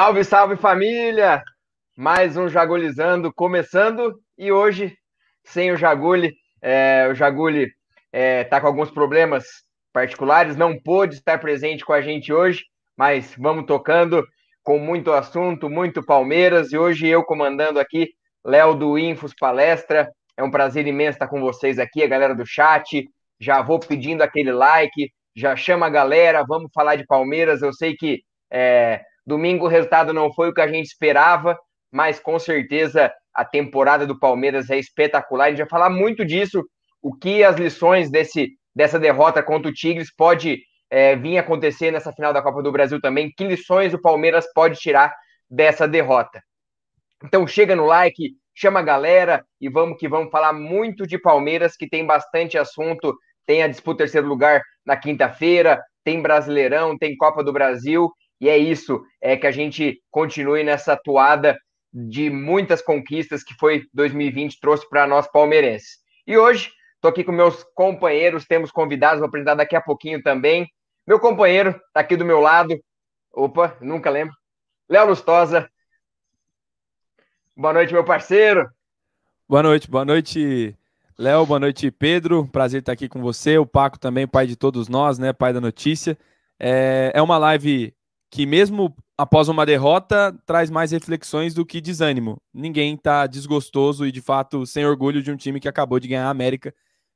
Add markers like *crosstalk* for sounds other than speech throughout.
Salve, salve família! Mais um Jagulizando começando e hoje sem o Jaguli. É, o Jaguli está é, tá com alguns problemas particulares, não pôde estar presente com a gente hoje, mas vamos tocando com muito assunto, muito Palmeiras e hoje eu comandando aqui, Léo do Infos Palestra. É um prazer imenso estar com vocês aqui, a galera do chat. Já vou pedindo aquele like, já chama a galera, vamos falar de Palmeiras. Eu sei que é, domingo o resultado não foi o que a gente esperava, mas com certeza a temporada do Palmeiras é espetacular. A gente vai falar muito disso, o que as lições desse, dessa derrota contra o Tigres pode é, vir acontecer nessa final da Copa do Brasil também, que lições o Palmeiras pode tirar dessa derrota. Então chega no like, chama a galera e vamos que vamos falar muito de Palmeiras, que tem bastante assunto, tem a disputa terceiro lugar na quinta-feira, tem Brasileirão, tem Copa do Brasil e é isso, é que a gente continue nessa toada de muitas conquistas que foi 2020 trouxe para nós palmeirenses. E hoje estou aqui com meus companheiros, temos convidados, vou apresentar daqui a pouquinho também. Meu companheiro está aqui do meu lado. Opa, nunca lembro. Léo Lustosa. Boa noite, meu parceiro. Boa noite, boa noite, Léo. Boa noite, Pedro. Prazer estar aqui com você. O Paco também, pai de todos nós, né? Pai da notícia. É, é uma live que mesmo após uma derrota traz mais reflexões do que desânimo. Ninguém está desgostoso e de fato sem orgulho de um time que acabou de ganhar a América,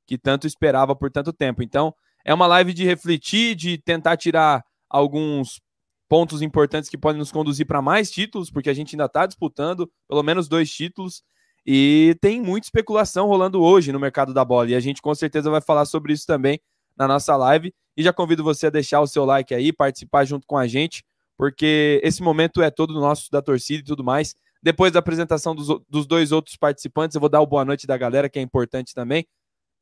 que tanto esperava por tanto tempo. Então, é uma live de refletir, de tentar tirar alguns pontos importantes que podem nos conduzir para mais títulos, porque a gente ainda está disputando pelo menos dois títulos. E tem muita especulação rolando hoje no mercado da bola. E a gente com certeza vai falar sobre isso também na nossa live. E já convido você a deixar o seu like aí, participar junto com a gente, porque esse momento é todo nosso, da torcida e tudo mais. Depois da apresentação dos, dos dois outros participantes, eu vou dar o boa noite da galera, que é importante também.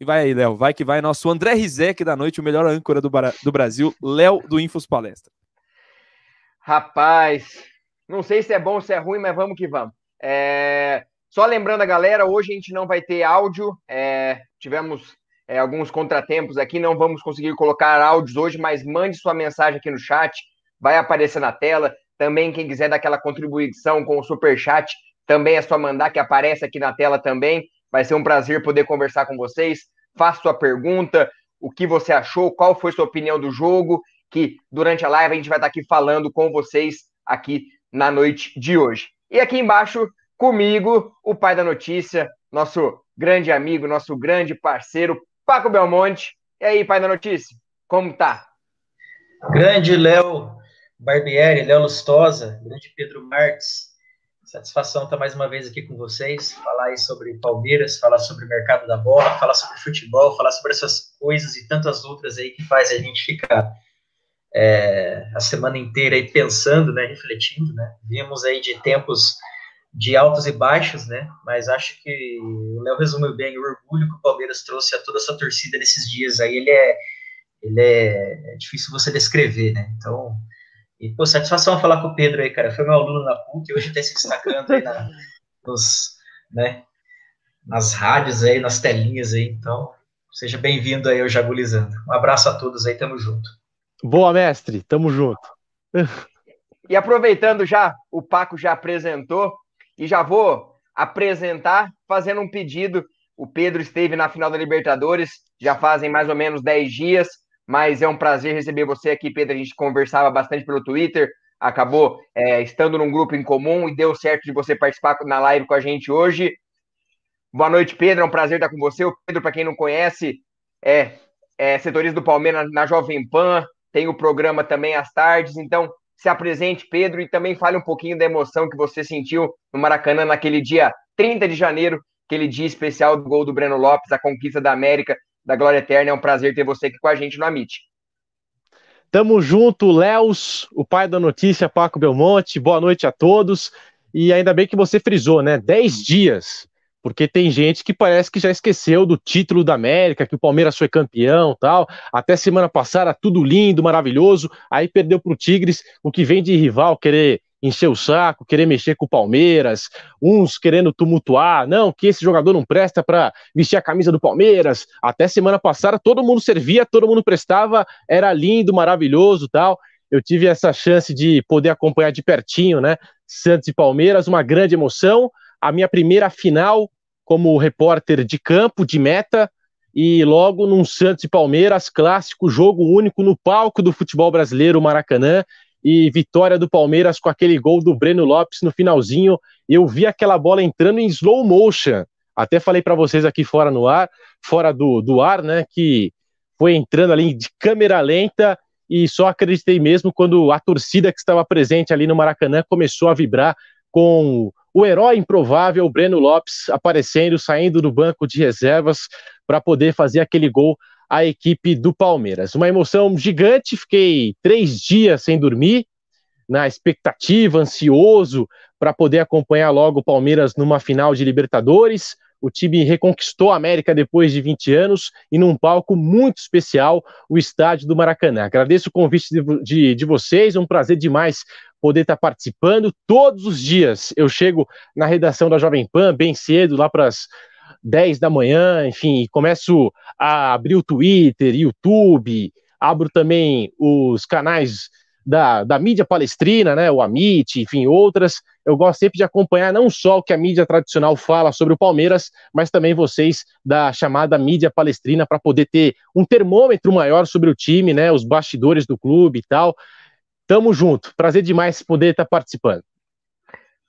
E vai aí, Léo, vai que vai. Nosso André Rizek da noite, o melhor âncora do, do Brasil, Léo do Infos Palestra. Rapaz, não sei se é bom ou se é ruim, mas vamos que vamos. É... Só lembrando a galera, hoje a gente não vai ter áudio. É... Tivemos é, alguns contratempos aqui, não vamos conseguir colocar áudios hoje, mas mande sua mensagem aqui no chat, vai aparecer na tela. Também, quem quiser dar aquela contribuição com o super chat, também é só mandar que aparece aqui na tela também. Vai ser um prazer poder conversar com vocês. Faça sua pergunta, o que você achou, qual foi sua opinião do jogo, que durante a live a gente vai estar aqui falando com vocês aqui na noite de hoje. E aqui embaixo, comigo, o pai da notícia, nosso grande amigo, nosso grande parceiro, Paco Belmonte. E aí, pai da notícia, como tá? Grande Léo Barbieri, Léo Lustosa, grande Pedro Marques. Satisfação estar mais uma vez aqui com vocês, falar aí sobre Palmeiras, falar sobre o mercado da bola, falar sobre futebol, falar sobre essas coisas e tantas outras aí que faz a gente ficar é, a semana inteira aí pensando, né, refletindo, né. Vimos aí de tempos de altos e baixos, né? Mas acho que o Léo resumiu bem o orgulho que o Palmeiras trouxe a toda a sua torcida nesses dias aí. Ele é, ele é, é difícil você descrever, né? Então, e, pô, satisfação falar com o Pedro aí, cara. Foi meu aluno na PUC, hoje está se destacando aí na, nos, né, nas rádios aí, nas telinhas aí. Então, seja bem-vindo aí ao Jagulizando. Um abraço a todos aí, tamo junto. Boa, mestre, tamo junto. E aproveitando já, o Paco já apresentou, e já vou apresentar fazendo um pedido. O Pedro esteve na final da Libertadores, já fazem mais ou menos 10 dias, mas é um prazer receber você aqui, Pedro. A gente conversava bastante pelo Twitter, acabou é, estando num grupo em comum e deu certo de você participar na live com a gente hoje. Boa noite, Pedro. É um prazer estar com você. O Pedro, para quem não conhece, é, é setorista do Palmeiras na Jovem Pan, tem o programa também às tardes. Então, se apresente, Pedro, e também fale um pouquinho da emoção que você sentiu no Maracanã naquele dia 30 de janeiro, aquele dia especial do gol do Breno Lopes, a conquista da América, da Glória Eterna. É um prazer ter você aqui com a gente no Amit. Tamo junto, Léus, o pai da notícia, Paco Belmonte. Boa noite a todos. E ainda bem que você frisou, né? Dez dias porque tem gente que parece que já esqueceu do título da América, que o Palmeiras foi campeão tal. Até semana passada, tudo lindo, maravilhoso. Aí perdeu para o Tigres, o que vem de rival querer encher o saco, querer mexer com o Palmeiras, uns querendo tumultuar, não, que esse jogador não presta para vestir a camisa do Palmeiras. Até semana passada todo mundo servia, todo mundo prestava, era lindo, maravilhoso tal. eu tive essa chance de poder acompanhar de pertinho, né? Santos e Palmeiras, uma grande emoção. A minha primeira final como repórter de campo, de meta, e logo num Santos e Palmeiras, clássico, jogo único no palco do futebol brasileiro, Maracanã, e vitória do Palmeiras com aquele gol do Breno Lopes no finalzinho. Eu vi aquela bola entrando em slow motion. Até falei para vocês aqui fora no ar, fora do, do ar, né, que foi entrando ali de câmera lenta e só acreditei mesmo quando a torcida que estava presente ali no Maracanã começou a vibrar com o herói improvável Breno Lopes aparecendo, saindo do banco de reservas para poder fazer aquele gol à equipe do Palmeiras. Uma emoção gigante, fiquei três dias sem dormir, na expectativa, ansioso para poder acompanhar logo o Palmeiras numa final de Libertadores. O time reconquistou a América depois de 20 anos e num palco muito especial, o estádio do Maracanã. Agradeço o convite de, de, de vocês, é um prazer demais poder estar participando. Todos os dias eu chego na redação da Jovem Pan bem cedo, lá para as 10 da manhã, enfim, começo a abrir o Twitter, YouTube, abro também os canais da, da mídia palestrina, né, o Amit, enfim, outras. Eu gosto sempre de acompanhar não só o que a mídia tradicional fala sobre o Palmeiras, mas também vocês da chamada mídia palestrina para poder ter um termômetro maior sobre o time, né, os bastidores do clube e tal. Tamo junto. Prazer demais poder estar participando.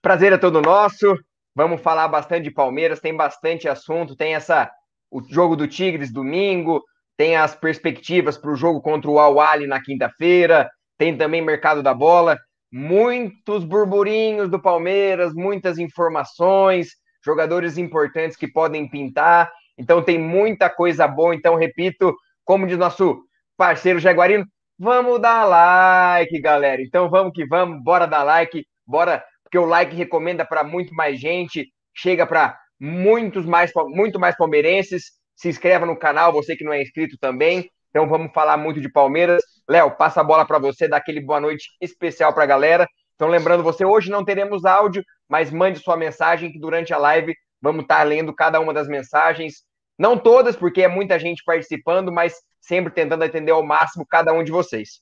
Prazer é todo nosso. Vamos falar bastante de Palmeiras, tem bastante assunto, tem essa o jogo do Tigres domingo, tem as perspectivas para o jogo contra o Al na quinta-feira, tem também mercado da bola, muitos burburinhos do Palmeiras, muitas informações, jogadores importantes que podem pintar. Então tem muita coisa boa. Então, repito, como diz nosso parceiro Jaguarino, vamos dar like, galera. Então vamos que vamos, bora dar like, bora, porque o like recomenda para muito mais gente, chega para muitos mais, muito mais palmeirenses. Se inscreva no canal, você que não é inscrito também. Então vamos falar muito de Palmeiras. Léo, passa a bola para você, dá aquele boa noite especial para a galera. Então, lembrando você, hoje não teremos áudio, mas mande sua mensagem que durante a live vamos estar tá lendo cada uma das mensagens. Não todas, porque é muita gente participando, mas sempre tentando atender ao máximo cada um de vocês.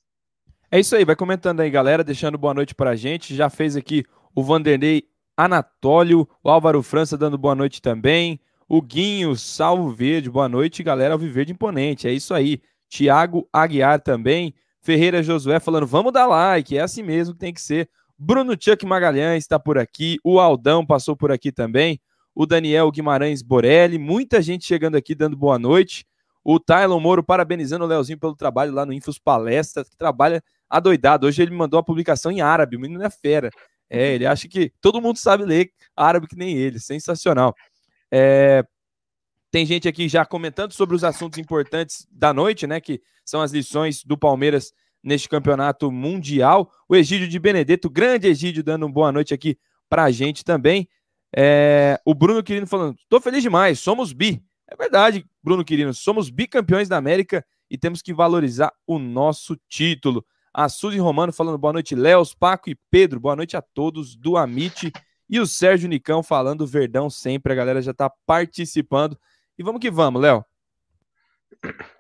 É isso aí, vai comentando aí, galera, deixando boa noite para a gente. Já fez aqui o Vanderlei Anatólio, o Álvaro França dando boa noite também. O Guinho, Salvo Verde, boa noite, galera. Alviverde Imponente, é isso aí. Tiago Aguiar também. Ferreira Josué falando, vamos dar like, é assim mesmo que tem que ser. Bruno Chuck Magalhães está por aqui, o Aldão passou por aqui também, o Daniel Guimarães Borelli, muita gente chegando aqui dando boa noite. O Tylon Moro parabenizando o Leozinho pelo trabalho lá no Infos Palestra, que trabalha adoidado. Hoje ele mandou uma publicação em árabe, o menino é fera. É, ele acha que todo mundo sabe ler árabe que nem ele, sensacional. É, tem gente aqui já comentando sobre os assuntos importantes da noite, né? Que são as lições do Palmeiras neste campeonato mundial. O Egídio de Benedetto, grande Egídio, dando uma boa noite aqui para a gente também. É, o Bruno Quirino falando: tô feliz demais, somos bi. É verdade, Bruno Quirino, somos bicampeões da América e temos que valorizar o nosso título. A Suzy Romano falando boa noite, Léo, Paco e Pedro, boa noite a todos do Amit. E o Sérgio Nicão falando Verdão sempre, a galera já está participando. E vamos que vamos, Léo.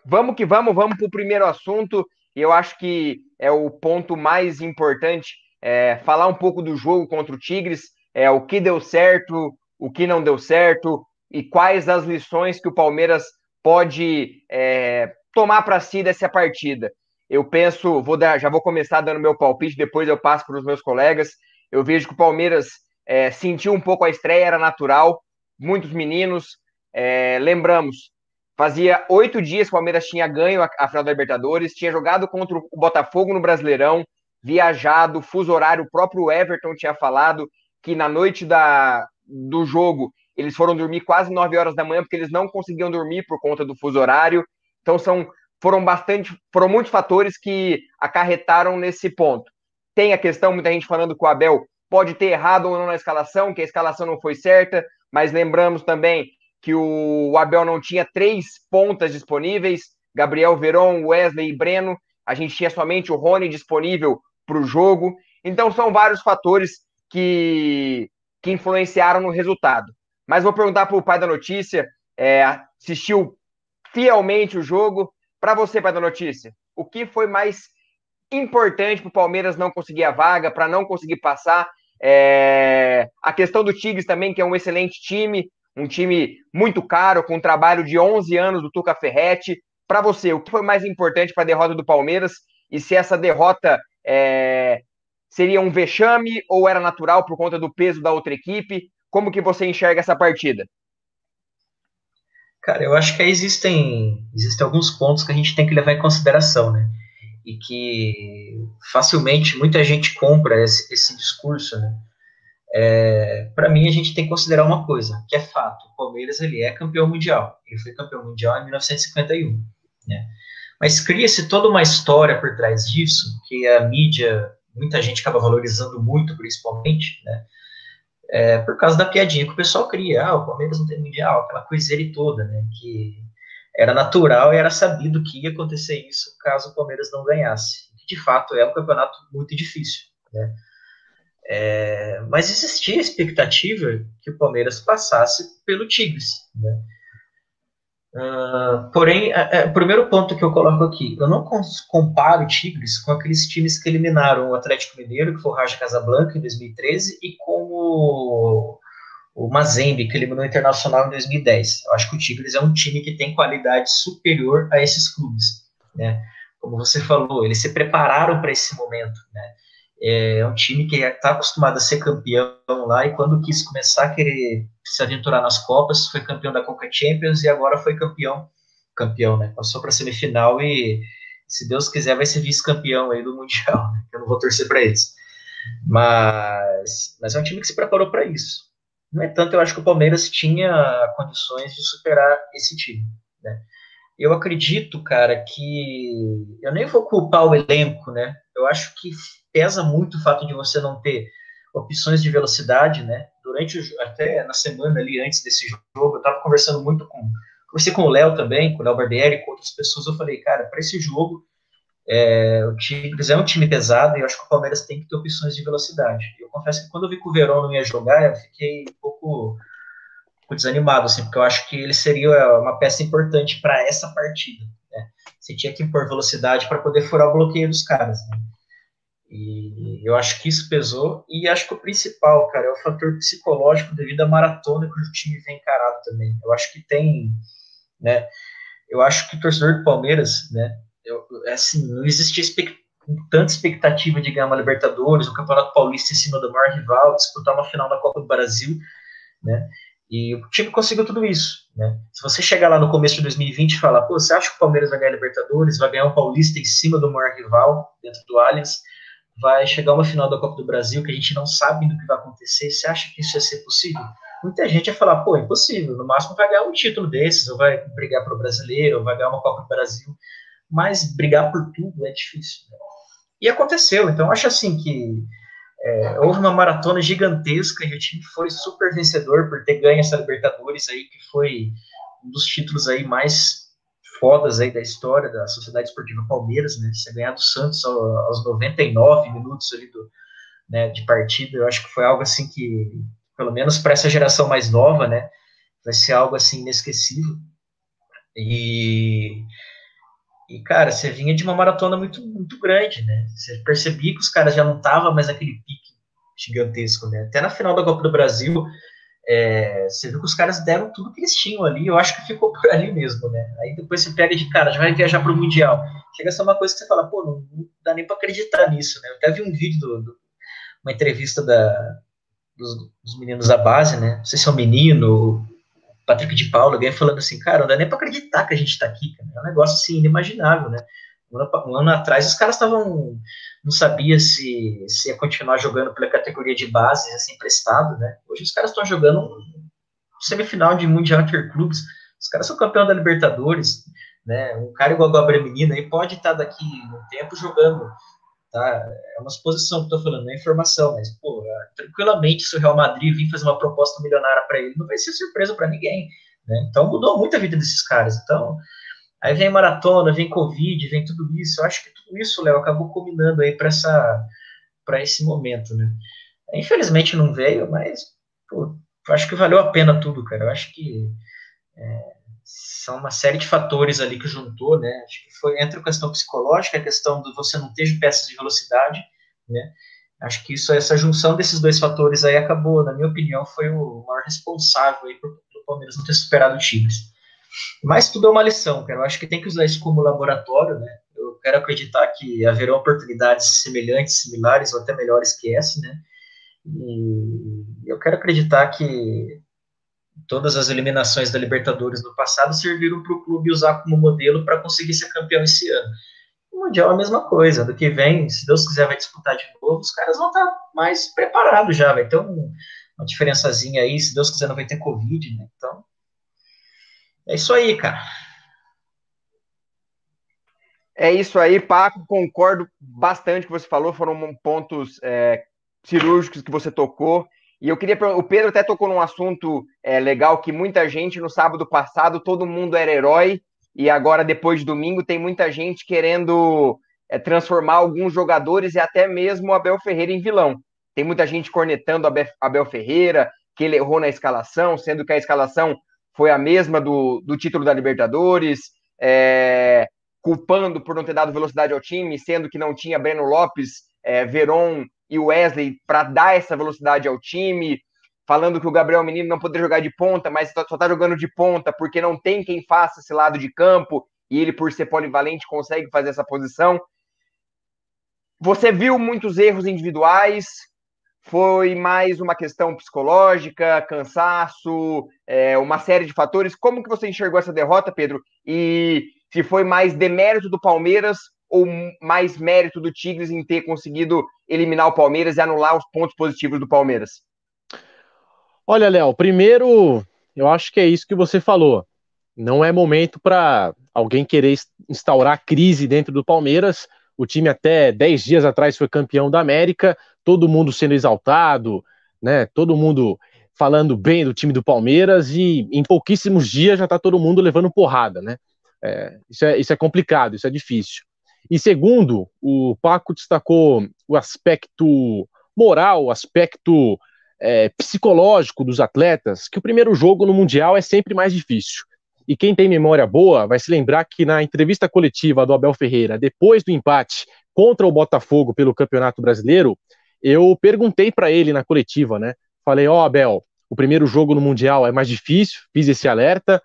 Vamos que vamos, vamos para o primeiro assunto. Eu acho que é o ponto mais importante. É, falar um pouco do jogo contra o Tigres, é, o que deu certo, o que não deu certo e quais as lições que o Palmeiras pode é, tomar para si dessa partida. Eu penso, vou dar, já vou começar dando meu palpite, depois eu passo para os meus colegas. Eu vejo que o Palmeiras é, sentiu um pouco a estreia, era natural, muitos meninos, é, lembramos, fazia oito dias que o Palmeiras tinha ganho a, a, final da Libertadores, tinha jogado contra o Botafogo no Brasileirão, viajado, fuso horário, o próprio Everton tinha falado que na noite da, do jogo eles foram dormir quase 9 horas da manhã porque eles não conseguiam dormir por conta do fuso horário. Então são foram bastante, foram muitos fatores que acarretaram nesse ponto. Tem a questão, muita gente falando que o Abel pode ter errado ou não na escalação, que a escalação não foi certa, mas lembramos também que o Abel não tinha três pontas disponíveis, Gabriel Veron, Wesley e Breno. A gente tinha somente o Rony disponível para o jogo. Então são vários fatores que, que influenciaram no resultado. Mas vou perguntar para o pai da notícia, é, assistiu fielmente o jogo. Para você, pai da notícia, o que foi mais importante para o Palmeiras não conseguir a vaga, para não conseguir passar. É... A questão do Tigres também, que é um excelente time, um time muito caro, com um trabalho de 11 anos do Tuca Ferretti. Para você, o que foi mais importante para a derrota do Palmeiras e se essa derrota é... seria um vexame ou era natural por conta do peso da outra equipe? Como que você enxerga essa partida? Cara, eu acho que existem, existem alguns pontos que a gente tem que levar em consideração, né? E que facilmente muita gente compra esse, esse discurso, né? É, para mim, a gente tem que considerar uma coisa, que é fato: o Palmeiras ele é campeão mundial. Ele foi campeão mundial em 1951. Né? Mas cria-se toda uma história por trás disso, que a mídia, muita gente acaba valorizando muito, principalmente, né? é, por causa da piadinha que o pessoal cria. Ah, o Palmeiras não tem mundial, aquela coiseira toda, né? Que era natural e era sabido que ia acontecer isso caso o Palmeiras não ganhasse. De fato, é um campeonato muito difícil, né? É, mas existia a expectativa que o Palmeiras passasse pelo Tigres, né? Uh, porém, é, o primeiro ponto que eu coloco aqui, eu não comparo o Tigres com aqueles times que eliminaram o Atlético Mineiro, que foi o Raja Casablanca em 2013, e com o, o Mazembe, que eliminou o Internacional em 2010. Eu acho que o Tigres é um time que tem qualidade superior a esses clubes, né? Como você falou, eles se prepararam para esse momento, né? É um time que está acostumado a ser campeão lá e quando quis começar a querer se aventurar nas Copas, foi campeão da Coca Champions e agora foi campeão, campeão, né? Passou para a semifinal e, se Deus quiser, vai ser vice-campeão aí do Mundial. Né? Eu não vou torcer para eles. Mas, mas é um time que se preparou para isso. No entanto, eu acho que o Palmeiras tinha condições de superar esse time, né? Eu acredito, cara, que eu nem vou culpar o elenco, né? Eu acho que pesa muito o fato de você não ter opções de velocidade, né? Durante o, até na semana ali antes desse jogo, eu estava conversando muito com conversei com o Léo também, com o Léo Barbieri, com outras pessoas. Eu falei, cara, para esse jogo é, o Tigres é um time pesado e eu acho que o Palmeiras tem que ter opções de velocidade. Eu confesso que quando eu vi que o Verón não ia jogar, eu fiquei um pouco, um pouco desanimado, assim, porque eu acho que ele seria uma peça importante para essa partida. Né? Você tinha que impor velocidade para poder furar o bloqueio dos caras. Né? E eu acho que isso pesou. E acho que o principal, cara, é o fator psicológico devido à maratona que o time vem encarado também. Eu acho que tem, né? Eu acho que o torcedor do Palmeiras, né? Eu, assim, não existia tanta expectativa de ganhar uma Libertadores, o Campeonato Paulista em cima do maior rival, disputar uma final da Copa do Brasil, né? E o time conseguiu tudo isso, né? Se você chegar lá no começo de 2020 e falar, pô, você acha que o Palmeiras vai ganhar Libertadores, vai ganhar um Paulista em cima do maior rival dentro do Allianz, vai chegar uma final da Copa do Brasil que a gente não sabe do que vai acontecer. Você acha que isso ia ser possível? Muita gente ia falar, pô, impossível. No máximo vai ganhar um título desses, ou vai brigar para o brasileiro, ou vai ganhar uma Copa do Brasil. Mas brigar por tudo é difícil. Né? E aconteceu. Então, acho assim que é, houve uma maratona gigantesca e o time foi super vencedor por ter ganho essa Libertadores aí, que foi um dos títulos aí mais fodas aí da história da Sociedade Esportiva Palmeiras, né? Você ganhar do Santos aos 99 minutos ali do, né, de partida, eu acho que foi algo assim que, pelo menos para essa geração mais nova, né? Vai ser algo assim inesquecível. E, e cara, você vinha de uma maratona muito, muito grande, né? Você percebia que os caras já não estavam mais aquele pique gigantesco, né? Até na final da Copa do Brasil, é, você viu que os caras deram tudo que eles tinham ali, eu acho que ficou por ali mesmo, né? Aí depois você pega de cara, já vai viajar para o Mundial. Chega a ser uma coisa que você fala, pô, não, não dá nem para acreditar nisso, né? Eu até vi um vídeo, do, do uma entrevista da, dos, dos, meninos da base, né? Não sei se é um menino, Patrick de Paula, alguém falando assim, cara, não dá nem para acreditar que a gente está aqui, cara. É um negócio assim, inimaginável, né? Um ano, um ano atrás os caras estavam não sabia se, se ia continuar jogando pela categoria de base, assim, emprestado, né? Hoje os caras estão jogando semifinal de Mundial Interclubes, os caras são campeão da Libertadores, né? Um cara igual Gabriel Menino aí pode estar daqui um tempo jogando, tá? É uma suposição que tô falando, não é informação, mas, pô, tranquilamente se o Real Madrid vir fazer uma proposta milionária para ele, não vai ser surpresa para ninguém, né? Então mudou muito a vida desses caras, então Aí vem maratona, vem Covid, vem tudo isso. Eu acho que tudo isso, Léo, acabou combinando aí para essa para esse momento, né? Infelizmente não veio, mas pô, acho que valeu a pena tudo, cara. Eu acho que é, são uma série de fatores ali que juntou, né? Acho que foi entre a questão psicológica, a questão de você não ter peças de velocidade, né? Acho que isso, essa junção desses dois fatores aí acabou, na minha opinião, foi o maior responsável aí por, o Palmeiras não ter superado o Tigres. Mas tudo é uma lição, cara. Eu acho que tem que usar isso como laboratório, né? Eu quero acreditar que haverão oportunidades semelhantes, similares ou até melhores que essa, né? E eu quero acreditar que todas as eliminações da Libertadores no passado serviram para o clube usar como modelo para conseguir ser campeão esse ano. O Mundial é a mesma coisa. Do que vem, se Deus quiser, vai disputar de novo, os caras vão estar tá mais preparados já. Vai ter um, uma diferençazinha aí. Se Deus quiser, não vai ter Covid, né? Então, é isso aí, cara. É isso aí, Paco. Concordo bastante com o que você falou. Foram pontos é, cirúrgicos que você tocou. E eu queria. O Pedro até tocou num assunto é, legal que muita gente no sábado passado todo mundo era herói e agora depois de domingo tem muita gente querendo é, transformar alguns jogadores e até mesmo o Abel Ferreira em vilão. Tem muita gente cornetando Abel, Ferreira que ele errou na escalação, sendo que a escalação foi a mesma do, do título da Libertadores, é, culpando por não ter dado velocidade ao time, sendo que não tinha Breno Lopes, é, Veron e Wesley para dar essa velocidade ao time, falando que o Gabriel Menino não poderia jogar de ponta, mas só está jogando de ponta porque não tem quem faça esse lado de campo e ele, por ser polivalente, consegue fazer essa posição. Você viu muitos erros individuais, foi mais uma questão psicológica, cansaço, é, uma série de fatores. Como que você enxergou essa derrota, Pedro? E se foi mais demérito do Palmeiras ou mais mérito do Tigres em ter conseguido eliminar o Palmeiras e anular os pontos positivos do Palmeiras? Olha, Léo, primeiro, eu acho que é isso que você falou. Não é momento para alguém querer instaurar crise dentro do Palmeiras. O time até 10 dias atrás foi campeão da América, todo mundo sendo exaltado, né? Todo mundo falando bem do time do Palmeiras e em pouquíssimos dias já está todo mundo levando porrada, né? É, isso, é, isso é complicado, isso é difícil. E segundo, o Paco destacou o aspecto moral, o aspecto é, psicológico dos atletas, que o primeiro jogo no Mundial é sempre mais difícil. E quem tem memória boa vai se lembrar que na entrevista coletiva do Abel Ferreira, depois do empate contra o Botafogo pelo Campeonato Brasileiro, eu perguntei para ele na coletiva, né? Falei: Ó, oh, Abel, o primeiro jogo no Mundial é mais difícil, fiz esse alerta,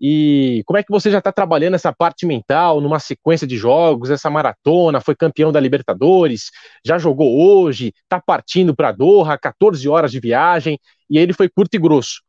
e como é que você já está trabalhando essa parte mental numa sequência de jogos, essa maratona, foi campeão da Libertadores, já jogou hoje, está partindo para Doha, 14 horas de viagem, e ele foi curto e grosso.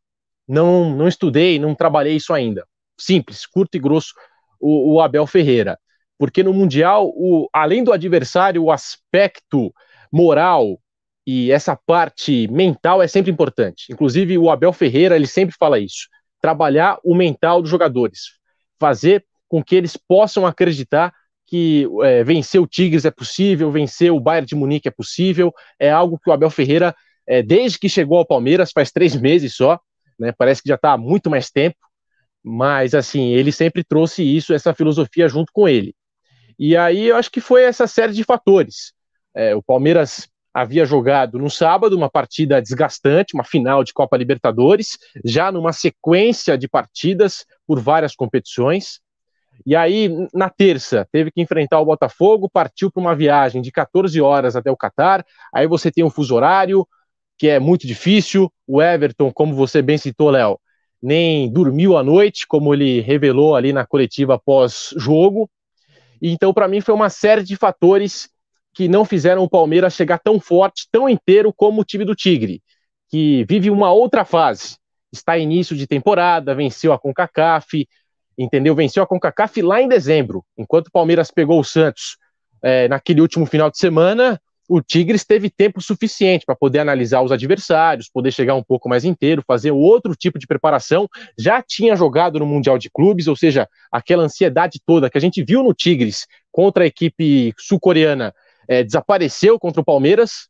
Não, não estudei, não trabalhei isso ainda. Simples, curto e grosso o, o Abel Ferreira. Porque no Mundial, o, além do adversário, o aspecto moral e essa parte mental é sempre importante. Inclusive, o Abel Ferreira, ele sempre fala isso trabalhar o mental dos jogadores, fazer com que eles possam acreditar que é, vencer o Tigres é possível, vencer o Bayern de Munique é possível, é algo que o Abel Ferreira, é, desde que chegou ao Palmeiras, faz três meses só, né, parece que já está há muito mais tempo, mas assim, ele sempre trouxe isso, essa filosofia junto com ele. E aí eu acho que foi essa série de fatores. É, o Palmeiras havia jogado no sábado uma partida desgastante, uma final de Copa Libertadores, já numa sequência de partidas por várias competições. E aí, na terça, teve que enfrentar o Botafogo, partiu para uma viagem de 14 horas até o Catar. Aí você tem um fuso horário, que é muito difícil. O Everton, como você bem citou, Léo, nem dormiu à noite, como ele revelou ali na coletiva pós-jogo. Então, para mim, foi uma série de fatores que não fizeram o Palmeiras chegar tão forte, tão inteiro como o time do Tigre, que vive uma outra fase. Está início de temporada, venceu a CONCACAF, entendeu? Venceu a CONCACAF lá em dezembro, enquanto o Palmeiras pegou o Santos é, naquele último final de semana, o Tigres teve tempo suficiente para poder analisar os adversários, poder chegar um pouco mais inteiro, fazer outro tipo de preparação. Já tinha jogado no Mundial de Clubes, ou seja, aquela ansiedade toda que a gente viu no Tigres contra a equipe sul-coreana é, desapareceu contra o Palmeiras.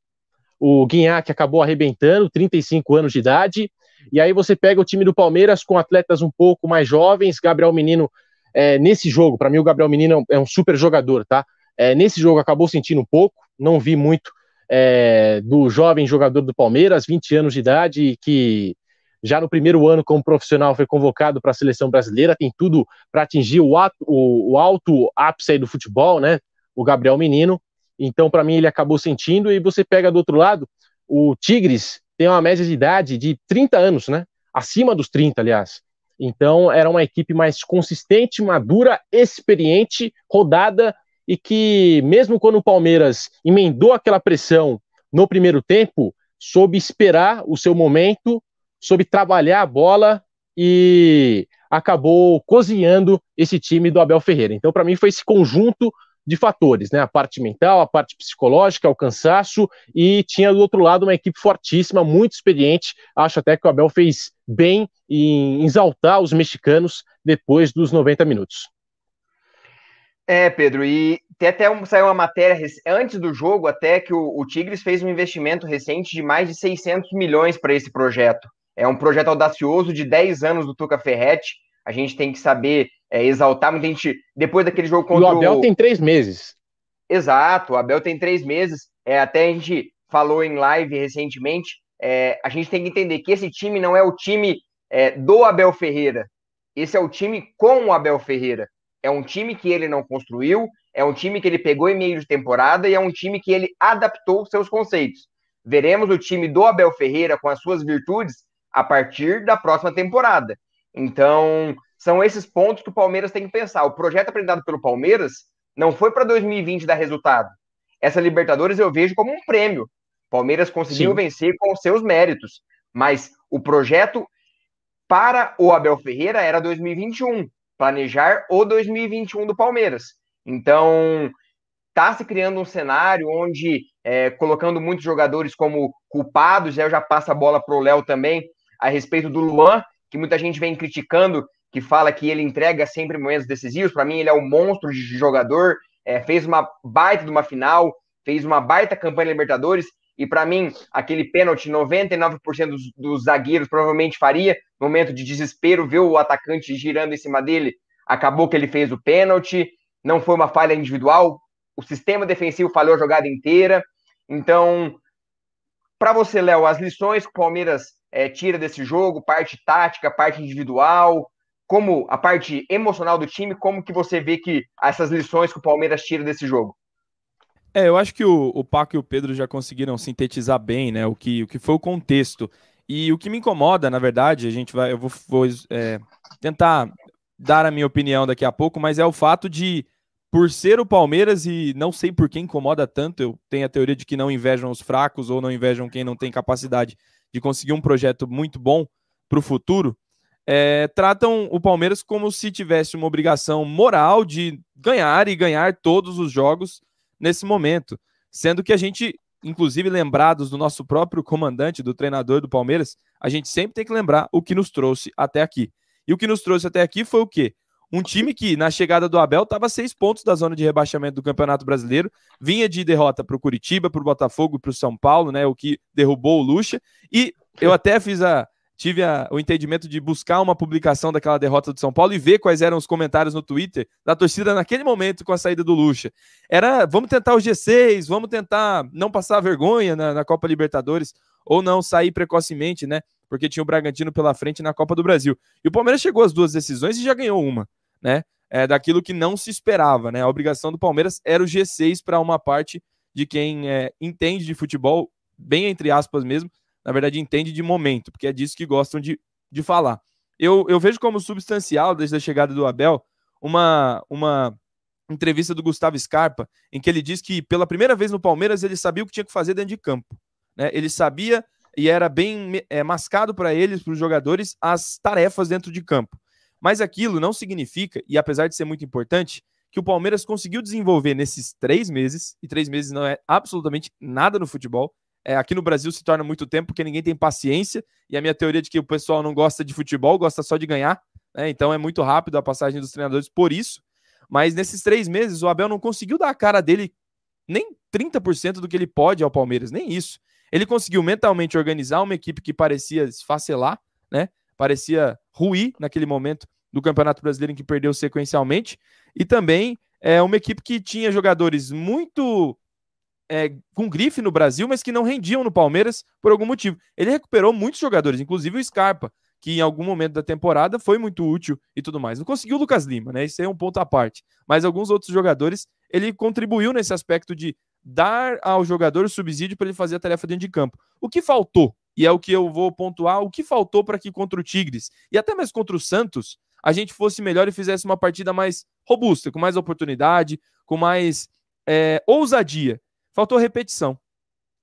O Guinhac acabou arrebentando, 35 anos de idade. E aí você pega o time do Palmeiras com atletas um pouco mais jovens. Gabriel Menino, é, nesse jogo, para mim o Gabriel Menino é um super jogador, tá? É, nesse jogo acabou sentindo um pouco, não vi muito é, do jovem jogador do Palmeiras, 20 anos de idade, que já no primeiro ano como profissional foi convocado para a seleção brasileira, tem tudo para atingir o, ato, o, o, alto ápice do futebol, né? O Gabriel Menino. Então, para mim, ele acabou sentindo. E você pega do outro lado, o Tigres tem uma média de idade de 30 anos, né? Acima dos 30, aliás. Então, era uma equipe mais consistente, madura, experiente, rodada e que, mesmo quando o Palmeiras emendou aquela pressão no primeiro tempo, soube esperar o seu momento, soube trabalhar a bola e acabou cozinhando esse time do Abel Ferreira. Então, para mim, foi esse conjunto de fatores, né? A parte mental, a parte psicológica, o cansaço, e tinha do outro lado uma equipe fortíssima, muito experiente. Acho até que o Abel fez bem em exaltar os mexicanos depois dos 90 minutos. É, Pedro, e tem até saiu uma matéria antes do jogo, até que o, o Tigres fez um investimento recente de mais de 600 milhões para esse projeto. É um projeto audacioso de 10 anos do Tuca Ferretti. A gente tem que saber é, exaltar muita gente. Depois daquele jogo contra o. Abel o... tem três meses. Exato, o Abel tem três meses. É, até a gente falou em live recentemente. É, a gente tem que entender que esse time não é o time é, do Abel Ferreira. Esse é o time com o Abel Ferreira. É um time que ele não construiu, é um time que ele pegou em meio de temporada e é um time que ele adaptou seus conceitos. Veremos o time do Abel Ferreira com as suas virtudes a partir da próxima temporada. Então, são esses pontos que o Palmeiras tem que pensar. O projeto apresentado pelo Palmeiras não foi para 2020 dar resultado. Essa Libertadores eu vejo como um prêmio. Palmeiras conseguiu Sim. vencer com os seus méritos, mas o projeto para o Abel Ferreira era 2021 planejar o 2021 do Palmeiras. Então, está se criando um cenário onde, é, colocando muitos jogadores como culpados, eu já passo a bola para o Léo também, a respeito do Luan, que muita gente vem criticando, que fala que ele entrega sempre momentos decisivos. Para mim, ele é um monstro de jogador, é, fez uma baita de uma final, fez uma baita campanha Libertadores, e para mim, aquele pênalti, 99% dos, dos, zagueiros provavelmente faria. Momento de desespero, ver o atacante girando em cima dele, acabou que ele fez o pênalti. Não foi uma falha individual. O sistema defensivo falhou a jogada inteira. Então, para você, Léo, as lições que o Palmeiras é, tira desse jogo, parte tática, parte individual, como a parte emocional do time, como que você vê que essas lições que o Palmeiras tira desse jogo? É, eu acho que o, o Paco e o Pedro já conseguiram sintetizar bem, né, o que, o que foi o contexto. E o que me incomoda, na verdade, a gente vai, eu vou, vou é, tentar dar a minha opinião daqui a pouco, mas é o fato de, por ser o Palmeiras, e não sei por que incomoda tanto, eu tenho a teoria de que não invejam os fracos ou não invejam quem não tem capacidade de conseguir um projeto muito bom para o futuro, é, tratam o Palmeiras como se tivesse uma obrigação moral de ganhar e ganhar todos os jogos nesse momento. Sendo que a gente, inclusive lembrados do nosso próprio comandante, do treinador do Palmeiras, a gente sempre tem que lembrar o que nos trouxe até aqui. E o que nos trouxe até aqui foi o quê? Um time que, na chegada do Abel, estava seis pontos da zona de rebaixamento do Campeonato Brasileiro, vinha de derrota para o Curitiba, para o Botafogo para o São Paulo, né? O que derrubou o Lucha. E eu até fiz a, tive a, o entendimento de buscar uma publicação daquela derrota do São Paulo e ver quais eram os comentários no Twitter da torcida naquele momento com a saída do Lucha. Era, vamos tentar o G6, vamos tentar não passar vergonha na, na Copa Libertadores ou não sair precocemente, né? Porque tinha o Bragantino pela frente na Copa do Brasil. E o Palmeiras chegou às duas decisões e já ganhou uma, né? É, daquilo que não se esperava, né? A obrigação do Palmeiras era o G6 para uma parte de quem é, entende de futebol, bem entre aspas mesmo, na verdade, entende de momento, porque é disso que gostam de, de falar. Eu, eu vejo como substancial, desde a chegada do Abel, uma, uma entrevista do Gustavo Scarpa, em que ele diz que pela primeira vez no Palmeiras ele sabia o que tinha que fazer dentro de campo. Né? Ele sabia e era bem é, mascado para eles, para os jogadores, as tarefas dentro de campo. Mas aquilo não significa, e apesar de ser muito importante, que o Palmeiras conseguiu desenvolver nesses três meses, e três meses não é absolutamente nada no futebol, é, aqui no Brasil se torna muito tempo porque ninguém tem paciência. E a minha teoria de que o pessoal não gosta de futebol, gosta só de ganhar. Né? Então é muito rápido a passagem dos treinadores por isso. Mas nesses três meses, o Abel não conseguiu dar a cara dele nem 30% do que ele pode ao Palmeiras, nem isso. Ele conseguiu mentalmente organizar uma equipe que parecia esfacelar, né? Parecia ruir naquele momento do Campeonato Brasileiro em que perdeu sequencialmente. E também é uma equipe que tinha jogadores muito é, com grife no Brasil, mas que não rendiam no Palmeiras por algum motivo. Ele recuperou muitos jogadores, inclusive o Scarpa, que em algum momento da temporada foi muito útil e tudo mais. Não conseguiu o Lucas Lima, né? Isso é um ponto à parte. Mas alguns outros jogadores, ele contribuiu nesse aspecto de dar ao jogador o subsídio para ele fazer a tarefa dentro de campo. O que faltou, e é o que eu vou pontuar, o que faltou para que contra o Tigres e até mesmo contra o Santos, a gente fosse melhor e fizesse uma partida mais robusta, com mais oportunidade, com mais é, ousadia. Faltou repetição.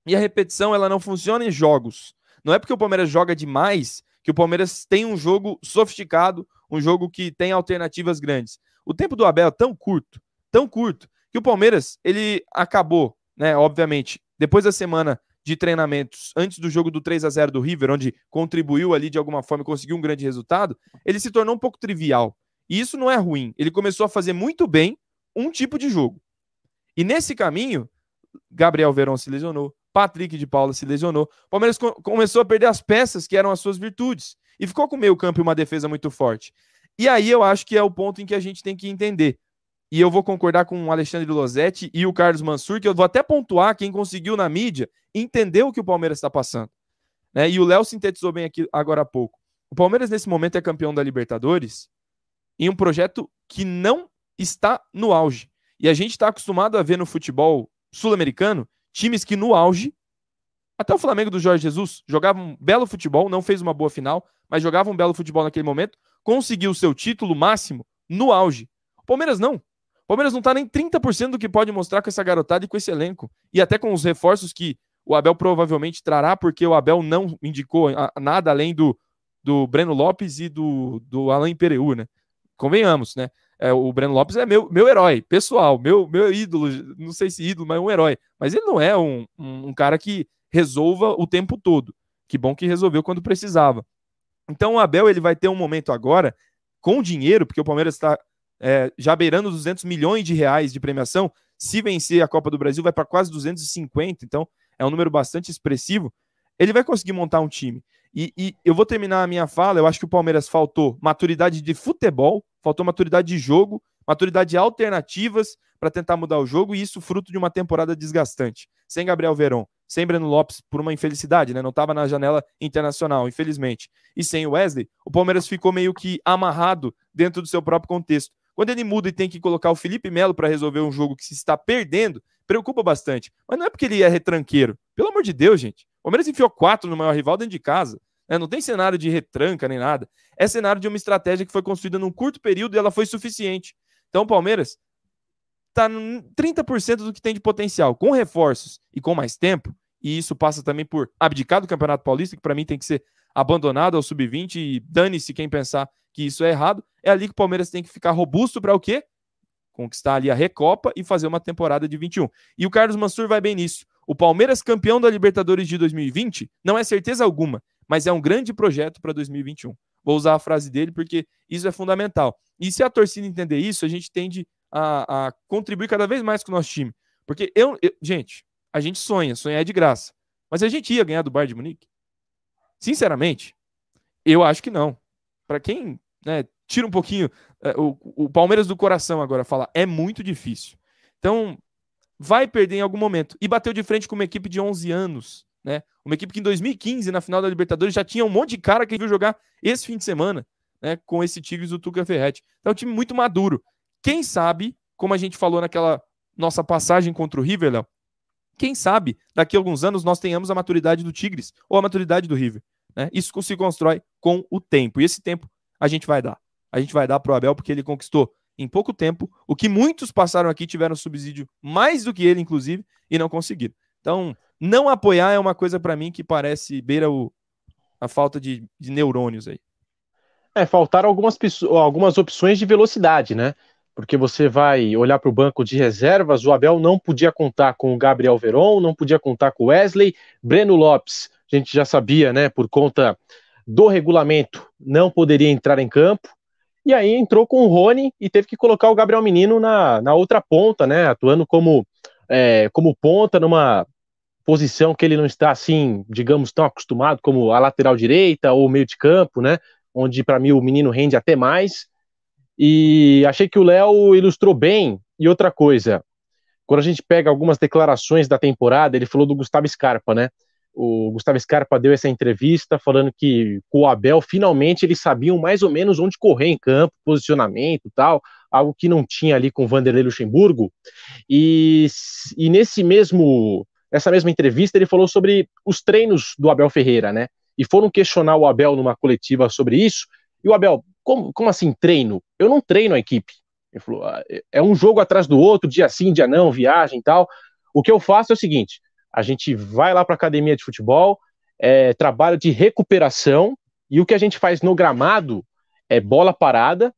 E a repetição ela não funciona em jogos. Não é porque o Palmeiras joga demais que o Palmeiras tem um jogo sofisticado, um jogo que tem alternativas grandes. O tempo do Abel é tão curto, tão curto, que o Palmeiras, ele acabou, né, obviamente, depois da semana de treinamentos antes do jogo do 3 a 0 do River, onde contribuiu ali de alguma forma e conseguiu um grande resultado, ele se tornou um pouco trivial. E isso não é ruim. Ele começou a fazer muito bem um tipo de jogo. E nesse caminho, Gabriel Verón se lesionou, Patrick de Paula se lesionou. O Palmeiras co começou a perder as peças que eram as suas virtudes e ficou com meio campo e uma defesa muito forte. E aí eu acho que é o ponto em que a gente tem que entender e eu vou concordar com o Alexandre Losetti e o Carlos Mansur, que eu vou até pontuar quem conseguiu na mídia entender o que o Palmeiras está passando. Né? E o Léo sintetizou bem aqui agora há pouco. O Palmeiras, nesse momento, é campeão da Libertadores em um projeto que não está no auge. E a gente está acostumado a ver no futebol sul-americano times que no auge, até o Flamengo do Jorge Jesus, jogava um belo futebol, não fez uma boa final, mas jogava um belo futebol naquele momento, conseguiu o seu título máximo no auge. O Palmeiras não. Palmeiras não está nem 30% do que pode mostrar com essa garotada e com esse elenco. E até com os reforços que o Abel provavelmente trará, porque o Abel não indicou nada além do, do Breno Lopes e do, do Alain Pereu, né? Convenhamos, né? É, o Breno Lopes é meu, meu herói, pessoal, meu, meu ídolo, não sei se ídolo, mas um herói. Mas ele não é um, um, um cara que resolva o tempo todo. Que bom que resolveu quando precisava. Então o Abel ele vai ter um momento agora com dinheiro, porque o Palmeiras está é, já beirando 200 milhões de reais de premiação. Se vencer a Copa do Brasil, vai para quase 250, então é um número bastante expressivo. Ele vai conseguir montar um time. E, e, eu vou terminar a minha fala. Eu acho que o Palmeiras faltou maturidade de futebol, faltou maturidade de jogo, maturidade de alternativas para tentar mudar o jogo, e isso fruto de uma temporada desgastante. Sem Gabriel Verón, sem Breno Lopes, por uma infelicidade, né? Não estava na janela internacional, infelizmente. E sem o Wesley, o Palmeiras ficou meio que amarrado dentro do seu próprio contexto. Quando ele muda e tem que colocar o Felipe Melo para resolver um jogo que se está perdendo, preocupa bastante. Mas não é porque ele é retranqueiro. Pelo amor de Deus, gente. O Palmeiras enfiou quatro no maior rival dentro de casa. Né? Não tem cenário de retranca nem nada. É cenário de uma estratégia que foi construída num curto período e ela foi suficiente. Então o Palmeiras está 30% do que tem de potencial. Com reforços e com mais tempo, e isso passa também por abdicar do Campeonato Paulista, que para mim tem que ser abandonado ao sub-20 e dane-se quem pensar que isso é errado. É ali que o Palmeiras tem que ficar robusto para o quê? Conquistar ali a Recopa e fazer uma temporada de 21. E o Carlos Mansur vai bem nisso. O Palmeiras campeão da Libertadores de 2020 não é certeza alguma, mas é um grande projeto para 2021. Vou usar a frase dele porque isso é fundamental. E se a torcida entender isso, a gente tende a, a contribuir cada vez mais com o nosso time. Porque eu, eu, gente, a gente sonha, sonhar é de graça. Mas a gente ia ganhar do Bayern de Munique? Sinceramente, eu acho que não. Para quem né, tira um pouquinho é, o, o Palmeiras do coração agora, falar é muito difícil. Então, vai perder em algum momento. E bateu de frente com uma equipe de 11 anos, né? Uma equipe que em 2015, na final da Libertadores, já tinha um monte de cara que viu jogar esse fim de semana, né? Com esse Tigres do Tuca Ferretti. Então, é um time muito maduro. Quem sabe, como a gente falou naquela nossa passagem contra o River, Léo, quem sabe daqui a alguns anos nós tenhamos a maturidade do Tigres ou a maturidade do River. Né? Isso se constrói com o tempo. E esse tempo a gente vai dar. A gente vai dar para o Abel porque ele conquistou em pouco tempo o que muitos passaram aqui, tiveram subsídio mais do que ele, inclusive, e não conseguiram. Então, não apoiar é uma coisa para mim que parece beira o, a falta de, de neurônios aí. É, faltaram algumas, algumas opções de velocidade, né? Porque você vai olhar para o banco de reservas, o Abel não podia contar com o Gabriel Veron, não podia contar com o Wesley, Breno Lopes, a gente já sabia, né, por conta do regulamento, não poderia entrar em campo. E aí entrou com o Rony e teve que colocar o Gabriel Menino na, na outra ponta, né? Atuando como, é, como ponta numa posição que ele não está assim, digamos, tão acostumado como a lateral direita ou meio de campo, né? Onde para mim o menino rende até mais. E achei que o Léo ilustrou bem. E outra coisa, quando a gente pega algumas declarações da temporada, ele falou do Gustavo Scarpa, né? O Gustavo Scarpa deu essa entrevista falando que com o Abel, finalmente eles sabiam mais ou menos onde correr em campo, posicionamento tal, algo que não tinha ali com o Vanderlei Luxemburgo. E, e nesse mesmo, nessa mesma entrevista, ele falou sobre os treinos do Abel Ferreira, né? E foram questionar o Abel numa coletiva sobre isso. E o Abel, como, como assim treino? Eu não treino a equipe. Ele falou, ah, é, é um jogo atrás do outro, dia sim, dia não, viagem e tal. O que eu faço é o seguinte: a gente vai lá para a academia de futebol, é, trabalho de recuperação, e o que a gente faz no gramado é bola parada,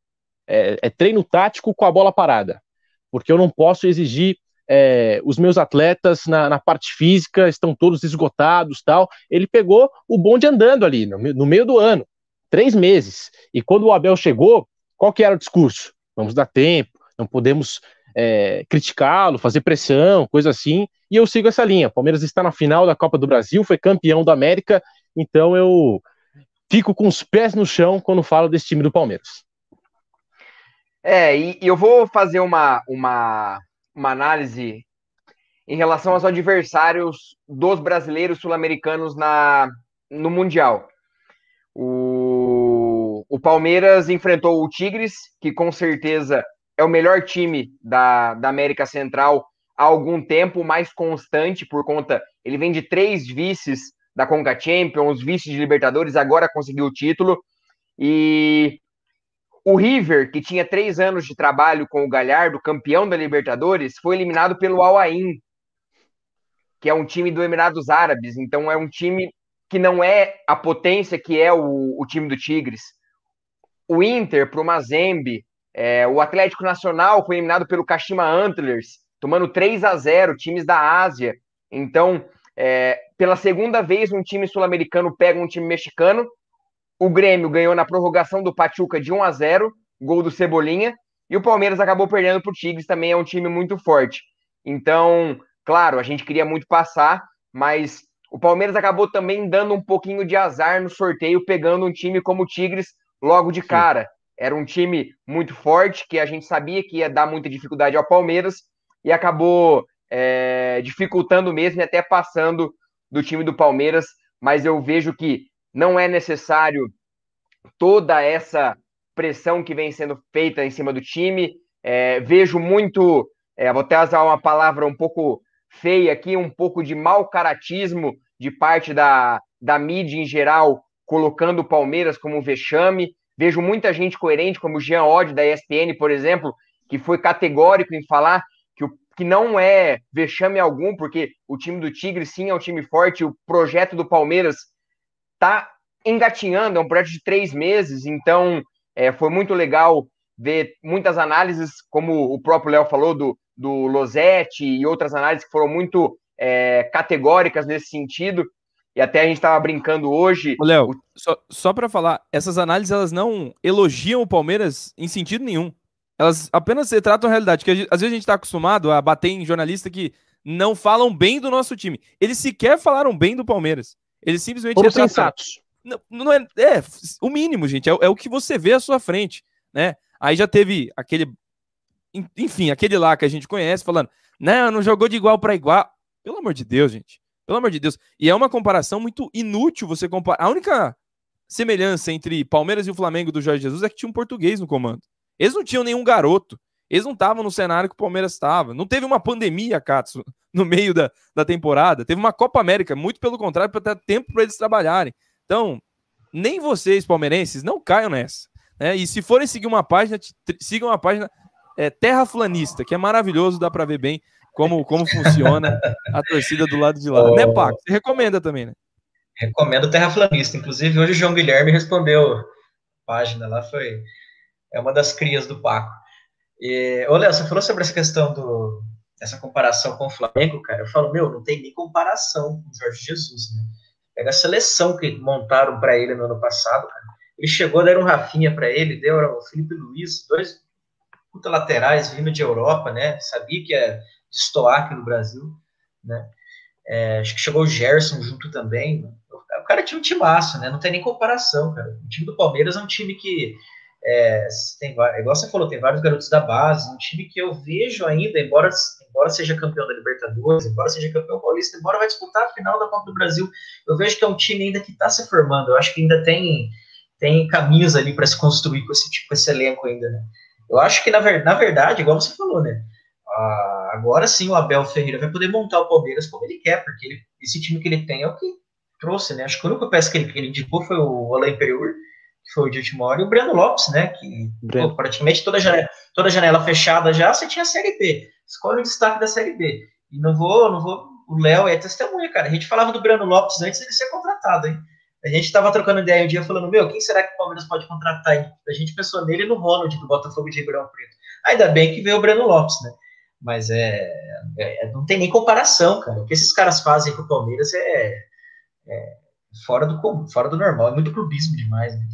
é, é treino tático com a bola parada. Porque eu não posso exigir é, os meus atletas na, na, parte física estão todos esgotados tal. Ele pegou o bonde andando ali no, no, meio do ano, três meses. E quando o Abel chegou, qual que era o discurso? Vamos dar tempo, não podemos é, criticá-lo, fazer pressão, coisa assim. E eu sigo essa linha. O Palmeiras está na final da Copa do Brasil, foi campeão da América, então eu fico com os pés no chão quando falo desse time do Palmeiras. É, e, e eu vou fazer uma, uma, uma análise em relação aos adversários dos brasileiros sul-americanos na no Mundial. O, o Palmeiras enfrentou o Tigres, que com certeza é o melhor time da, da América Central há algum tempo, mais constante por conta. Ele vem de três vices da Conca Champions, vices de Libertadores, agora conseguiu o título. E o River, que tinha três anos de trabalho com o Galhardo, campeão da Libertadores, foi eliminado pelo Al Ain, que é um time do Emirados Árabes. Então é um time que não é a potência que é o, o time do Tigres. O Inter, para o Mazembe, é, o Atlético Nacional foi eliminado pelo Kashima Antlers, tomando 3 a 0 times da Ásia. Então, é, pela segunda vez, um time sul-americano pega um time mexicano. O Grêmio ganhou na prorrogação do Pachuca de 1 a 0 gol do Cebolinha. E o Palmeiras acabou perdendo para o Tigres, também é um time muito forte. Então, claro, a gente queria muito passar, mas o Palmeiras acabou também dando um pouquinho de azar no sorteio, pegando um time como o Tigres logo de cara. Era um time muito forte, que a gente sabia que ia dar muita dificuldade ao Palmeiras, e acabou é, dificultando mesmo e até passando do time do Palmeiras. Mas eu vejo que não é necessário toda essa pressão que vem sendo feita em cima do time. É, vejo muito, é, vou até usar uma palavra um pouco feia aqui, um pouco de mau caratismo de parte da, da mídia em geral, colocando o Palmeiras como um vexame. Vejo muita gente coerente, como o Jean Odd, da ESPN, por exemplo, que foi categórico em falar que, o, que não é vexame algum, porque o time do Tigre sim é um time forte, o projeto do Palmeiras tá engatinhando, é um projeto de três meses, então é, foi muito legal ver muitas análises, como o próprio Léo falou, do, do Losetti e outras análises que foram muito é, categóricas nesse sentido. E até a gente estava brincando hoje. Léo, o... só, só para falar, essas análises elas não elogiam o Palmeiras em sentido nenhum. Elas apenas retratam a realidade. Que às vezes a gente está acostumado a bater em jornalistas que não falam bem do nosso time. Eles sequer falaram bem do Palmeiras. Eles simplesmente. Foram sensatos. Não, não é, é, o mínimo, gente. É, é, o que você vê à sua frente, né? Aí já teve aquele. Enfim, aquele lá que a gente conhece falando: não, não jogou de igual para igual. Pelo amor de Deus, gente. Pelo amor de Deus. E é uma comparação muito inútil você comparar. A única semelhança entre Palmeiras e o Flamengo do Jorge Jesus é que tinha um português no comando. Eles não tinham nenhum garoto. Eles não estavam no cenário que o Palmeiras estava. Não teve uma pandemia, Katsu, *laughs* no meio da, da temporada. Teve uma Copa América, muito pelo contrário, para ter tempo para eles trabalharem. Então, nem vocês, palmeirenses, não caiam nessa. Né? E se forem seguir uma página, sigam a página é, Terra Flanista, que é maravilhoso, dá para ver bem como, como funciona a torcida do lado de lá. Oh. Né, Paco? Você recomenda também, né? Recomendo Terraflanista. Inclusive, hoje o João Guilherme respondeu a página lá, foi é uma das crias do Paco. E, ô, Léo, você falou sobre essa questão do essa comparação com o Flamengo, cara. Eu falo, meu, não tem nem comparação com o Jorge Jesus, né? Pega a seleção que montaram para ele no ano passado, cara. Ele chegou, deram um Rafinha para ele, deu o Felipe Luiz, dois puta laterais vindo de Europa, né? Sabia que é destoar aqui no Brasil, né? É, acho que chegou o Gerson junto também. O cara tinha um timaço, né? Não tem nem comparação, cara. O time do Palmeiras é um time que É, tem, igual você falou, tem vários garotos da base, um time que eu vejo ainda, embora, embora seja campeão da Libertadores, embora seja campeão paulista, embora vai disputar a final da Copa do Brasil, eu vejo que é um time ainda que está se formando. Eu acho que ainda tem, tem caminhos ali para se construir com esse tipo, esse elenco ainda, né? Eu acho que, na, na verdade, igual você falou, né? Ah, agora sim o Abel Ferreira vai poder montar o Palmeiras como ele quer, porque ele, esse time que ele tem é o que trouxe, né? Acho que o único peça que ele, que ele indicou foi o Alain Periur, que foi o de última hora, e o Breno Lopes, né? Que pô, praticamente toda janela, toda janela fechada já, você tinha a Série B. Escolhe o destaque da Série B. E não vou, não vou. O Léo é testemunha, cara. A gente falava do Breno Lopes antes dele ser contratado, hein? A gente estava trocando ideia um dia falando, meu, quem será que o Palmeiras pode contratar? aí? a gente pensou nele no Ronald, do Botafogo de Ribeirão Preto. Ainda bem que veio o Breno Lopes, né? Mas é, é, não tem nem comparação, cara. O que esses caras fazem com o Palmeiras é, é fora, do, fora do normal, é muito clubismo demais. Né?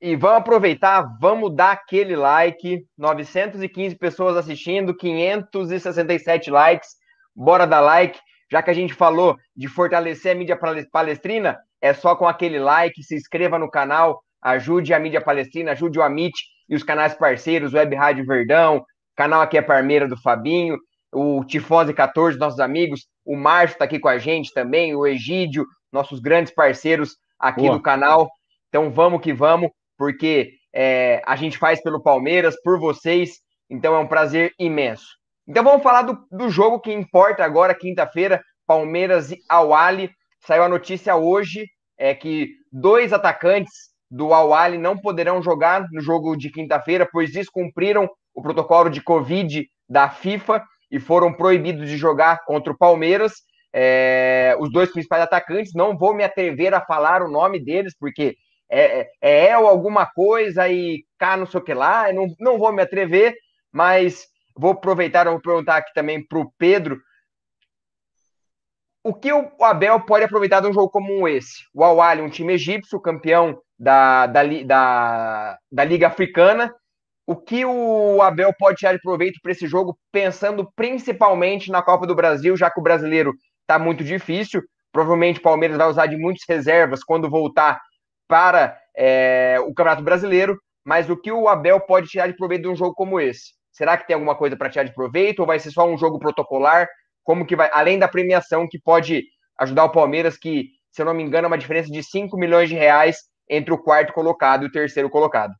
E vamos aproveitar, vamos dar aquele like. 915 pessoas assistindo, 567 likes. Bora dar like. Já que a gente falou de fortalecer a mídia palestrina, é só com aquele like, se inscreva no canal, ajude a mídia palestrina, ajude o Amit e os canais parceiros, Web Rádio Verdão, canal aqui é Parmeira do Fabinho, o Tifose 14, nossos amigos, o Márcio está aqui com a gente também, o Egídio, nossos grandes parceiros aqui Boa. do canal. Então vamos que vamos, porque é, a gente faz pelo Palmeiras, por vocês, então é um prazer imenso. Então vamos falar do, do jogo que importa agora, quinta-feira, Palmeiras e Awali. Saiu a notícia hoje é que dois atacantes do Awali não poderão jogar no jogo de quinta-feira, pois descumpriram o protocolo de Covid da FIFA e foram proibidos de jogar contra o Palmeiras. É, os dois principais atacantes, não vou me atrever a falar o nome deles, porque é, é, é, ou alguma coisa e cá não sei o que lá, não, não vou me atrever, mas vou aproveitar vou perguntar aqui também para o Pedro. O que o Abel pode aproveitar de um jogo como esse? O Al um time egípcio, campeão da, da, da, da Liga Africana, o que o Abel pode tirar de proveito para esse jogo, pensando principalmente na Copa do Brasil, já que o brasileiro está muito difícil. Provavelmente o Palmeiras vai usar de muitas reservas quando voltar para é, o Campeonato Brasileiro. Mas o que o Abel pode tirar de proveito de um jogo como esse? Será que tem alguma coisa para tirar de proveito ou vai ser só um jogo protocolar? Como que vai, além da premiação que pode ajudar o Palmeiras, que, se eu não me engano, é uma diferença de 5 milhões de reais entre o quarto colocado e o terceiro colocado.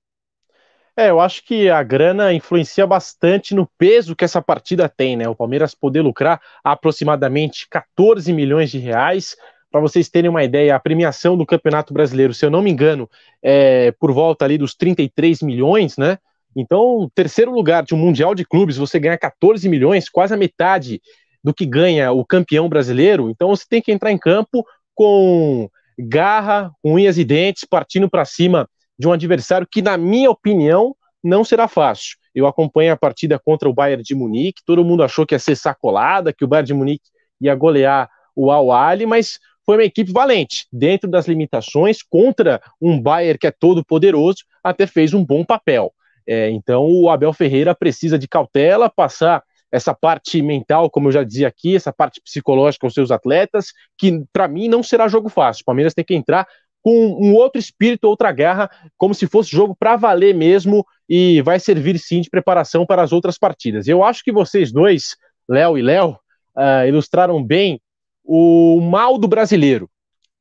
É, eu acho que a grana influencia bastante no peso que essa partida tem, né? O Palmeiras poder lucrar aproximadamente 14 milhões de reais. Para vocês terem uma ideia, a premiação do Campeonato Brasileiro, se eu não me engano, é por volta ali dos 33 milhões, né? Então, terceiro lugar de um Mundial de Clubes, você ganha 14 milhões, quase a metade do que ganha o campeão brasileiro. Então, você tem que entrar em campo com garra, unhas e dentes, partindo para cima de um adversário que, na minha opinião, não será fácil. Eu acompanho a partida contra o Bayern de Munique, todo mundo achou que ia ser sacolada, que o Bayern de Munique ia golear o Al-Ali, mas foi uma equipe valente, dentro das limitações, contra um Bayern que é todo poderoso, até fez um bom papel. É, então o Abel Ferreira precisa de cautela, passar essa parte mental, como eu já dizia aqui, essa parte psicológica aos seus atletas, que para mim não será jogo fácil. O Palmeiras tem que entrar com um outro espírito, outra garra, como se fosse jogo para valer mesmo e vai servir sim de preparação para as outras partidas. Eu acho que vocês dois, Léo e Léo, uh, ilustraram bem o mal do brasileiro,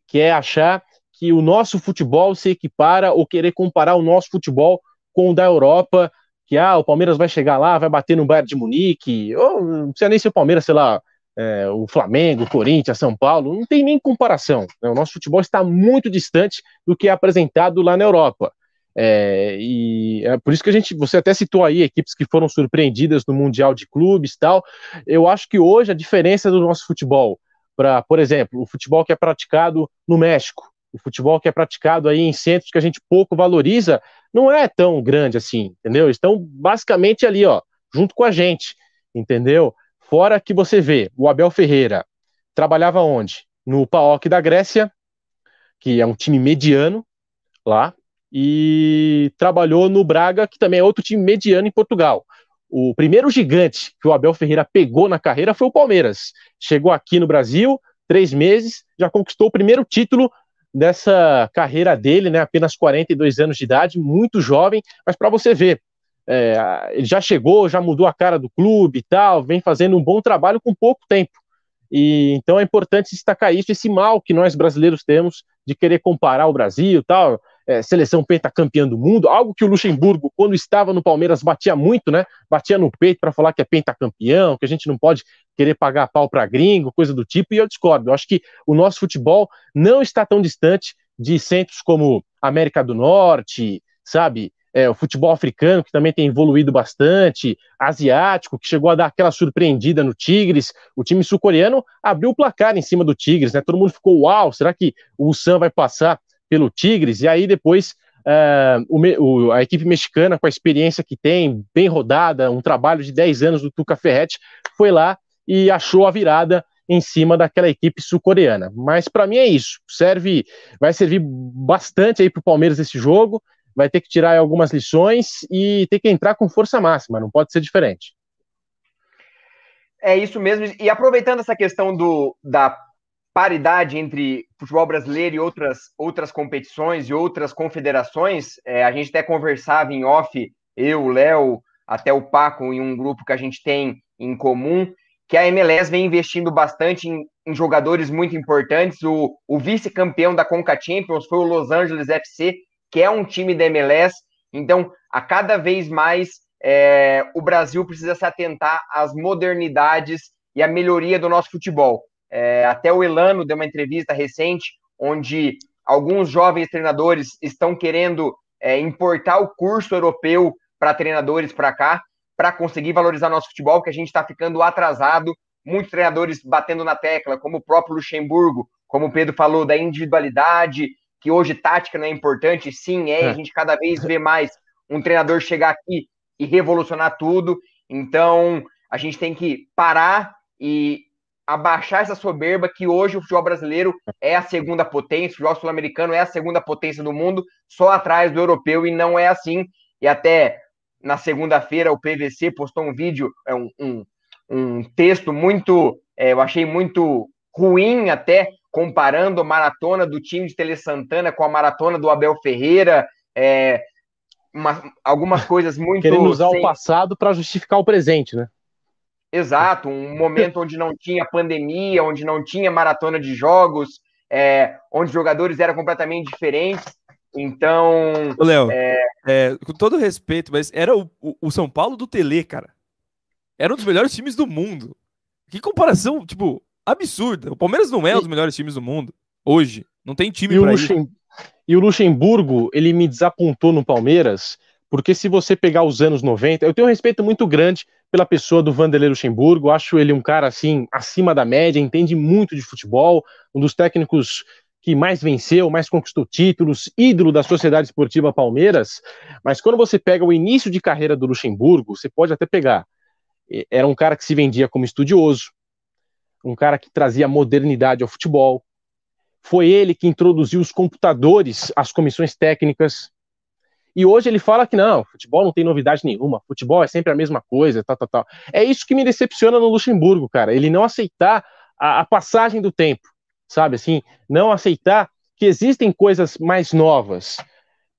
que é achar que o nosso futebol se equipara ou querer comparar o nosso futebol com o da Europa, que ah, o Palmeiras vai chegar lá, vai bater no Bayern de Munique, ou não precisa nem ser o Palmeiras, sei lá, é, o Flamengo, o Corinthians, São Paulo, não tem nem comparação. Né? O nosso futebol está muito distante do que é apresentado lá na Europa. É, e é por isso que a gente, você até citou aí equipes que foram surpreendidas no Mundial de Clubes tal. Eu acho que hoje a diferença do nosso futebol para, por exemplo, o futebol que é praticado no México, o futebol que é praticado aí em centros que a gente pouco valoriza, não é tão grande assim, entendeu? Estão basicamente ali, ó, junto com a gente, entendeu? Fora que você vê, o Abel Ferreira trabalhava onde? No PAOK da Grécia, que é um time mediano lá, e trabalhou no Braga, que também é outro time mediano em Portugal. O primeiro gigante que o Abel Ferreira pegou na carreira foi o Palmeiras. Chegou aqui no Brasil, três meses, já conquistou o primeiro título dessa carreira dele, né? Apenas 42 anos de idade, muito jovem, mas para você ver, é, ele já chegou, já mudou a cara do clube e tal, vem fazendo um bom trabalho com pouco tempo. E então é importante destacar isso, esse mal que nós brasileiros temos de querer comparar o Brasil, tal, é, seleção pentacampeã do mundo, algo que o Luxemburgo, quando estava no Palmeiras, batia muito, né? Batia no peito para falar que é pentacampeão, que a gente não pode querer pagar pau para gringo, coisa do tipo, e eu discordo. Eu acho que o nosso futebol não está tão distante de centros como América do Norte, sabe? É, o futebol africano, que também tem evoluído bastante, asiático, que chegou a dar aquela surpreendida no Tigres. O time sul-coreano abriu o placar em cima do Tigres, né? Todo mundo ficou, uau, será que o Sam vai passar pelo Tigres? E aí depois uh, o, a equipe mexicana, com a experiência que tem, bem rodada, um trabalho de 10 anos do Tuca Ferretti, foi lá e achou a virada em cima daquela equipe sul-coreana. Mas para mim é isso. Serve, vai servir bastante aí para o Palmeiras esse jogo. Vai ter que tirar algumas lições e ter que entrar com força máxima. Não pode ser diferente. É isso mesmo. E aproveitando essa questão do, da paridade entre futebol brasileiro e outras, outras competições e outras confederações, é, a gente até conversava em off, eu, o Léo, até o Paco, em um grupo que a gente tem em comum, que a MLS vem investindo bastante em, em jogadores muito importantes. O, o vice-campeão da Conca Champions foi o Los Angeles FC, que é um time da MLS. Então, a cada vez mais é, o Brasil precisa se atentar às modernidades e à melhoria do nosso futebol. É, até o Elano deu uma entrevista recente, onde alguns jovens treinadores estão querendo é, importar o curso europeu para treinadores para cá para conseguir valorizar nosso futebol, que a gente está ficando atrasado. Muitos treinadores batendo na tecla, como o próprio Luxemburgo, como o Pedro falou, da individualidade, que hoje tática não é importante. Sim, é, é. a gente cada vez vê mais um treinador chegar aqui e revolucionar tudo. Então, a gente tem que parar e abaixar essa soberba que hoje o futebol brasileiro é a segunda potência, o futebol sul-americano é a segunda potência do mundo, só atrás do europeu, e não é assim. E até na segunda-feira o PVC postou um vídeo, é um, um, um texto muito, é, eu achei muito ruim até, comparando a maratona do time de Tele Santana com a maratona do Abel Ferreira, é, uma, algumas coisas muito... Querendo usar sem... o passado para justificar o presente, né? Exato, um momento onde não tinha pandemia, onde não tinha maratona de jogos, é, onde os jogadores eram completamente diferentes, então. Léo, é... é... com todo respeito, mas era o, o, o, São Paulo do Tele, cara. Era um dos melhores times do mundo. Que comparação, tipo, absurda. O Palmeiras não é um dos melhores times do mundo hoje. Não tem time e pra Luxem... E o Luxemburgo, ele me desapontou no Palmeiras, porque se você pegar os anos 90, eu tenho um respeito muito grande pela pessoa do Vanderlei Luxemburgo, acho ele um cara assim acima da média, entende muito de futebol, um dos técnicos que mais venceu, mais conquistou títulos, ídolo da Sociedade Esportiva Palmeiras, mas quando você pega o início de carreira do Luxemburgo, você pode até pegar. Era um cara que se vendia como estudioso, um cara que trazia modernidade ao futebol. Foi ele que introduziu os computadores às comissões técnicas. E hoje ele fala que não, futebol não tem novidade nenhuma, futebol é sempre a mesma coisa, tal, tal, tal. É isso que me decepciona no Luxemburgo, cara. Ele não aceitar a, a passagem do tempo sabe assim? Não aceitar que existem coisas mais novas,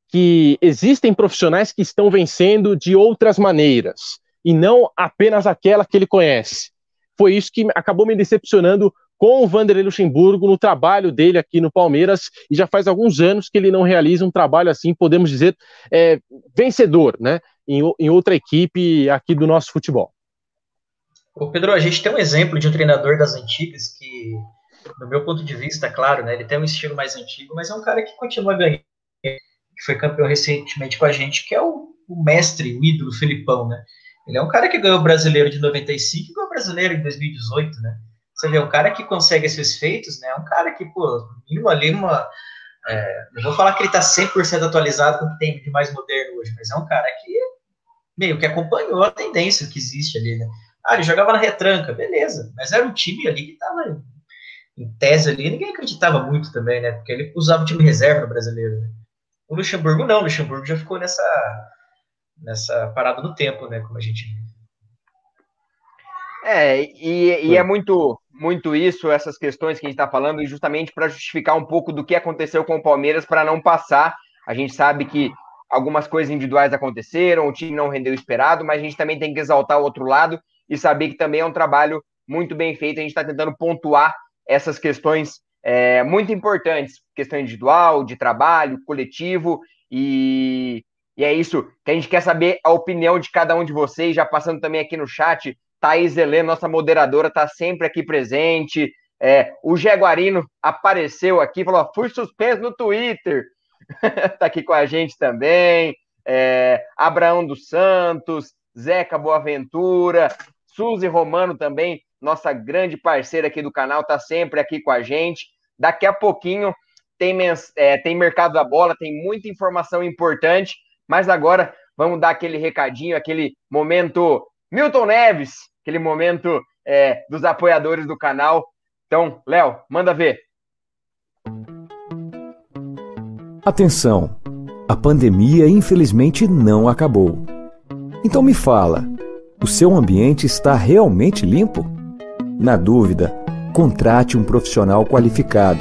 que existem profissionais que estão vencendo de outras maneiras e não apenas aquela que ele conhece. Foi isso que acabou me decepcionando com o Vanderlei Luxemburgo no trabalho dele aqui no Palmeiras e já faz alguns anos que ele não realiza um trabalho assim, podemos dizer, é, vencedor, né? Em, em outra equipe aqui do nosso futebol. Ô Pedro, a gente tem um exemplo de um treinador das antigas que no meu ponto de vista, claro, né, ele tem um estilo mais antigo, mas é um cara que continua ganhando, que foi campeão recentemente com a gente, que é o, o mestre, o ídolo Filipão, né? Ele é um cara que ganhou o brasileiro de 95 e ganhou o brasileiro em 2018, né? Você vê, um cara que consegue esses feitos, né? É um cara que, pô, mínimo ali uma. É, não vou falar que ele tá 100% atualizado com o que tem de mais moderno hoje, mas é um cara que meio que acompanhou a tendência que existe ali, né? Ah, ele jogava na retranca, beleza, mas era um time ali que tava em tese ali, ninguém acreditava muito também, né? Porque ele usava o time reserva brasileiro. Né? O Luxemburgo não, o Luxemburgo já ficou nessa, nessa parada do tempo, né? Como a gente É, e, e é muito, muito isso, essas questões que a gente está falando, justamente para justificar um pouco do que aconteceu com o Palmeiras para não passar. A gente sabe que algumas coisas individuais aconteceram, o time não rendeu o esperado, mas a gente também tem que exaltar o outro lado e saber que também é um trabalho muito bem feito. A gente está tentando pontuar essas questões é, muito importantes, questão individual, de trabalho, coletivo, e, e é isso que a gente quer saber a opinião de cada um de vocês, já passando também aqui no chat, Thaís Helena, nossa moderadora, está sempre aqui presente. É, o Jaguarino apareceu aqui, falou: fui suspenso no Twitter. Está *laughs* aqui com a gente também. É, Abraão dos Santos, Zeca Boaventura, Suzy Romano também, nossa grande parceira aqui do canal, está sempre aqui com a gente. Daqui a pouquinho tem, é, tem Mercado da Bola, tem muita informação importante, mas agora vamos dar aquele recadinho, aquele momento Milton Neves, aquele momento é, dos apoiadores do canal. Então, Léo, manda ver. Atenção! A pandemia infelizmente não acabou. Então me fala, o seu ambiente está realmente limpo? Na dúvida, contrate um profissional qualificado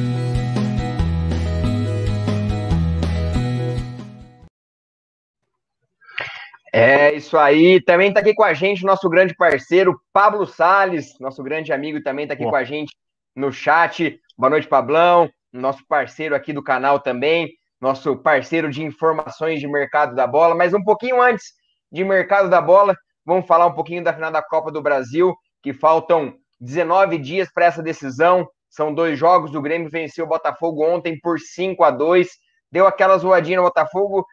Isso aí. Também está aqui com a gente nosso grande parceiro Pablo Sales, nosso grande amigo também está aqui com a gente no chat. Boa noite, Pablão. Nosso parceiro aqui do canal também, nosso parceiro de informações de mercado da bola. Mas um pouquinho antes de mercado da bola, vamos falar um pouquinho da final da Copa do Brasil, que faltam 19 dias para essa decisão. São dois jogos. O Grêmio venceu o Botafogo ontem por 5 a 2 Deu aquela zoadinha no Botafogo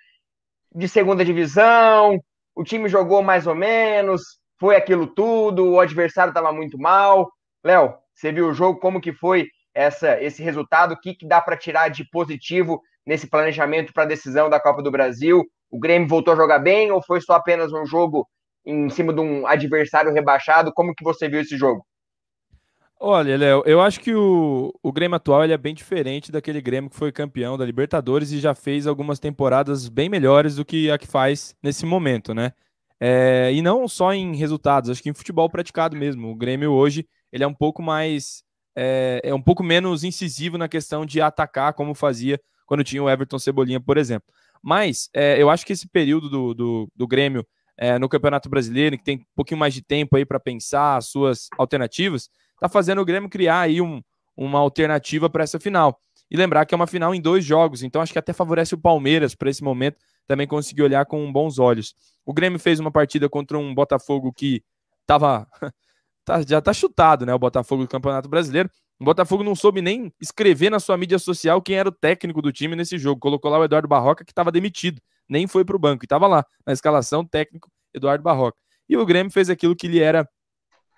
de segunda divisão, o time jogou mais ou menos, foi aquilo tudo, o adversário estava muito mal. Léo, você viu o jogo, como que foi essa, esse resultado? O que, que dá para tirar de positivo nesse planejamento para a decisão da Copa do Brasil? O Grêmio voltou a jogar bem ou foi só apenas um jogo em cima de um adversário rebaixado? Como que você viu esse jogo? Olha, Léo, eu acho que o, o Grêmio atual ele é bem diferente daquele Grêmio que foi campeão da Libertadores e já fez algumas temporadas bem melhores do que a que faz nesse momento, né? É, e não só em resultados, acho que em futebol praticado mesmo. O Grêmio hoje ele é um pouco mais é, é um pouco menos incisivo na questão de atacar como fazia quando tinha o Everton Cebolinha, por exemplo. Mas é, eu acho que esse período do, do, do Grêmio é, no Campeonato Brasileiro, que tem um pouquinho mais de tempo aí para pensar as suas alternativas, tá fazendo o Grêmio criar aí um, uma alternativa para essa final. E lembrar que é uma final em dois jogos, então acho que até favorece o Palmeiras para esse momento também conseguir olhar com bons olhos. O Grêmio fez uma partida contra um Botafogo que tava *laughs* tá, já tá chutado, né, o Botafogo do Campeonato Brasileiro. O Botafogo não soube nem escrever na sua mídia social quem era o técnico do time nesse jogo. Colocou lá o Eduardo Barroca, que estava demitido, nem foi para o banco, e estava lá na escalação técnico Eduardo Barroca. E o Grêmio fez aquilo que lhe era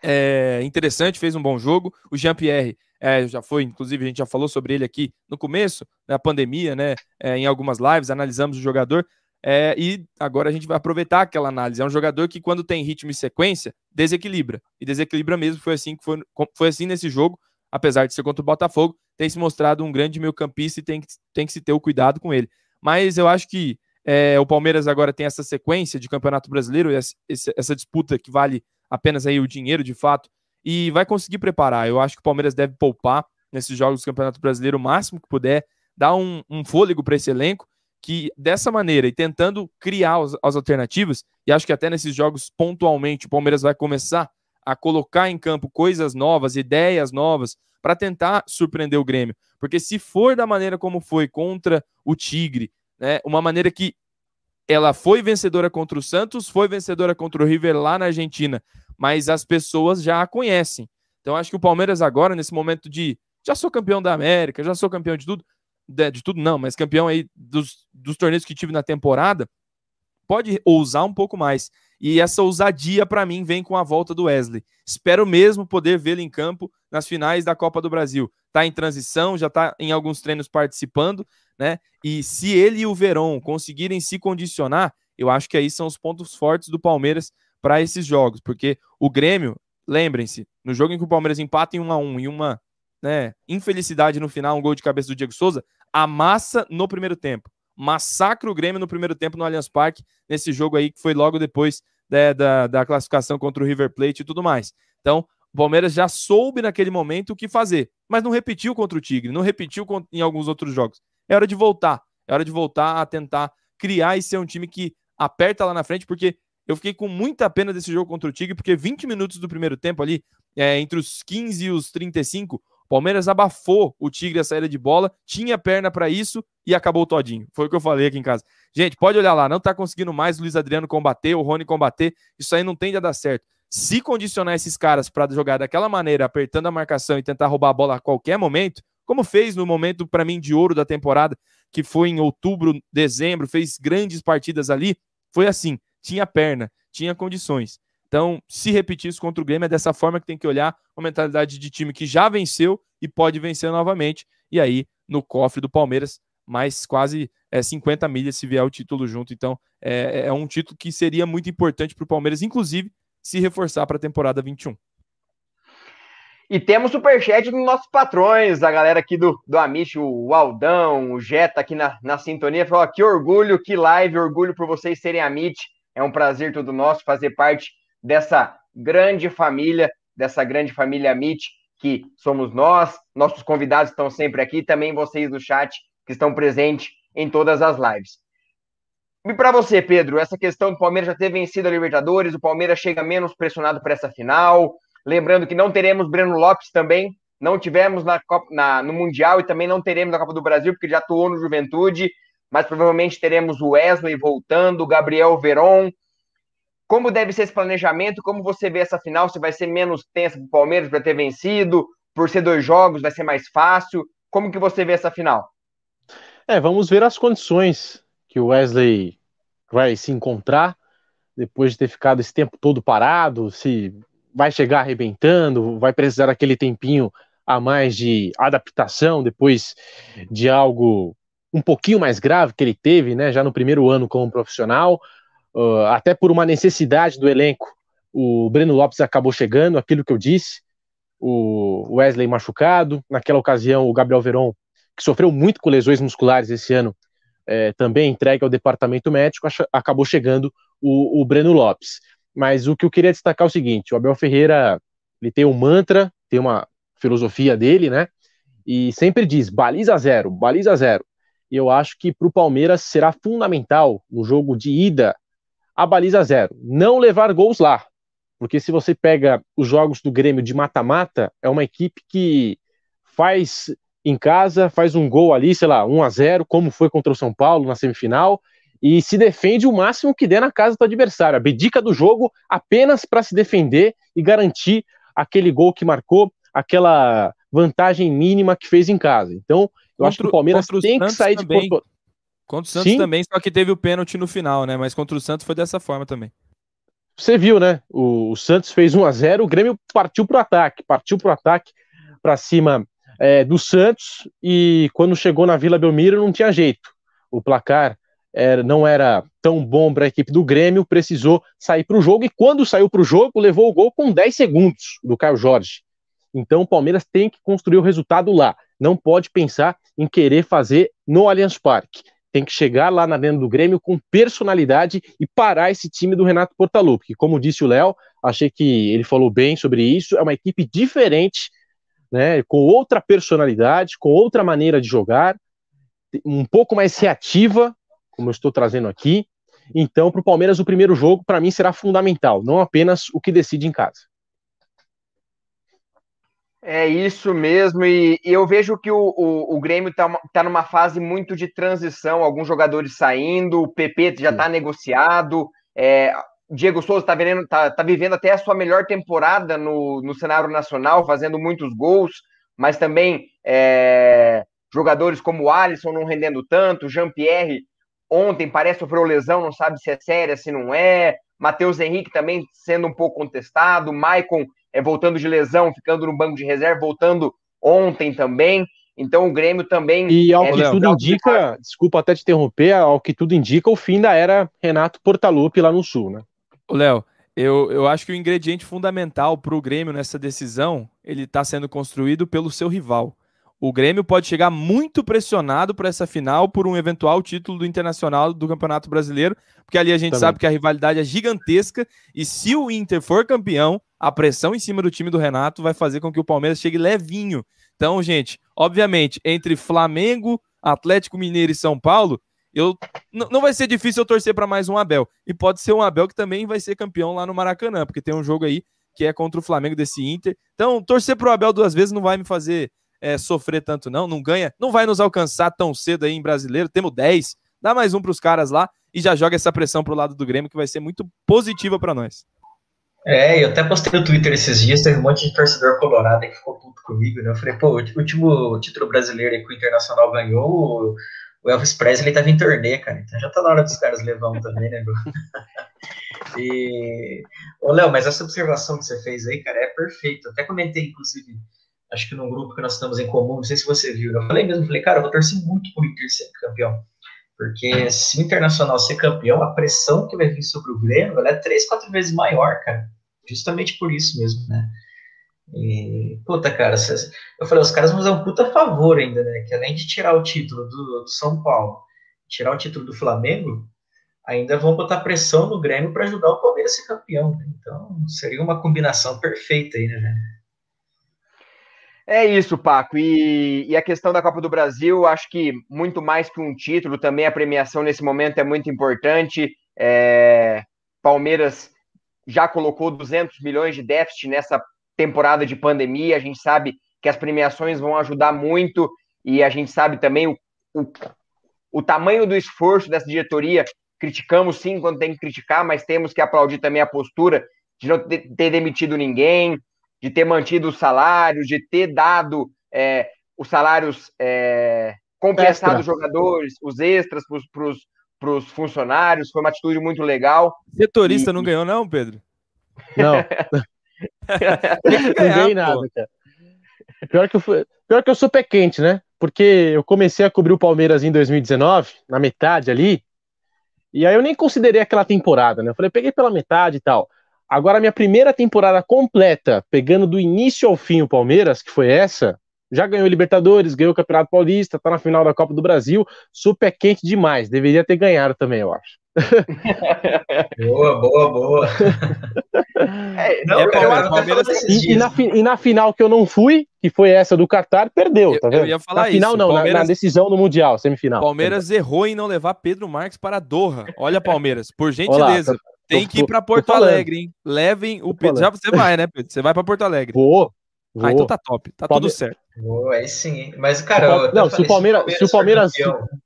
é, interessante, fez um bom jogo. O Jean-Pierre é, já foi, inclusive, a gente já falou sobre ele aqui no começo da pandemia, né? É, em algumas lives, analisamos o jogador. É, e agora a gente vai aproveitar aquela análise. É um jogador que, quando tem ritmo e sequência, desequilibra. E desequilibra mesmo. Foi assim foi, foi assim nesse jogo, apesar de ser contra o Botafogo, tem se mostrado um grande meio-campista e tem que, tem que se ter o cuidado com ele. Mas eu acho que é, o Palmeiras agora tem essa sequência de Campeonato Brasileiro, essa, essa disputa que vale apenas aí o dinheiro de fato, e vai conseguir preparar. Eu acho que o Palmeiras deve poupar nesses jogos do Campeonato Brasileiro o máximo que puder, dar um, um fôlego para esse elenco, que dessa maneira e tentando criar as, as alternativas, e acho que até nesses jogos pontualmente o Palmeiras vai começar a colocar em campo coisas novas, ideias novas, para tentar surpreender o Grêmio. Porque se for da maneira como foi contra o Tigre, né, uma maneira que ela foi vencedora contra o Santos, foi vencedora contra o River lá na Argentina, mas as pessoas já a conhecem. Então acho que o Palmeiras agora, nesse momento de já sou campeão da América, já sou campeão de tudo, de, de tudo não, mas campeão aí dos, dos torneios que tive na temporada, pode ousar um pouco mais. E essa ousadia, para mim, vem com a volta do Wesley. Espero mesmo poder vê-lo em campo nas finais da Copa do Brasil. Está em transição, já está em alguns treinos participando, né? E se ele e o Verón conseguirem se condicionar, eu acho que aí são os pontos fortes do Palmeiras para esses jogos, porque o Grêmio, lembrem-se, no jogo em que o Palmeiras empata em 1 a 1 e uma né, infelicidade no final, um gol de cabeça do Diego Souza, amassa no primeiro tempo. Massacra o Grêmio no primeiro tempo no Allianz Parque, nesse jogo aí que foi logo depois né, da, da classificação contra o River Plate e tudo mais. Então, o Palmeiras já soube naquele momento o que fazer, mas não repetiu contra o Tigre, não repetiu em alguns outros jogos. É hora de voltar, é hora de voltar a tentar criar e ser um time que aperta lá na frente, porque eu fiquei com muita pena desse jogo contra o Tigre, porque 20 minutos do primeiro tempo ali, é, entre os 15 e os 35, Palmeiras abafou o Tigre a saída de bola, tinha perna para isso e acabou todinho. Foi o que eu falei aqui em casa. Gente, pode olhar lá, não tá conseguindo mais o Luiz Adriano combater, o Rony combater, isso aí não tende a dar certo. Se condicionar esses caras para jogar daquela maneira, apertando a marcação e tentar roubar a bola a qualquer momento, como fez no momento para mim de ouro da temporada, que foi em outubro, dezembro, fez grandes partidas ali, foi assim, tinha perna, tinha condições. Então, se repetir isso contra o Grêmio, é dessa forma que tem que olhar uma mentalidade de time que já venceu e pode vencer novamente. E aí, no cofre do Palmeiras, mais quase é, 50 milhas se vier o título junto. Então, é, é um título que seria muito importante para o Palmeiras, inclusive, se reforçar para a temporada 21. E temos superchat dos nossos patrões, a galera aqui do, do Amish, o Aldão, o Jetta aqui na, na sintonia. Falou: que orgulho, que live, orgulho por vocês serem Amit. É um prazer todo nosso fazer parte dessa grande família, dessa grande família MIT, que somos nós, nossos convidados estão sempre aqui, também vocês do chat que estão presentes em todas as lives. E para você, Pedro, essa questão do Palmeiras já ter vencido a Libertadores, o Palmeiras chega menos pressionado para essa final. Lembrando que não teremos Breno Lopes também, não tivemos na, Copa, na, no Mundial e também não teremos na Copa do Brasil, porque já atuou no Juventude, mas provavelmente teremos o Wesley voltando, Gabriel Veron, como deve ser esse planejamento? Como você vê essa final? Se vai ser menos tensa para o Palmeiras para ter vencido? Por ser dois jogos, vai ser mais fácil? Como que você vê essa final? É, vamos ver as condições que o Wesley vai se encontrar depois de ter ficado esse tempo todo parado, se vai chegar arrebentando, vai precisar aquele tempinho a mais de adaptação depois de algo um pouquinho mais grave que ele teve, né, já no primeiro ano como profissional uh, até por uma necessidade do elenco, o Breno Lopes acabou chegando, aquilo que eu disse, o Wesley machucado, naquela ocasião o Gabriel Veron, que sofreu muito com lesões musculares esse ano, é, também entregue ao departamento médico, acabou chegando o, o Breno Lopes. Mas o que eu queria destacar é o seguinte: o Abel Ferreira ele tem um mantra, tem uma filosofia dele, né? E sempre diz baliza zero, baliza zero. E eu acho que para o Palmeiras será fundamental no jogo de ida a baliza zero. Não levar gols lá. Porque se você pega os jogos do Grêmio de mata-mata, é uma equipe que faz em casa, faz um gol ali, sei lá, 1 a 0 como foi contra o São Paulo na semifinal, e se defende o máximo que der na casa do adversário. Abdica do jogo apenas para se defender e garantir aquele gol que marcou, aquela vantagem mínima que fez em casa. Então, eu contra, acho que o Palmeiras tem que sair também. de Porto... Contra o Santos Sim. também, só que teve o pênalti no final, né? Mas contra o Santos foi dessa forma também. Você viu, né? O, o Santos fez 1 a 0 o Grêmio partiu para o ataque, partiu para o ataque para cima é, do Santos e quando chegou na Vila Belmiro não tinha jeito. O placar era, não era tão bom para a equipe do Grêmio, precisou sair para o jogo e quando saiu para o jogo levou o gol com 10 segundos do Caio Jorge. Então o Palmeiras tem que construir o resultado lá. Não pode pensar em querer fazer no Allianz Parque tem que chegar lá na arena do Grêmio com personalidade e parar esse time do Renato Portaluppi, que como disse o Léo, achei que ele falou bem sobre isso, é uma equipe diferente, né, com outra personalidade, com outra maneira de jogar, um pouco mais reativa, como eu estou trazendo aqui. Então, para o Palmeiras, o primeiro jogo, para mim, será fundamental, não apenas o que decide em casa. É isso mesmo, e, e eu vejo que o, o, o Grêmio está tá numa fase muito de transição, alguns jogadores saindo, o PP já está negociado, é, Diego Souza está tá, tá vivendo até a sua melhor temporada no, no cenário nacional, fazendo muitos gols, mas também é, jogadores como o Alisson não rendendo tanto, Jean-Pierre ontem parece sofreu lesão, não sabe se é séria, se não é, Matheus Henrique também sendo um pouco contestado, Maicon é, voltando de lesão, ficando no banco de reserva, voltando ontem também. Então o Grêmio também. E ao é, que tudo indica, desculpa até te interromper, ao que tudo indica, o fim da era Renato Portaluppi lá no Sul, né? O Léo, eu, eu acho que o ingrediente fundamental para o Grêmio nessa decisão ele está sendo construído pelo seu rival. O Grêmio pode chegar muito pressionado para essa final por um eventual título do Internacional do Campeonato Brasileiro, porque ali a gente Também. sabe que a rivalidade é gigantesca e se o Inter for campeão, a pressão em cima do time do Renato vai fazer com que o Palmeiras chegue levinho. Então, gente, obviamente, entre Flamengo, Atlético Mineiro e São Paulo, eu não vai ser difícil eu torcer para mais um Abel. E pode ser um Abel que também vai ser campeão lá no Maracanã, porque tem um jogo aí que é contra o Flamengo desse Inter. Então, torcer para o Abel duas vezes não vai me fazer é, sofrer tanto, não. Não ganha, não vai nos alcançar tão cedo aí em brasileiro. Temos 10, dá mais um para os caras lá e já joga essa pressão pro lado do Grêmio, que vai ser muito positiva para nós. É, eu até postei no Twitter esses dias, teve um monte de torcedor colorado que ficou puto comigo, né? Eu falei, pô, o último título brasileiro que o Internacional ganhou, o Elvis Presley tava em turnê, cara. Então já tá na hora dos caras levar um também, né, *laughs* e. Ô, Léo, mas essa observação que você fez aí, cara, é perfeito. Até comentei, inclusive, acho que num grupo que nós estamos em comum, não sei se você viu, eu falei mesmo, falei, cara, eu vou torcer muito pro Inter ser campeão, porque se o Internacional ser campeão, a pressão que vai vir sobre o Grêmio, é três, quatro vezes maior, cara, justamente por isso mesmo, né, e, puta, cara, eu falei, os caras vão fazer um puta favor ainda, né, que além de tirar o título do, do São Paulo, tirar o título do Flamengo, ainda vão botar pressão no Grêmio para ajudar o Palmeiras a ser campeão, né? então seria uma combinação perfeita aí, né, velho? É isso, Paco. E, e, a questão da Copa do Brasil, acho que muito mais que um título, também a premiação nesse momento é muito importante. É, Palmeiras já colocou 200 milhões de déficit nessa temporada de pandemia. A gente sabe que as premiações vão ajudar muito e a gente sabe também o, o, o tamanho do esforço dessa diretoria. Criticamos sim quando tem que criticar, mas temos que aplaudir também a postura de não ter demitido ninguém, de ter mantido os salários, de ter dado é, os salários é, compensados aos jogadores, os extras para os funcionários. Foi uma atitude muito legal. Setorista e... não ganhou, não, Pedro? Não. *laughs* não ganhei nada, cara. Pior que, eu fui... Pior que eu sou pé quente, né? Porque eu comecei a cobrir o Palmeiras em 2019, na metade ali, e aí eu nem considerei aquela temporada, né? Eu falei, peguei pela metade e tal. Agora, minha primeira temporada completa, pegando do início ao fim o Palmeiras, que foi essa, já ganhou Libertadores, ganhou o Campeonato Paulista, tá na final da Copa do Brasil, super quente demais. Deveria ter ganhado também, eu acho. *laughs* boa, boa, boa. É, não, é, eu, Palmeiras... e, e, na, e, na, final que eu não fui, que foi essa do Qatar, perdeu, tá vendo? Eu ia falar na final isso. não, Palmeiras... na, na, decisão no Mundial, semifinal. Palmeiras errou em não levar Pedro Marques para Doha. Olha, Palmeiras, por gentileza. Olá, tá tem que ir para Porto Alegre, hein? Levem o Pedro. Já você vai, né, Pedro? Você vai para Porto Alegre. Vou. Vou. Ah, então tá top. Tá Palme... tudo certo. Vou, aí sim. Mas, cara. não, se o Palmeiras, se o Palmeiras, se o Palmeiras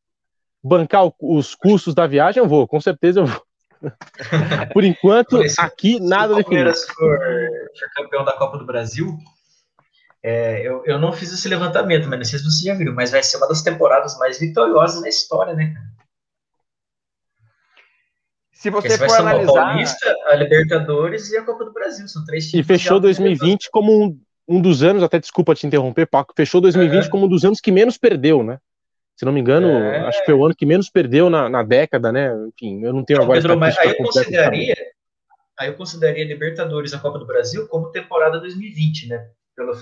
bancar os custos da viagem, eu vou. Com certeza eu vou. *laughs* Por enquanto, se, aqui nada definido. Se o Palmeiras for, for, campeão da Copa do Brasil, é, eu, eu não fiz esse levantamento, mas não sei se você já viu, mas vai ser uma das temporadas mais vitoriosas na história, né, cara? Se você for analisar. Paulista, a Libertadores e a Copa do Brasil. São três títulos. E fechou 2020 como um, um, dos anos, até desculpa te interromper, Paco, fechou 2020 é. como um dos anos que menos perdeu, né? Se não me engano, é. acho que foi o ano que menos perdeu na, na década, né? Enfim, eu não tenho agora. Pedro, mas aí eu consideraria. Aí eu consideraria Libertadores e a Copa do Brasil como temporada 2020, né? Pela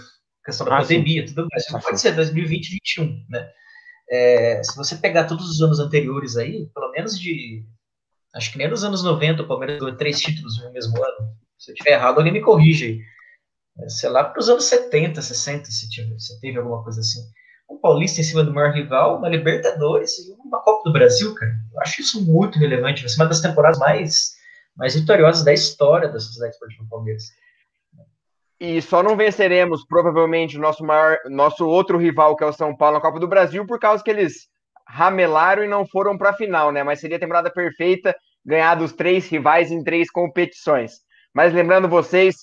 questão da ah, pandemia e tudo mais. Não ah, pode sim. ser 2020 e 2021, né? É, se você pegar todos os anos anteriores aí, pelo menos de Acho que nem nos anos 90 o Palmeiras ganhou três títulos no mesmo ano. Se eu estiver errado, alguém me corrige aí. É, sei lá, para os anos 70, 60, se, se teve alguma coisa assim. Um Paulista em cima do maior rival, uma Libertadores e uma Copa do Brasil, cara. Eu acho isso muito relevante. Vai ser uma das temporadas mais, mais vitoriosas da história da Sociedade Esportiva Palmeiras. E só não venceremos, provavelmente, o nosso, maior, nosso outro rival, que é o São Paulo, na Copa do Brasil, por causa que eles ramelaram e não foram para a final, né? Mas seria a temporada perfeita ganhar dos três rivais em três competições. Mas lembrando vocês,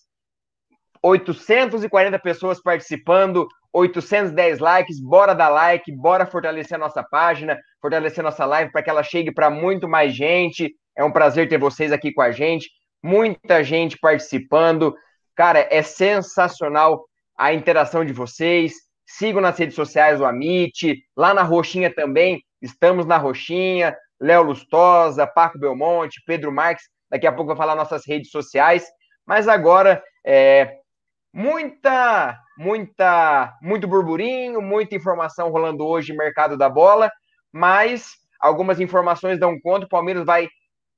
840 pessoas participando, 810 likes, bora dar like, bora fortalecer a nossa página, fortalecer nossa live para que ela chegue para muito mais gente. É um prazer ter vocês aqui com a gente. muita gente participando. Cara, é sensacional a interação de vocês. Sigam nas redes sociais o Amit, lá na Roxinha também, estamos na Roxinha, Léo Lustosa, Paco Belmonte, Pedro Marques, daqui a pouco vai falar nossas redes sociais, mas agora é, muita, muita, muito burburinho, muita informação rolando hoje no mercado da bola, mas algumas informações dão conta, o Palmeiras vai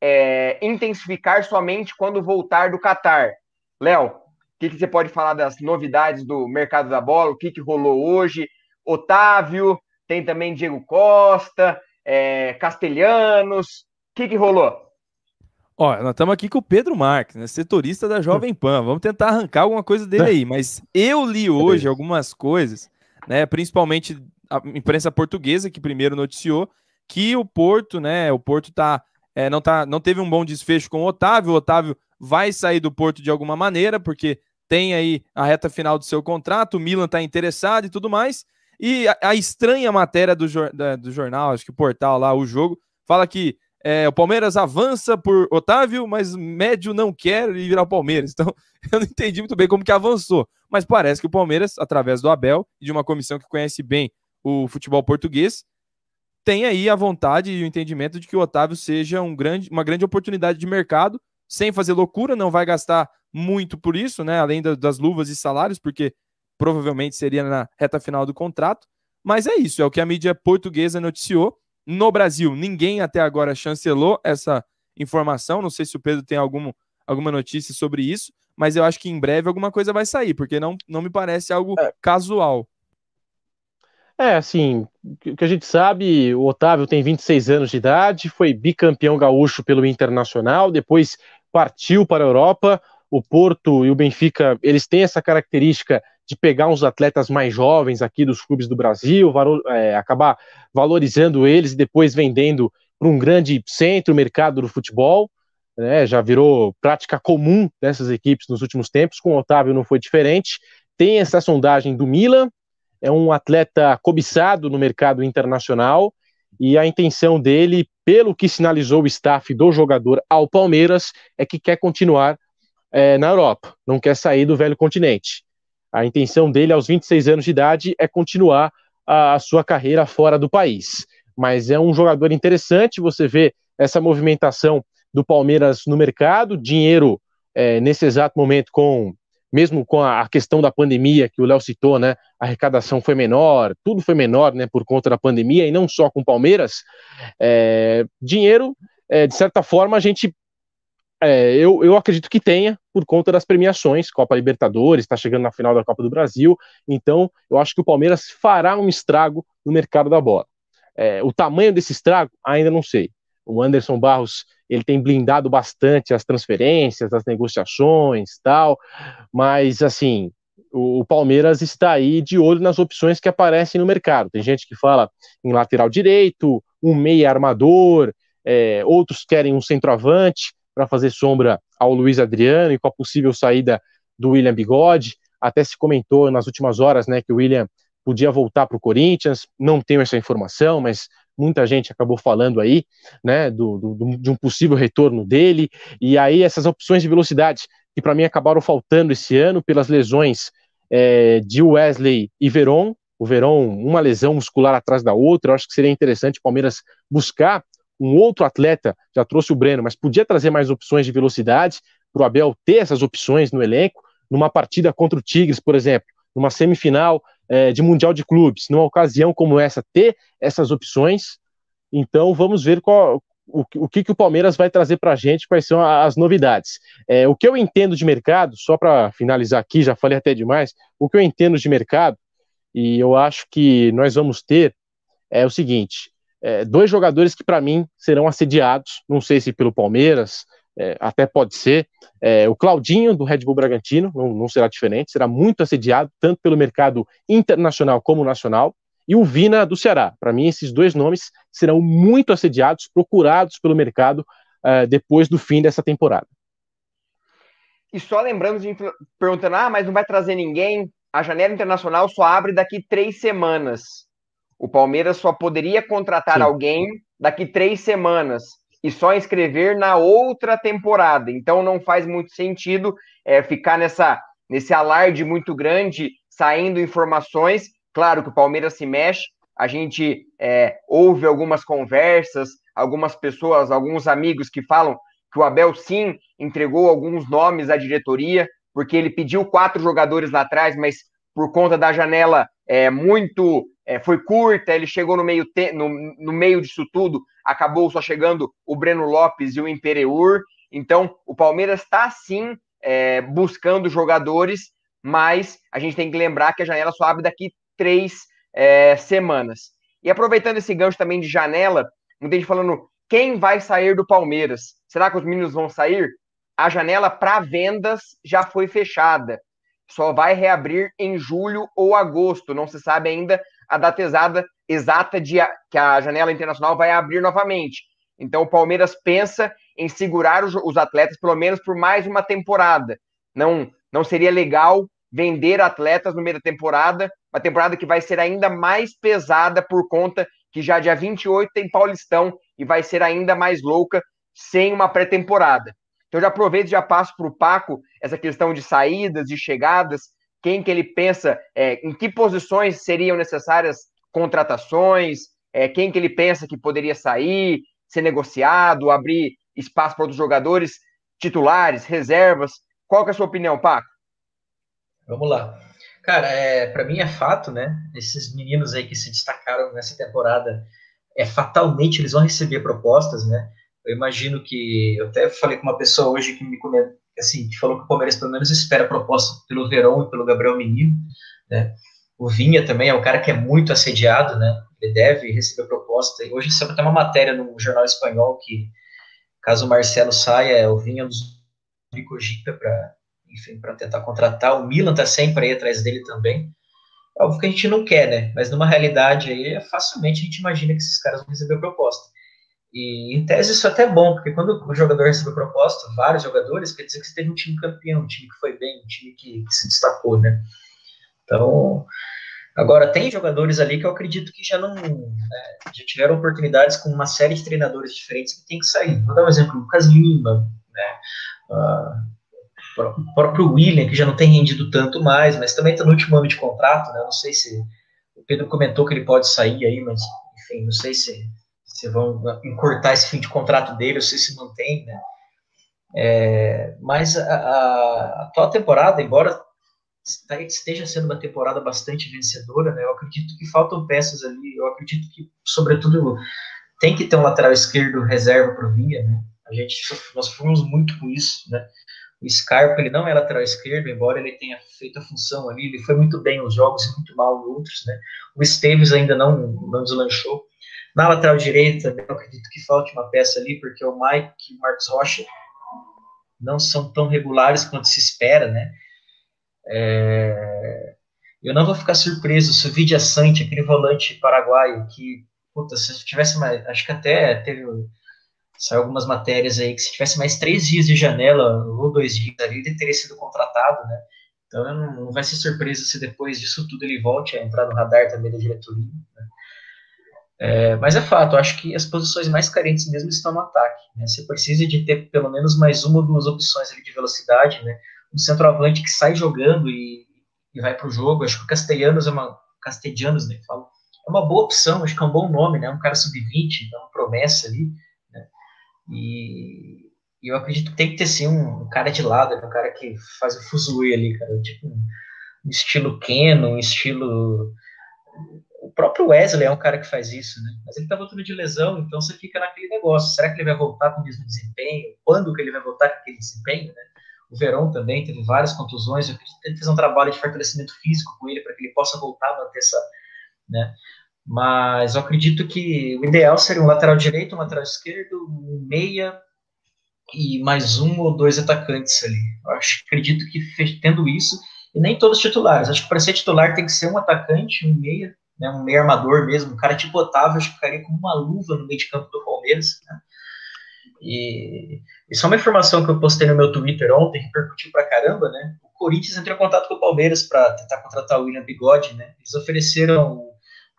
é, intensificar somente quando voltar do Catar. Léo, que, que, você pode falar das novidades do mercado da bola? O que, que rolou hoje? Otávio, tem também Diego Costa, é, Castelhanos. O que, que rolou? Ó, nós estamos aqui com o Pedro Marques, né, setorista da Jovem Pan. Vamos tentar arrancar alguma coisa dele aí. Mas eu li hoje algumas coisas, né, principalmente a imprensa portuguesa, que primeiro noticiou que o Porto, né, o Porto tá, é, não, tá, não teve um bom desfecho com o Otávio. O Otávio vai sair do Porto de alguma maneira, porque tem aí a reta final do seu contrato, o Milan está interessado e tudo mais. E a, a estranha matéria do, do jornal, acho que o portal lá, o jogo, fala que é, o Palmeiras avança por Otávio, mas médio não quer ir virar o Palmeiras. *laughs* Então, eu não entendi muito bem como que avançou. Mas parece que o Palmeiras, através do Abel e de uma comissão que conhece bem o futebol português, tem aí a vontade e o entendimento de que o Otávio seja um grande, uma grande oportunidade de mercado sem fazer loucura, não vai gastar muito por isso, né? Além das luvas e salários, porque provavelmente seria na reta final do contrato. Mas é isso, é o que a mídia portuguesa noticiou. No Brasil, ninguém até agora chancelou essa informação. Não sei se o Pedro tem algum, alguma notícia sobre isso, mas eu acho que em breve alguma coisa vai sair, porque não, não me parece algo é. casual. É, assim, o que a gente sabe, o Otávio tem 26 anos de idade, foi bicampeão gaúcho pelo Internacional, depois partiu para a Europa. O Porto e o Benfica, eles têm essa característica de pegar uns atletas mais jovens aqui dos clubes do Brasil, é, acabar valorizando eles e depois vendendo para um grande centro mercado do futebol. Né, já virou prática comum dessas equipes nos últimos tempos, com o Otávio não foi diferente. Tem essa sondagem do Milan, é um atleta cobiçado no mercado internacional, e a intenção dele, pelo que sinalizou o staff do jogador ao Palmeiras, é que quer continuar é, na Europa, não quer sair do velho continente. A intenção dele, aos 26 anos de idade, é continuar a, a sua carreira fora do país. Mas é um jogador interessante, você vê essa movimentação do Palmeiras no mercado, dinheiro é, nesse exato momento com mesmo com a, questão da pandemia que o Léo citou, né, a arrecadação foi menor, tudo foi menor, né, por conta da pandemia e não só com o Palmeiras, é, dinheiro, é, de certa forma, a gente, é, eu, eu acredito que tenha por conta das premiações, Copa Libertadores, está chegando na final da Copa do Brasil, então eu acho que o Palmeiras fará um estrago no mercado da bola. É, o tamanho desse estrago, ainda não sei. O Anderson Barros ele tem blindado bastante as transferências, as negociações, tal, mas assim o, Palmeiras está aí de olho nas opções que aparecem no mercado. Tem gente que fala em lateral direito, um meia armador, é, outros querem um centroavante para fazer sombra ao Luiz Adriano e com a possível saída do William Bigode. Até se comentou nas últimas horas né, que o William podia voltar para o Corinthians. Não tenho essa informação, mas muita gente acabou falando aí, né, do, do, de um possível retorno dele, e aí essas opções de velocidade que para mim acabaram faltando esse ano pelas lesões é, de Wesley e Veron, o Veron, uma lesão muscular atrás da outra, eu acho que seria interessante o Palmeiras buscar um outro atleta, já trouxe o Breno, mas podia trazer mais opções de velocidade, para o Abel ter essas opções no elenco, numa partida contra o Tigres, por exemplo, numa semifinal é, de Mundial de Clubes, numa ocasião como essa, ter essas opções. Então vamos ver qual, o, o que, que o Palmeiras vai trazer para a gente, quais são as novidades. É, o que eu entendo de mercado, só para finalizar aqui, já falei até demais, o que eu entendo de mercado, e eu acho que nós vamos ter, é o seguinte: é, dois jogadores que para mim serão assediados, não sei se pelo Palmeiras, é, até pode ser. É, o Claudinho, do Red Bull Bragantino, não, não, será diferente, será muito assediado, tanto pelo mercado internacional como nacional. E o Vina, do Ceará. Para mim, esses dois nomes serão muito assediados, procurados pelo mercado uh, depois do fim dessa temporada. E só lembrando, de perguntando, ah, mas não vai trazer ninguém? A janela internacional só abre daqui três semanas. O Palmeiras só poderia contratar Sim. alguém daqui três semanas. e só inscrever na outra temporada. Então não faz muito sentido é, ficar nessa, nesse alarde muito grande, saindo informações. Claro que o Palmeiras se mexe, a gente é, ouve algumas conversas, algumas pessoas, alguns amigos que falam que o Abel sim entregou alguns nomes à diretoria, porque ele pediu quatro jogadores lá atrás, mas por conta da janela é, muito é, foi curta, ele chegou no meio, te, no, no meio disso tudo, acabou só chegando o Breno Lopes e o Impereur. Então, o Palmeiras está sim é, buscando jogadores, mas a gente tem que lembrar que a janela só abre daqui três é, semanas. E aproveitando esse gancho também de janela, muita gente falando quem vai sair do Palmeiras. Será que os meninos vão sair? A janela para vendas já foi fechada. Só vai reabrir em julho ou agosto. Não se sabe ainda a data exata, exata de que a janela internacional vai abrir novamente. Então o Palmeiras pensa em segurar os, os atletas pelo menos por mais uma temporada. Não, não seria legal vender atletas no meio da temporada, uma temporada que vai ser ainda mais pesada por conta que já dia 28 tem Paulistão e vai ser ainda mais louca sem uma pré-temporada. Então já aproveito e já passo para o Paco essa questão de saídas, de chegadas, quem que ele pensa, é, em que posições seriam necessárias contratações, é, quem que ele pensa que poderia sair, ser negociado, abrir espaço para outros jogadores, titulares, reservas. Qual que é a sua opinião, Paco? Vamos lá. Cara, é, para mim é fato, né? Esses meninos aí que se destacaram nessa temporada, é fatalmente eles vão receber propostas, né? Eu imagino que eu até falei com uma pessoa hoje que me comentou, assim, que falou que o Palmeiras pelo menos espera proposta pelo Verão e pelo Gabriel Menino, né? O Vinha também é um cara que é muito assediado, né? Ele deve receber proposta. E hoje saiu até uma matéria no jornal espanhol que caso o Marcelo saia, o Vinha nos cogita para enfim, para tentar contratar. O Milan está sempre aí atrás dele também. É óbvio que a gente não quer, né? Mas numa realidade aí, facilmente a gente imagina que esses caras vão receber proposta. E em tese isso é até bom, porque quando o jogador recebe proposta, vários jogadores, quer dizer que você teve um time campeão, um time que foi bem, um time que, que se destacou, né? Então, agora tem jogadores ali que eu acredito que já não né, já tiveram oportunidades com uma série de treinadores diferentes que tem que sair. Vou dar um exemplo, Lucas Lima, né? Uh, o próprio William, que já não tem rendido tanto mais, mas também está no último ano de contrato, né? Não sei se o Pedro comentou que ele pode sair aí, mas enfim, não sei se, se vão encurtar esse fim de contrato dele ou se se mantém, né? É, mas a, a, atual temporada, embora esteja sendo uma temporada bastante vencedora, né? Eu acredito que faltam peças ali. Eu acredito que, sobretudo, tem que ter um lateral esquerdo reserva para o Vinha, né? A gente nós fomos muito com isso, né? O Scarpa ele não é lateral esquerdo, embora ele tenha feito a função ali, ele foi muito bem nos jogos e muito mal em outros, né? O Esteves ainda não, não deslanchou. Na lateral direita, eu acredito que falte uma peça ali, porque o Mike e o Marcos Rocha não são tão regulares quanto se espera, né? É... Eu não vou ficar surpreso se o Vidia Sante, aquele volante paraguaio, que, puta, se tivesse mais, acho que até teve Saiu algumas matérias aí que se tivesse mais três dias de janela ou dois dias ali, ele teria sido contratado, né? Então não, vai ser surpresa se depois disso tudo ele volte a entrar no radar também da diretoria. Né? É, mas é fato, acho que as posições mais carentes mesmo estão no ataque. Né? Você precisa de ter pelo menos mais uma ou duas opções de velocidade, né? Um centroavante que sai jogando e, e vai para o jogo. Acho que o Castellanos é uma. Castellanos, né? Falo, é uma boa opção, acho que é um bom nome, né? Um cara sub-20, é uma promessa ali. E, e, eu acredito que tem que ter sim um, um cara de lado, um cara que faz o fuzue ali, cara. Tipo um, um estilo Keno, um estilo. O próprio Wesley é um cara que faz isso, né? Mas ele tá voltando de lesão, então você fica naquele negócio. Será que ele vai voltar com o mesmo desempenho? Quando que ele vai voltar com aquele desempenho, né? O Verão também teve várias contusões. Eu ele fez um trabalho de fortalecimento físico com ele para que ele possa voltar a manter essa, né? Mas eu acredito que o ideal seria um lateral direito, um lateral esquerdo, um meia e mais um ou dois atacantes ali. Eu acho, acredito que tendo isso, e nem todos titulares. Acho que para ser titular tem que ser um atacante, um meia, né, um meia armador mesmo, um cara tipo Otávio, acho que ficaria como uma luva no meio de campo do Palmeiras. Né? E isso é uma informação que eu postei no meu Twitter ontem, repercutiu pra caramba, né? O Corinthians entrou em contato com o Palmeiras para tentar contratar o William Bigode, né? Eles ofereceram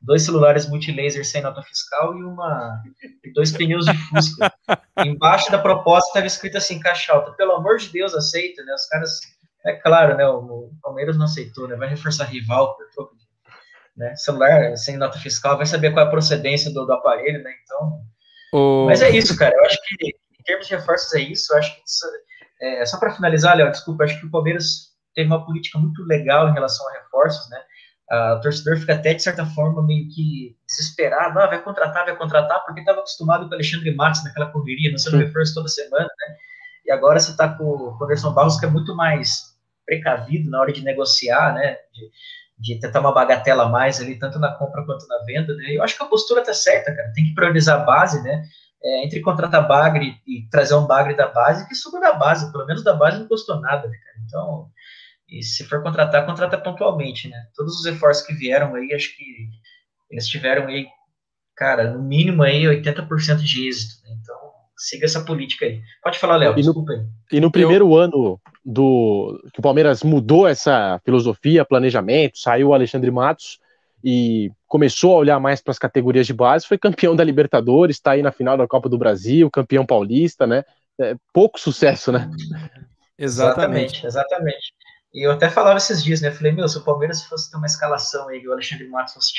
dois celulares multilaser sem nota fiscal e uma e dois pneus de Fusca. Embaixo da proposta estava escrito assim, caixa alta. Pelo amor de Deus, aceita, né? Os caras, é claro, né? O, Palmeiras não aceitou, né? Vai reforçar rival por troco né? celular sem nota fiscal, vai saber qual é a procedência do, do aparelho, né? Então, o... mas é isso, cara. Eu acho que em termos de reforços é isso. Eu acho que isso, é, só para finalizar, Léo, desculpa, acho que o Palmeiras teve uma política muito legal em relação a reforços, né? O torcedor fica até, de certa forma, meio que desesperado. Ah, vai contratar, vai contratar, porque estava acostumado com o Alexandre Matos naquela correria, não sendo reforço toda semana, né? E agora você está com o Anderson Barros, que é muito mais precavido na hora de negociar, né? De, de tentar uma bagatela a mais ali, tanto na compra quanto na venda. Né? Eu acho que a postura tá certa, cara. Tem que priorizar a base, né? É, entre contratar bagre e trazer um bagre da base, que suba da base, pelo menos da base não custou nada, né, cara? Então, e se for contratar, contrata pontualmente, né? Todos os esforços que vieram aí, acho que eles tiveram aí, cara, no mínimo aí 80% de êxito. Né? Então, siga essa política aí. Pode falar, Léo, desculpa aí. E no primeiro Eu... ano do que o Palmeiras mudou essa filosofia, planejamento, saiu o Alexandre Matos e começou a olhar mais para as categorias de base, foi campeão da Libertadores, está aí na final da Copa do Brasil, campeão paulista, né? É, pouco sucesso, né? *laughs* Exatamente, exatamente. E eu até falava esses dias, né? Eu falei, meu, se o Palmeiras fosse ter uma escalação aí, o Alexandre Matos fosse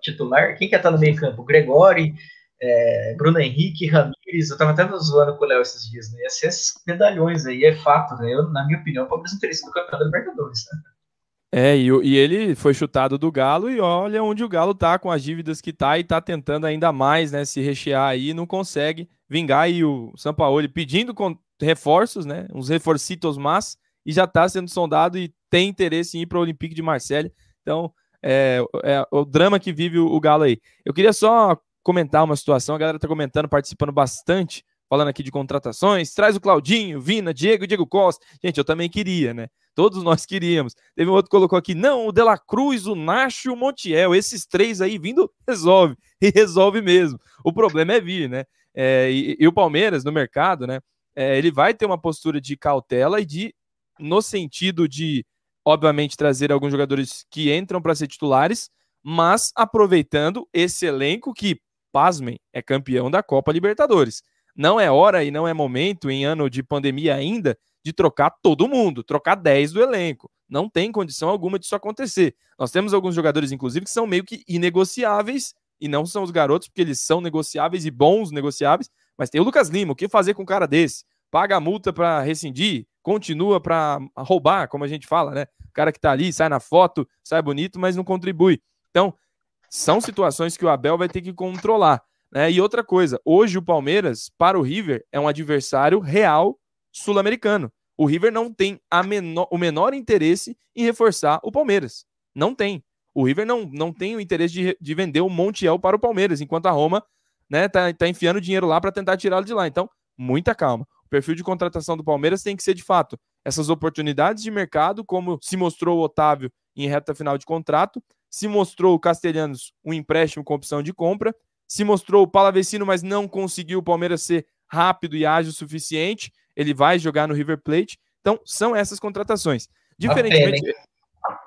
titular, quem quer estar no meio campo? O Gregori, é, Bruno Henrique, Ramires, eu tava até zoando com o Léo esses dias, né? Ia ser esses medalhões aí, é fato, né? Eu, na minha opinião, o Palmeiras não teria sido campeão da Libertadores, né? É, e, e, ele foi chutado do Galo e olha onde o Galo tá com as dívidas que tá e tá tentando ainda mais, né, se rechear aí, não consegue vingar e o Sampaoli pedindo reforços, né, uns reforcitos mas e já está sendo sondado e tem interesse em ir para o Olympique de Marseille. Então, é, é, o drama que vive o, o, Galo aí. Eu queria só comentar uma situação, a galera está comentando, participando bastante, falando aqui de contratações. Traz o Claudinho, Vina, Diego, Diego Costa. Gente, eu também queria, né? Todos nós queríamos. Teve um outro que colocou aqui, não, o De La Cruz, o Nacho e o Montiel. Esses três aí vindo, *laughs* resolve. E resolve mesmo. O problema é vir, né? É, e, e, o Palmeiras, no mercado, né? É, ele vai ter uma postura de cautela e de no sentido de, obviamente, trazer alguns jogadores que entram para ser titulares, mas aproveitando esse elenco que, pasmem, é campeão da Copa Libertadores. Não é hora e não é momento, em ano de pandemia ainda, de trocar todo mundo, trocar 10 do elenco. Não tem condição alguma disso acontecer. Nós temos alguns jogadores, inclusive, que são meio que inegociáveis, e não são os garotos, porque eles são negociáveis e bons negociáveis, mas tem o Lucas Lima, o que fazer com um cara desse? Paga a multa para rescindir? continua para roubar, como a gente fala, né? O cara que tá ali, sai na foto, sai bonito, mas não contribui. Então, são situações que o Abel vai ter que controlar. Né? E outra coisa, hoje o Palmeiras, para o River, é um adversário real sul-americano. O River não tem menor, o menor interesse em reforçar o Palmeiras. Não tem. O River não, não tem o interesse de, de vender o Montiel para o Palmeiras, enquanto a Roma né, tá, tá enfiando dinheiro lá para tentar tirá-lo de lá. Então, muita calma. O perfil de contratação do Palmeiras tem que ser, de fato, essas oportunidades de mercado, como se mostrou o Otávio em reta final de contrato, se mostrou o Castelhanos um empréstimo com opção de compra, se mostrou o Palavecino, mas não conseguiu o Palmeiras ser rápido e ágil o suficiente, ele vai jogar no River Plate. Então, são essas contratações. Diferentemente,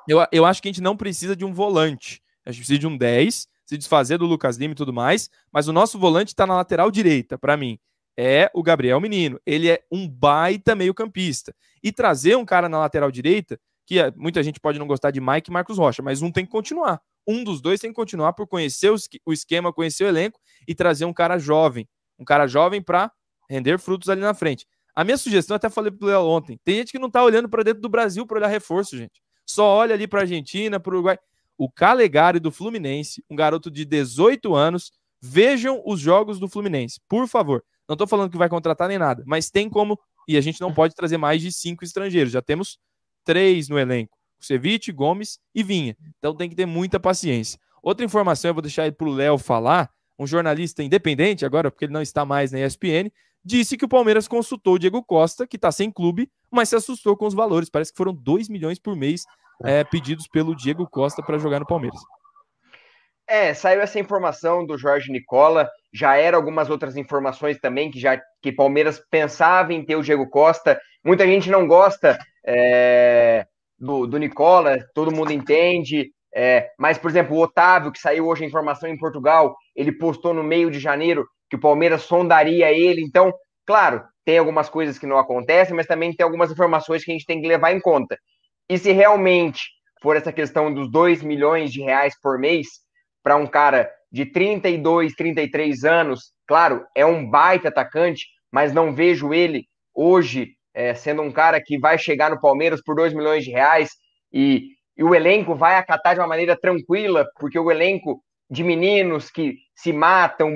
eu, eu acho que a gente não precisa de um volante. A gente precisa de um 10, se desfazer do Lucas Lima e tudo mais, mas o nosso volante está na lateral direita, para mim é o Gabriel Menino. Ele é um baita meio-campista. E trazer um cara na lateral direita, que é, muita gente pode não gostar de Mike e Marcos Rocha, mas um tem que continuar. Um dos dois tem que continuar por conhecer o esquema, conhecer o elenco e trazer um cara jovem. Um cara jovem para render frutos ali na frente. A minha sugestão, até falei pro Léo ontem, tem gente que não tá olhando para dentro do Brasil para olhar reforço, gente. Só olha ali para Argentina, para Uruguai. O Calegari do Fluminense, um garoto de 18 anos, vejam os jogos do Fluminense, por favor. Não estou falando que vai contratar nem nada, mas tem como, e a gente não pode trazer mais de cinco estrangeiros. Já temos três no elenco: Ceviche, Gomes e Vinha. Então tem que ter muita paciência. Outra informação, eu vou deixar aí para o Léo falar. Um jornalista independente, agora porque ele não está mais na ESPN, disse que o Palmeiras consultou o Diego Costa, que está sem clube, mas se assustou com os valores. Parece que foram 2 milhões por mês é, pedidos pelo Diego Costa para jogar no Palmeiras. É, saiu essa informação do Jorge Nicola, já era algumas outras informações também que já que Palmeiras pensava em ter o Diego Costa. Muita gente não gosta é, do, do Nicola, todo mundo entende. É, mas, por exemplo, o Otávio, que saiu hoje a informação em Portugal, ele postou no meio de janeiro que o Palmeiras sondaria ele. Então, claro, tem algumas coisas que não acontecem, mas também tem algumas informações que a gente tem que levar em conta. E se realmente for essa questão dos 2 milhões de reais por mês para um cara de 32, 33 anos, claro, é um baita atacante, mas não vejo ele hoje é, sendo um cara que vai chegar no Palmeiras por 2 milhões de reais e, e o elenco vai acatar de uma maneira tranquila, porque o elenco de meninos que se matam,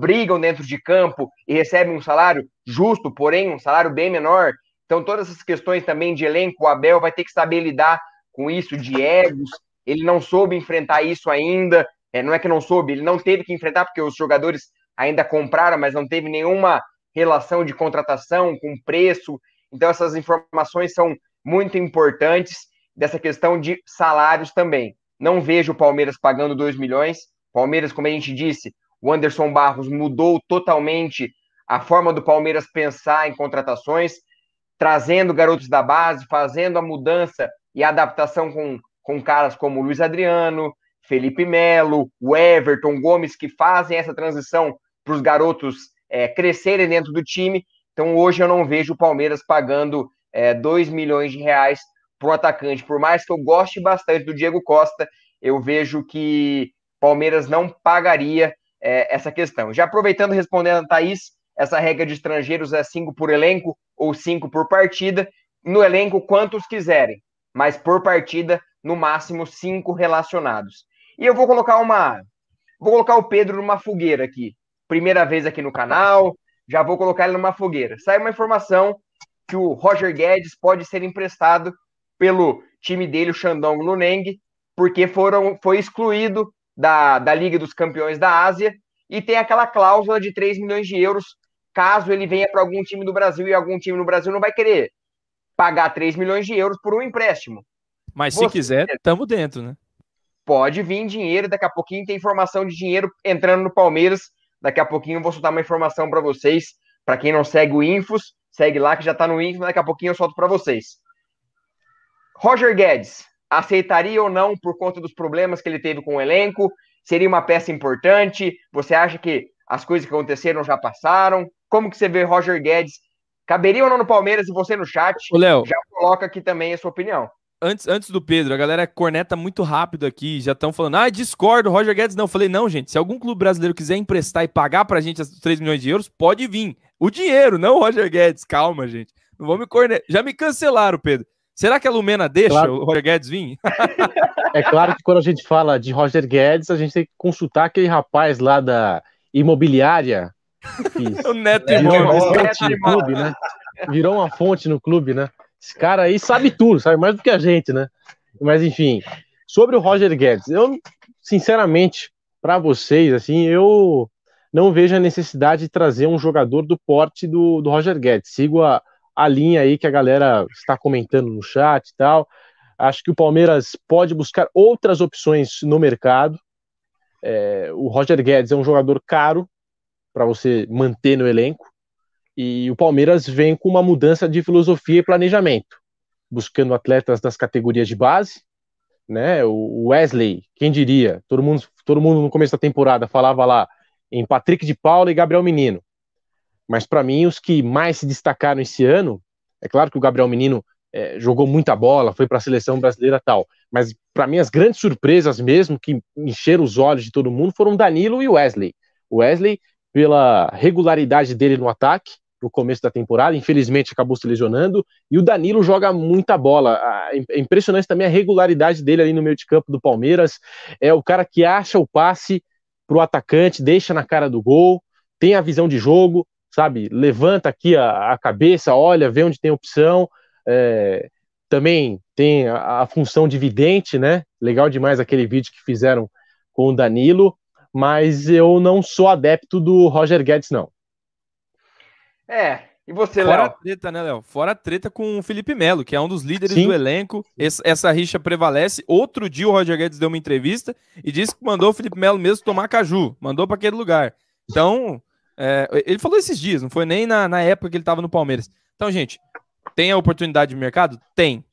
brigam dentro de campo e recebem um salário justo, porém um salário bem menor. Então, todas essas questões também de elenco, o Abel vai ter que saber lidar com isso, de egos. Ele não soube enfrentar isso ainda. É, não é que não soube, ele não teve que enfrentar, porque os jogadores ainda compraram, mas não teve nenhuma relação de contratação com preço. Então, essas informações são muito importantes dessa questão de salários também. Não vejo o Palmeiras pagando 2 milhões. Palmeiras, como a gente disse, o Anderson Barros mudou totalmente a forma do Palmeiras pensar em contratações, trazendo garotos da base, fazendo a mudança e a adaptação com, com caras como Luiz Adriano, Felipe Melo, o Everton Gomes, que fazem essa transição para os garotos é, crescerem dentro do time. Então, hoje eu não vejo o Palmeiras pagando é, 2 milhões de reais para um atacante. Por mais que eu goste bastante do Diego Costa, eu vejo que Palmeiras não pagaria é, essa questão. Já aproveitando respondendo a Thaís, essa regra de estrangeiros é cinco por elenco ou cinco por partida. No elenco, quantos quiserem, mas por partida, no máximo cinco relacionados. E eu vou colocar uma. Vou colocar o Pedro numa fogueira aqui. Primeira vez aqui no canal, já vou colocar ele numa fogueira. Sai uma informação que o Roger Guedes pode ser emprestado pelo time dele, o Shandong Luneng, porque foram, foi excluído da, da Liga dos Campeões da Ásia e tem aquela cláusula de 3 milhões de euros caso ele venha para algum time do Brasil e algum time no Brasil não vai querer pagar 3 milhões de euros por um empréstimo. Mas se Você, quiser, estamos dentro, né? Pode vir dinheiro, daqui a pouquinho tem informação de dinheiro entrando no Palmeiras. Daqui a pouquinho eu vou soltar uma informação para vocês. Para quem não segue o Infos, segue lá que já está no Infos, daqui a pouquinho eu solto para vocês. Roger Guedes, aceitaria ou não por conta dos problemas que ele teve com o elenco? Seria uma peça importante? Você acha que as coisas que aconteceram já passaram? Como que você vê Roger Guedes? Caberia ou não no Palmeiras e você no chat? O Léo, já coloca aqui também a sua opinião. Antes, antes do Pedro, a galera corneta muito rápido aqui, já estão falando, ah, discordo, Roger Guedes não. Eu falei, não, gente, se algum clube brasileiro quiser emprestar e pagar pra gente os 3 milhões de euros, pode vir. O dinheiro, não o Roger Guedes. Calma, gente. Não vou me cornetar. Já me cancelaram, Pedro. Será que a Lumena deixa claro. o Roger Guedes vir? *laughs* É claro que quando a gente fala de Roger Guedes, a gente tem que consultar aquele rapaz lá da imobiliária. *laughs* o Neto virou fonte no clube, né? Virou uma fonte no clube, né? Esse cara aí sabe tudo, sabe mais do que a gente, né? Mas enfim, sobre o Roger Guedes, eu sinceramente, para vocês, assim, eu não vejo a necessidade de trazer um jogador do porte do, do Roger Guedes. Sigo a, a linha aí que a galera está comentando no chat e tal. Acho que o Palmeiras pode buscar outras opções no mercado. É, o Roger Guedes é um jogador caro para você manter no elenco. E o Palmeiras vem com uma mudança de filosofia e planejamento, buscando atletas das categorias de base, né? O Wesley, quem diria? Todo mundo, todo mundo no começo da temporada falava lá em Patrick de Paula e Gabriel Menino. Mas para mim, os que mais se destacaram esse ano, é claro que o Gabriel Menino é, jogou muita bola, foi para a seleção brasileira tal, mas para mim as grandes surpresas mesmo que encheram os olhos de todo mundo foram Danilo e Wesley. O Wesley pela regularidade dele no ataque no começo da temporada, infelizmente acabou se lesionando, e o Danilo joga muita bola. É impressionante também a regularidade dele ali no meio de campo do Palmeiras. É o cara que acha o passe para o atacante, deixa na cara do gol, tem a visão de jogo, sabe? Levanta aqui a, a cabeça, olha, vê onde tem opção. É, também tem a, a, função de vidente, né? Legal demais aquele vídeo que fizeram com o Danilo, mas eu não sou adepto do Roger Guedes, não. É, e você, Léo? Fora a treta, né, Léo? Fora a treta com o Felipe Melo, que é um dos líderes Sim. do elenco. Essa, essa rixa prevalece. Outro dia o Roger Guedes deu uma entrevista e disse que mandou o Felipe Melo mesmo tomar caju. Mandou para aquele lugar. Então, é, ele falou esses dias, não foi nem na, na época que ele estava no Palmeiras. Então, gente, tem a oportunidade de mercado? Tem.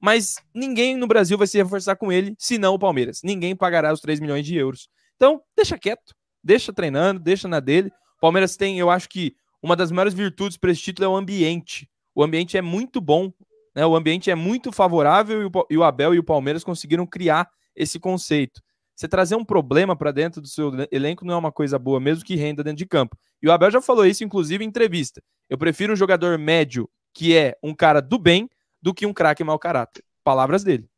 mas ninguém no Brasil vai se reforçar com ele, senão o Palmeiras. Ninguém pagará os 3 milhões de euros. Então, deixa quieto, deixa treinando, deixa na dele. O Palmeiras tem, eu acho que uma das maiores virtudes para esse título é o ambiente. O ambiente é muito bom, né? O ambiente é muito favorável e o, e o Abel e o Palmeiras conseguiram criar esse conceito. Você trazer um problema para dentro do seu elenco não é uma coisa boa, mesmo que renda dentro de campo. E o Abel já falou isso, inclusive, em entrevista. Eu prefiro um jogador médio que é um cara do bem do que um craque mau caráter. Palavras dele.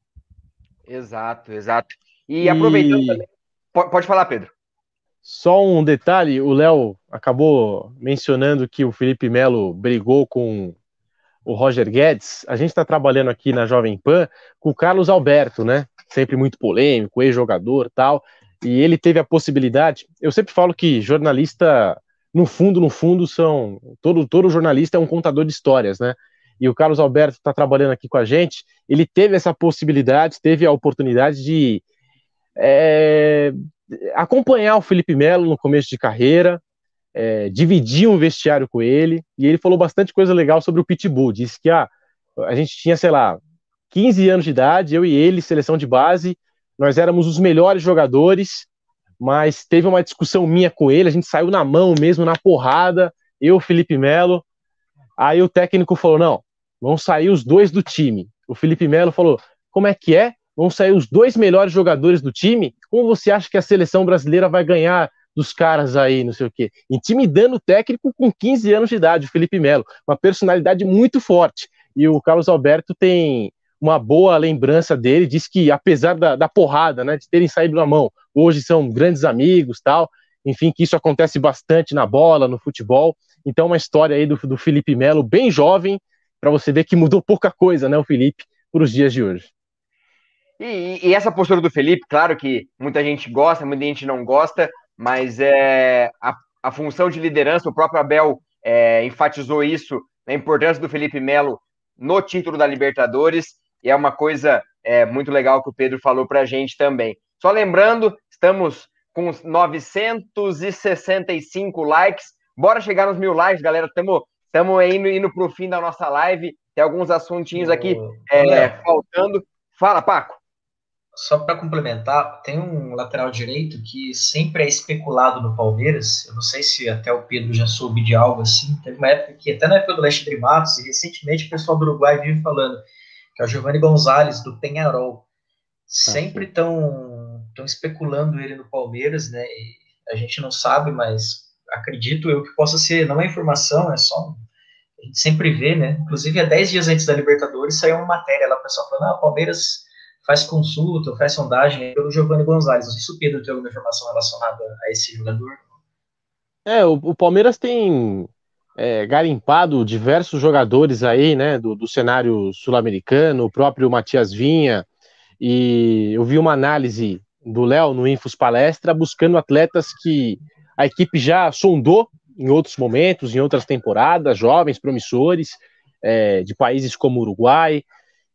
Exato, exato. E, e... aproveitando também. Pode falar, Pedro. Só um detalhe: o Léo acabou mencionando que o Felipe Melo brigou com o Roger Guedes. A gente está trabalhando aqui na Jovem Pan com o Carlos Alberto, né? Sempre muito polêmico, ex-jogador tal. E ele teve a possibilidade. Eu sempre falo que jornalista, no fundo, no fundo, são. Todo, todo jornalista é um contador de histórias, né? e o Carlos Alberto está trabalhando aqui com a gente, ele teve essa possibilidade, teve a oportunidade de é, acompanhar o Felipe Melo no começo de carreira, é, dividir um vestiário com ele, e ele falou bastante coisa legal sobre o Pitbull. Disse que ah, a gente tinha, sei lá, 15 anos de idade, eu e ele, seleção de base, nós éramos os melhores jogadores, mas teve uma discussão minha com ele, a gente saiu na mão mesmo, na porrada, eu, Felipe Melo. Aí o técnico falou: não, vão sair os dois do time. O Felipe Melo falou: como é que é? Vão sair os dois melhores jogadores do time? Como você acha que a seleção brasileira vai ganhar dos caras aí, não sei o quê? Intimidando o técnico com 15 anos de idade, o Felipe Melo. Uma personalidade muito forte. E o Carlos Alberto tem uma boa lembrança dele, diz que apesar da, da porrada, né, de terem saído na mão, hoje são grandes amigos, tal, enfim, que isso acontece bastante na bola, no futebol, então uma história aí do, do Felipe Melo, bem jovem, para você ver que mudou pouca coisa, né, o Felipe, para os dias de hoje. E, e, essa postura do Felipe, claro que muita gente gosta, muita gente não gosta, mas é a, a função de liderança, o próprio Abel é, enfatizou isso, a importância do Felipe Melo no título da Libertadores, e é uma coisa é, muito legal que o Pedro falou para a gente também. Só lembrando, estamos com 965 likes, bora chegar nos mil likes, galera, estamos Estamos indo, indo para o fim da nossa live. Tem alguns assuntinhos aqui é, faltando. Fala, Paco. Só para complementar, tem um lateral direito que sempre é especulado no Palmeiras. Eu não sei se até o Pedro já soube de algo assim. Teve uma época que, até na época do Leste de Matos, e recentemente o pessoal do Uruguai vive falando, que é o Giovanni Gonzalez, do Penharol. Sempre estão ah, especulando ele no Palmeiras, né? E a gente não sabe, mas acredito eu que possa ser, não é informação, é só. A gente sempre vê, né? Inclusive, há 10 dias antes da Libertadores saiu uma matéria lá, o pessoal falando: ah, Palmeiras faz consulta, faz sondagem pelo Giovanni Gonzalez. Não sei se o Pedro tem alguma informação relacionada a esse jogador. É, o, o Palmeiras tem é, garimpado diversos jogadores aí, né, do, do cenário sul-americano, o próprio Matias Vinha, e eu vi uma análise do Léo no Infos Palestra buscando atletas que a equipe já sondou em outros momentos, em outras temporadas, jovens promissores é, de países como Uruguai,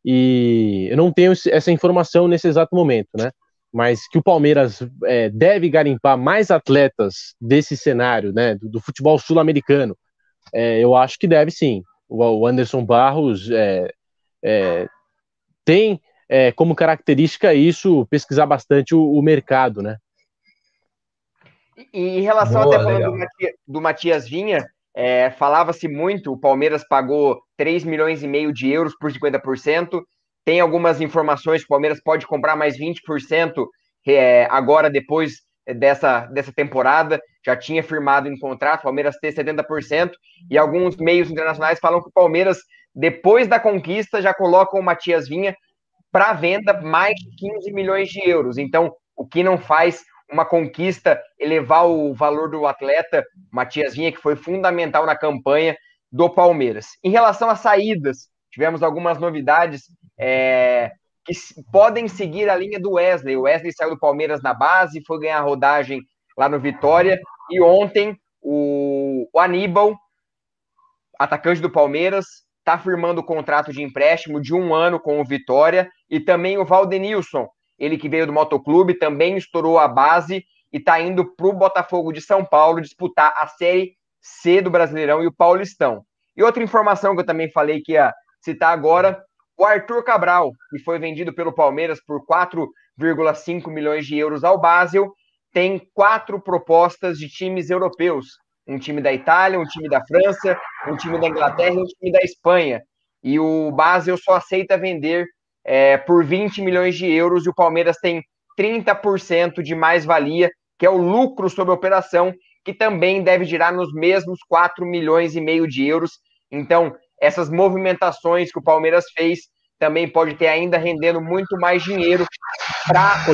e eu não tenho essa informação nesse exato momento, né? Mas que o Palmeiras é, deve garimpar mais atletas desse cenário, né? Do, do futebol sul-americano, é, eu acho que deve sim. O, o Anderson Barros é, é, tem é, como característica isso pesquisar bastante o, o mercado, né? E em relação Boa, até falando do Matias, do Matias Vinha, é, falava-se muito, o Palmeiras pagou 3 milhões e meio de euros por 50%. Tem algumas informações que o Palmeiras pode comprar mais 20% é, agora, depois dessa, dessa temporada. Já tinha firmado em contrato, o Palmeiras ter 70%. E alguns meios internacionais falam que o Palmeiras, depois da conquista, já coloca o Matias Vinha para venda mais de 15 milhões de euros. Então, o que não faz uma conquista, elevar o valor do atleta, Matias Vinha, que foi fundamental na campanha do Palmeiras. Em relação às saídas, tivemos algumas novidades é, que podem seguir a linha do Wesley. O Wesley saiu do Palmeiras na base, foi ganhar rodagem lá no Vitória, e ontem o, o Aníbal, atacante do Palmeiras, está firmando o contrato de empréstimo de um ano com o Vitória, e também o Valdenilson, ele que veio do motoclube, também estourou a base e está indo para o Botafogo de São Paulo disputar a Série C do Brasileirão e o Paulistão. E outra informação que eu também falei que ia citar agora, O Arthur Cabral, que foi vendido pelo Palmeiras por 4,5 milhões de euros ao Basel, tem quatro propostas de times europeus. Um time da Itália, um time da França, um time da Inglaterra e um time da Espanha. E o Basel só aceita vender é, por 20 milhões de euros e o Palmeiras tem 30% de mais-valia, que é o lucro sobre a operação, que também deve girar nos mesmos 4 milhões e meio de euros. Então, essas movimentações que o Palmeiras fez também pode ter ainda rendendo muito mais dinheiro para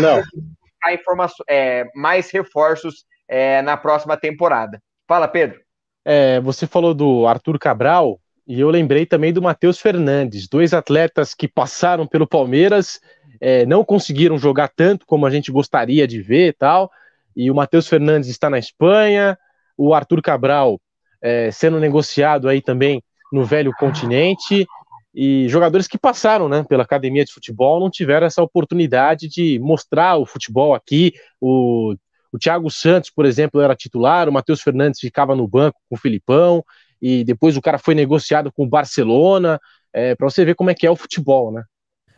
é, mais reforços é, na próxima temporada. Fala, Pedro. É, você falou do Arthur Cabral e eu lembrei também do Matheus Fernandes, dois atletas que passaram pelo Palmeiras, é, não conseguiram jogar tanto como a gente gostaria de ver e tal. E o Matheus Fernandes está na Espanha, o Arthur Cabral é, sendo negociado aí também no velho continente e jogadores que passaram né, pela academia de futebol não tiveram essa oportunidade de mostrar o futebol aqui. O, o Thiago Santos, por exemplo, era titular, o Matheus Fernandes ficava no banco com o Filipão, e depois o cara foi negociado com o Barcelona, é, para você ver como é que é o futebol, né?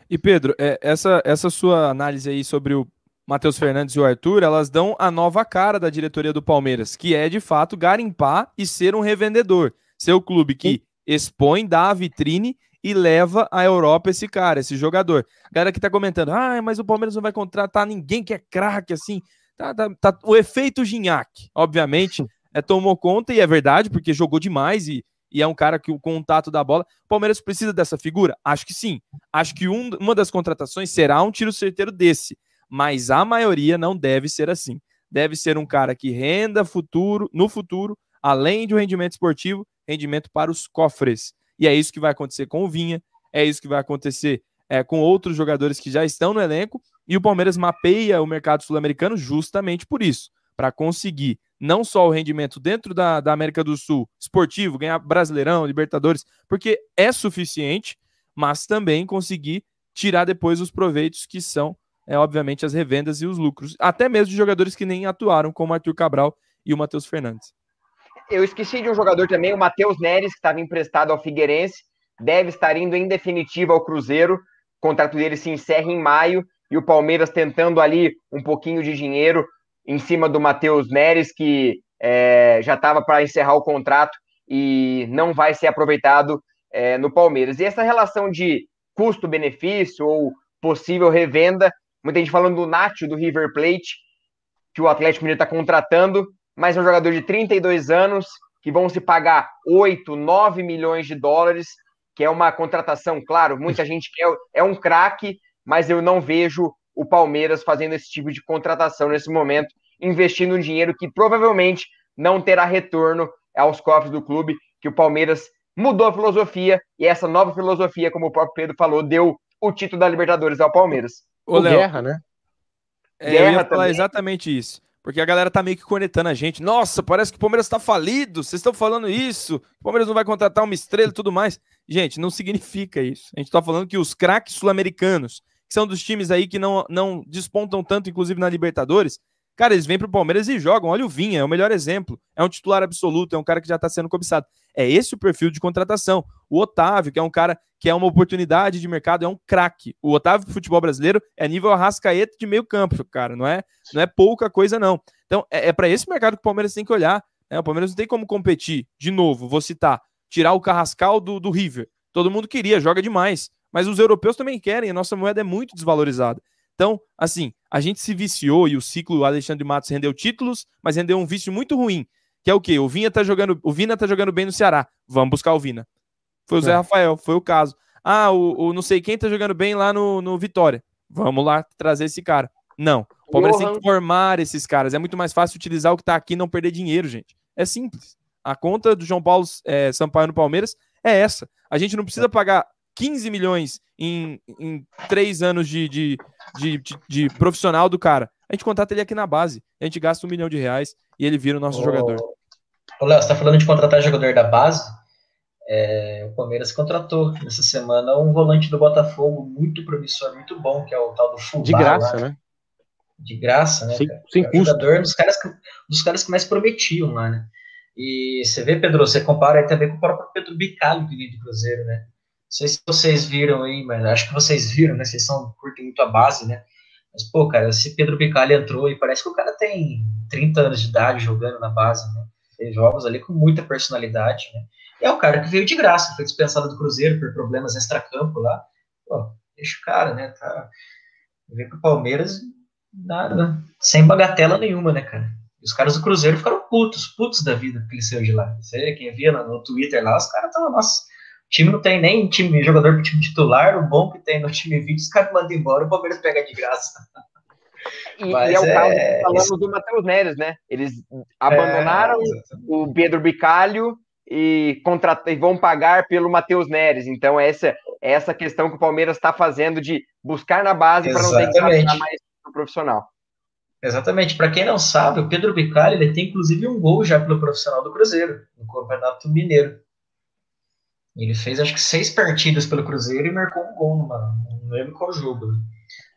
E Pedro, é, essa, essa sua análise aí sobre o Matheus Fernandes e o Arthur, elas dão a nova cara da diretoria do Palmeiras, que é de fato garimpar e ser um revendedor. Ser o clube que expõe, dá a vitrine e leva à Europa esse cara, esse jogador. A galera que tá comentando, ah, mas o Palmeiras não vai contratar ninguém que é craque assim. Tá, tá, tá, o efeito Gignac, obviamente, *laughs* é, tomou conta e é verdade, porque jogou demais e, e é um cara que o contato da bola. O Palmeiras precisa dessa figura? Acho que sim. Acho que um, uma das contratações será um tiro certeiro desse, mas a maioria não deve ser assim. Deve ser um cara que renda futuro, no futuro, além de um rendimento esportivo, rendimento para os cofres. E é isso que vai acontecer com o Vinha, é isso que vai acontecer é, com outros jogadores que já estão no elenco. E o Palmeiras mapeia o mercado sul-americano justamente por isso para conseguir não só o rendimento dentro da, da América do Sul esportivo, ganhar Brasileirão, Libertadores, porque é suficiente, mas também conseguir tirar depois os proveitos que são, é, obviamente, as revendas e os lucros, até mesmo de jogadores que nem atuaram, como Arthur Cabral e o Matheus Fernandes eu esqueci de um jogador também, o Matheus Neres, que estava emprestado ao Figueirense, deve estar indo em definitiva ao Cruzeiro. O contrato dele se encerra em maio e o Palmeiras tentando ali um pouquinho de dinheiro em cima do Matheus Neres, que é, já estava para encerrar o contrato e não vai ser aproveitado é, no Palmeiras. E essa relação de custo-benefício ou possível revenda, muita gente falando do Nacho do River Plate, que o Atlético Mineiro está contratando, mas é um jogador de 32 anos que vão se pagar 8, 9 milhões de dólares, que é uma contratação, claro, muita gente quer, é um craque, mas eu não vejo o Palmeiras fazendo esse tipo de contratação nesse momento, investindo um dinheiro que provavelmente não terá retorno aos cofres do clube, que o Palmeiras mudou a filosofia, e essa nova filosofia, como o próprio Pedro falou, deu o título da Libertadores ao Palmeiras. O Léo, Guerra, né? É, Guerra eu ia falar exatamente isso. Porque a galera tá meio que conectando a gente. Nossa, parece que o Palmeiras tá falido. Vocês estão falando isso. O Palmeiras não vai contratar uma estrela e tudo mais. Gente, não significa isso. A gente tá falando que os craques sul-americanos, que são dos times aí que não, não despontam tanto, inclusive na Libertadores, Cara, eles vêm pro Palmeiras e jogam. Olha o Vinha, é o melhor exemplo. É um titular absoluto, é um cara que já está sendo cobiçado. É esse o perfil de contratação. O Otávio, que é um cara que é uma oportunidade de mercado, é um craque. O Otávio do futebol brasileiro é nível Arrascaeta de meio campo, cara. Não é, não é pouca coisa, não. Então, é, é para esse mercado que o Palmeiras tem que olhar. Né? O Palmeiras não tem como competir. De novo, vou citar, tirar o Carrascal do, do River. Todo mundo queria, joga demais. Mas os europeus também querem, a nossa moeda é muito desvalorizada. Então, assim, a gente se viciou e o ciclo Alexandre Matos rendeu títulos, mas rendeu um vício muito ruim, que é o quê? O Vinha tá jogando, o Vina tá jogando bem no Ceará. Vamos buscar o Vina. Foi o Zé é. Rafael, foi o caso. Ah, o, o, não sei quem tá jogando bem lá no, no Vitória. Vamos lá trazer esse cara. Não. O Palmeiras tem que formar esses caras. É muito mais fácil utilizar o que tá aqui e não perder dinheiro, gente. É simples. A conta do João Paulo é, Sampaio no Palmeiras é essa. A gente não precisa pagar 15 milhões em, em três anos de, de, de, de, de profissional do cara. A gente contrata ele aqui na base. A gente gasta um milhão de reais e ele vira o nosso jogador. Ô, Léo, você tá falando de contratar jogador da base? É, o Palmeiras contratou nessa semana um volante do Botafogo muito promissor, muito bom, que é o tal do Fubá. De graça, lá. né? De graça, né? Sem, sem é jogador dos caras, que, dos caras que mais prometiam lá, né? E você vê, Pedro, você compara aí também com o próprio Pedro Bicalho que vem do Cruzeiro, né? Sei se vocês viram aí, mas acho que vocês viram, né? Vocês são, curtem muito a base, né? Mas, pô, cara, esse Pedro Bicalho entrou e parece que o cara tem 30 anos de idade jogando na base, né? Fez jogos ali com muita personalidade, né? E é o cara que veio de graça, foi dispensado do Cruzeiro por problemas extra-campo lá. Pô, deixa o cara, né? Tá... Veio pro Palmeiras, nada, sem bagatela nenhuma, né, cara? E os caras do Cruzeiro ficaram putos, putos da vida porque ele saiu de lá. Você, quem via no, Twitter lá, os caras estavam, nossa, time não tem nem time, jogador pro time titular, o bom que tem no time 20, os caras mandam embora, o Palmeiras pega de graça. E, e é o é, caso que falamos isso... do Matheus Neres, né? Eles abandonaram é, o Pedro Bicalho e, contrat... e vão pagar pelo Matheus Neres. Então, essa é essa questão que o Palmeiras está fazendo de buscar na base para não ter que gastar mais no profissional. Exatamente. Para quem não sabe, o Pedro Bicalho ele tem inclusive um gol já pelo profissional do Cruzeiro, no Campeonato Mineiro. Ele fez acho que seis partidas pelo Cruzeiro e marcou um gol numa, não lembro qual jogo.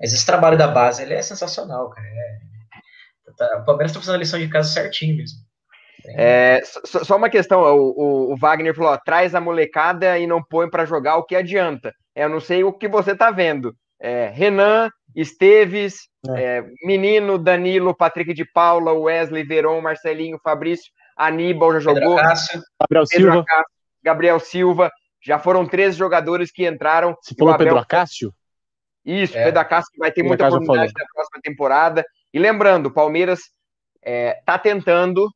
Mas esse trabalho da base ele é sensacional, cara. É, tá, o Palmeiras está fazendo a lição de casa certinho mesmo. É, só, só, uma questão, o, o, Wagner falou: ó, traz a molecada e não põe para jogar o que adianta. É, eu não sei o que você tá vendo. É, Renan, Esteves, é. É, Menino, Danilo, Patrick de Paula, Wesley, Veron, Marcelinho, Fabrício, Aníbal já jogou. Gabriel Pedro Silva. Acácio, Gabriel Silva. Já foram três jogadores que entraram. Você falou Abel... Pedro Acácio? Isso, é. Pedro Acácio que vai ter Pedro muita oportunidade na próxima temporada. E lembrando, o Palmeiras está é, tentando,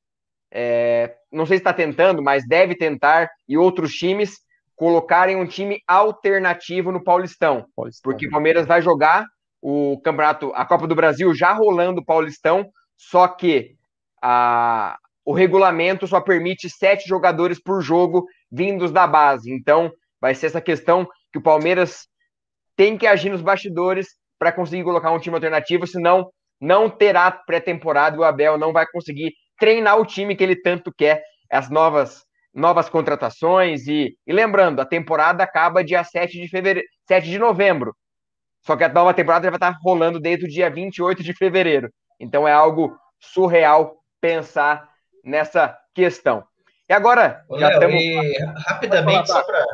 é, não sei se está tentando, mas deve tentar, e outros times colocarem um time alternativo no Paulistão. Paulistão. Porque o Palmeiras vai jogar o campeonato, a Copa do Brasil já rolando o Paulistão, só que a, o regulamento só permite sete jogadores por jogo vindos da base. Então, vai ser essa questão que o Palmeiras tem que agir nos bastidores para conseguir colocar um time alternativo, senão não terá pré-temporada e o Abel não vai conseguir treinar o time que ele tanto quer, as novas novas contratações e, e lembrando, a temporada acaba dia 7 de fevereiro, 7 de novembro. Só que a nova temporada vai estar rolando desde o dia 28 de fevereiro. Então é algo surreal pensar nessa questão. E agora, Ô, já Léo, estamos... rapidamente, só para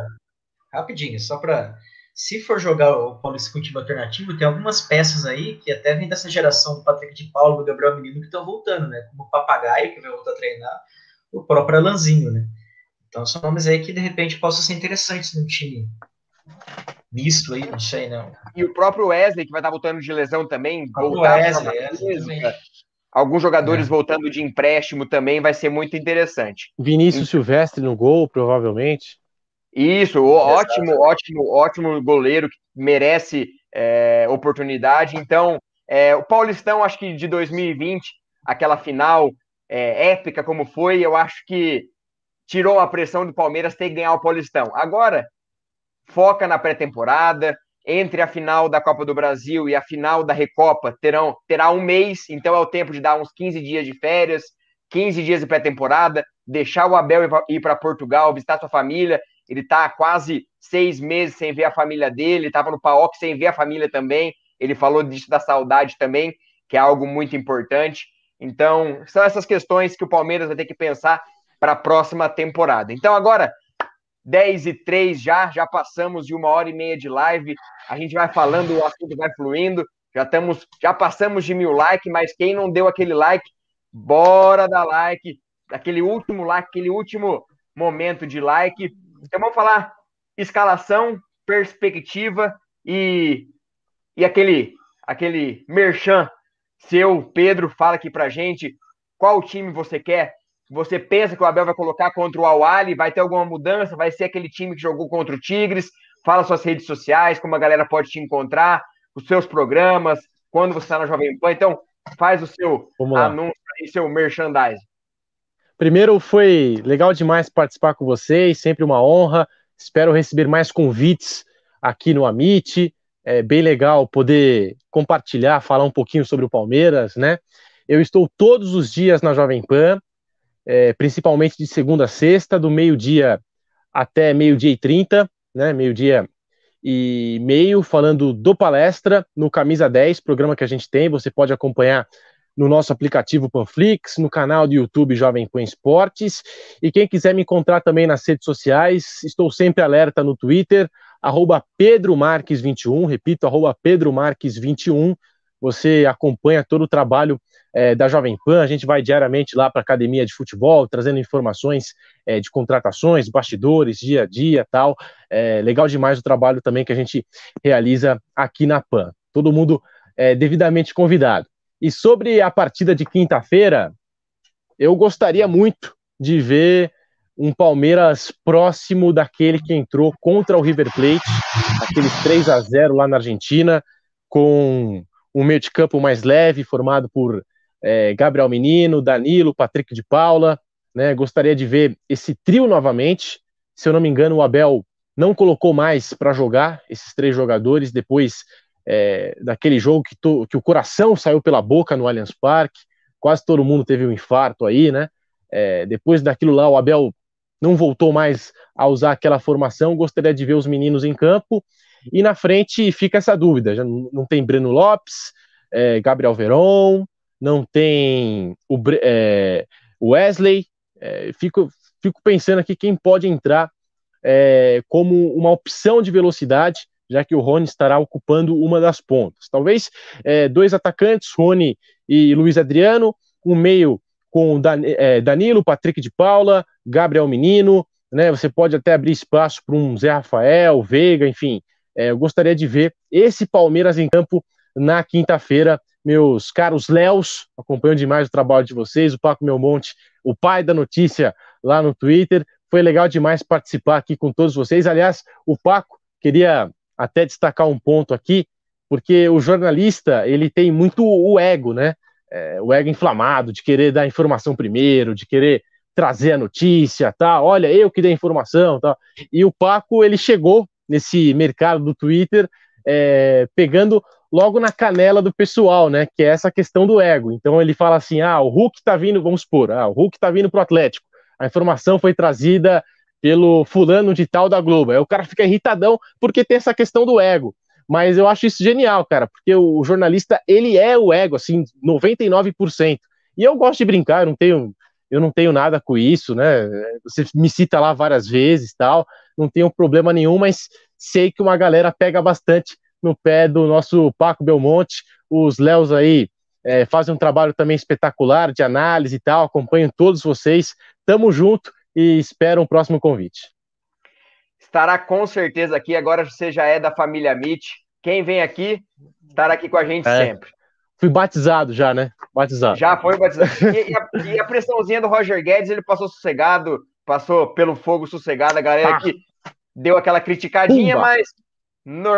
rapidinho, só para se for jogar o com time alternativo, tem algumas peças aí que até vem dessa geração do Patrick de Paulo, do Gabriel Menino, que estão voltando, né? Como o Papagaio, que vai voltar a treinar, o próprio Alanzinho, né? Então são nomes aí que de repente possam ser interessantes no time misto aí, não sei, não. E o próprio Wesley, que vai estar voltando de lesão também. O Wesley, Wesley Alguns jogadores é. voltando de empréstimo também vai ser muito interessante. Vinícius Silvestre no gol, provavelmente. Isso, ótimo, ótimo, ótimo goleiro que merece é, oportunidade. Então, é, o Paulistão, acho que de 2020, aquela final é, épica como foi, eu acho que tirou a pressão do Palmeiras ter que ganhar o Paulistão. Agora, foca na pré-temporada. Entre a final da Copa do Brasil e a final da Recopa terão, terá um mês, então é o tempo de dar uns 15 dias de férias, 15 dias de pré-temporada, deixar o Abel ir para Portugal, visitar sua família. Ele está quase seis meses sem ver a família dele, estava no PAOC sem ver a família também. Ele falou disso da saudade também, que é algo muito importante. Então, são essas questões que o Palmeiras vai ter que pensar para a próxima temporada. Então, agora, 10 e 3 já, já passamos de uma hora e meia de live. A gente vai falando, o assunto vai fluindo. Já estamos, já passamos de mil likes, mas quem não deu aquele like, bora dar like, aquele último like, aquele último momento de like. Então vamos falar escalação, perspectiva e, e aquele aquele merchan seu, Pedro, fala aqui pra gente qual time você quer você pensa que o Abel vai colocar contra o Awali, vai ter alguma mudança, vai ser aquele time que jogou contra o Tigres, fala suas redes sociais, como a galera pode te encontrar, os seus programas, quando você está na Jovem Pan, então faz o seu anúncio e seu merchandising. Primeiro, foi legal demais participar com vocês, sempre uma honra, espero receber mais convites aqui no Amit, é bem legal poder compartilhar, falar um pouquinho sobre o Palmeiras, né? Eu estou todos os dias na Jovem Pan, é, principalmente de segunda a sexta, do meio-dia até meio-dia e trinta, né, meio-dia e meio, falando do palestra no Camisa 10, programa que a gente tem, você pode acompanhar no nosso aplicativo Panflix, no canal do YouTube Jovem Pan Esportes, e quem quiser me encontrar também nas redes sociais, estou sempre alerta no Twitter, arroba Pedro Marques 21, repito, arroba Pedro Marques 21. Você acompanha todo o trabalho é, da Jovem Pan, a gente vai diariamente lá para a academia de futebol, trazendo informações é, de contratações, bastidores, dia a dia tal. É, legal demais o trabalho também que a gente realiza aqui na Pan. Todo mundo é, devidamente convidado. E sobre a partida de quinta-feira, eu gostaria muito de ver um Palmeiras próximo daquele que entrou contra o River Plate, aqueles 3 a 0 lá na Argentina, com um meio de campo mais leve, formado por é, Gabriel Menino, Danilo, Patrick de Paula. Né? Gostaria de ver esse trio novamente. Se eu não me engano, o Abel não colocou mais para jogar esses três jogadores depois é, daquele jogo que, to, que, o coração saiu pela boca no Allianz Parque. Quase todo mundo teve um infarto aí, né? É, depois daquilo lá, o Abel não voltou mais a usar aquela formação. Gostaria de ver os meninos em campo. E na frente fica essa dúvida: já não tem Breno Lopes, é, Gabriel Veron, não tem o é, Wesley. É, fico, fico pensando aqui quem pode entrar é, como uma opção de velocidade, já que o Rony estará ocupando uma das pontas. Talvez é, dois atacantes, Rony e Luiz Adriano, um meio com é, Danilo, Patrick de Paula, Gabriel Menino, né? Você pode até abrir espaço para um Zé Rafael, Veiga, enfim. É, eu gostaria de ver esse Palmeiras em campo na quinta-feira. Meus caros Léos, acompanho demais o trabalho de vocês, o Paco Melmonte, o pai da notícia lá no Twitter. Foi legal demais participar aqui com todos vocês. Aliás, o Paco, queria até destacar um ponto aqui, porque o jornalista, ele tem muito o ego, né? é, o ego inflamado de querer dar informação primeiro, de querer trazer a notícia, tá? Olha, eu que dei a informação, tá? E o Paco ele chegou nesse mercado do Twitter é, pegando logo na canela do pessoal, né? Que é essa questão do ego. Então ele fala assim: ah, o Hulk tá vindo, vamos supor, ah, o Hulk tá vindo pro Atlético. A informação foi trazida pelo fulano de tal da Globo. Aí o cara fica irritadão porque tem essa questão do ego. Mas eu acho isso genial, cara, porque o jornalista, ele é o ego, assim, 99%. E eu gosto de brincar, eu não tenho, eu não tenho nada com isso, né? Você me cita lá várias vezes, tal, não tenho problema nenhum, mas sei que uma galera pega bastante no pé do nosso Paco Belmonte, os Léos aí é, fazem um trabalho também espetacular de análise e tal, acompanho todos vocês, tamo junto e espero um próximo convite estará com certeza aqui. Agora você já é da família Mitch. Quem vem aqui estará aqui com a gente é. sempre. Fui batizado já, né? Batizado. Já foi batizado. E, e, a, e, a, pressãozinha do Roger Guedes, ele passou sossegado, passou pelo fogo sossegado. A galera ah. que deu aquela criticadinha, Pumba. mas. No...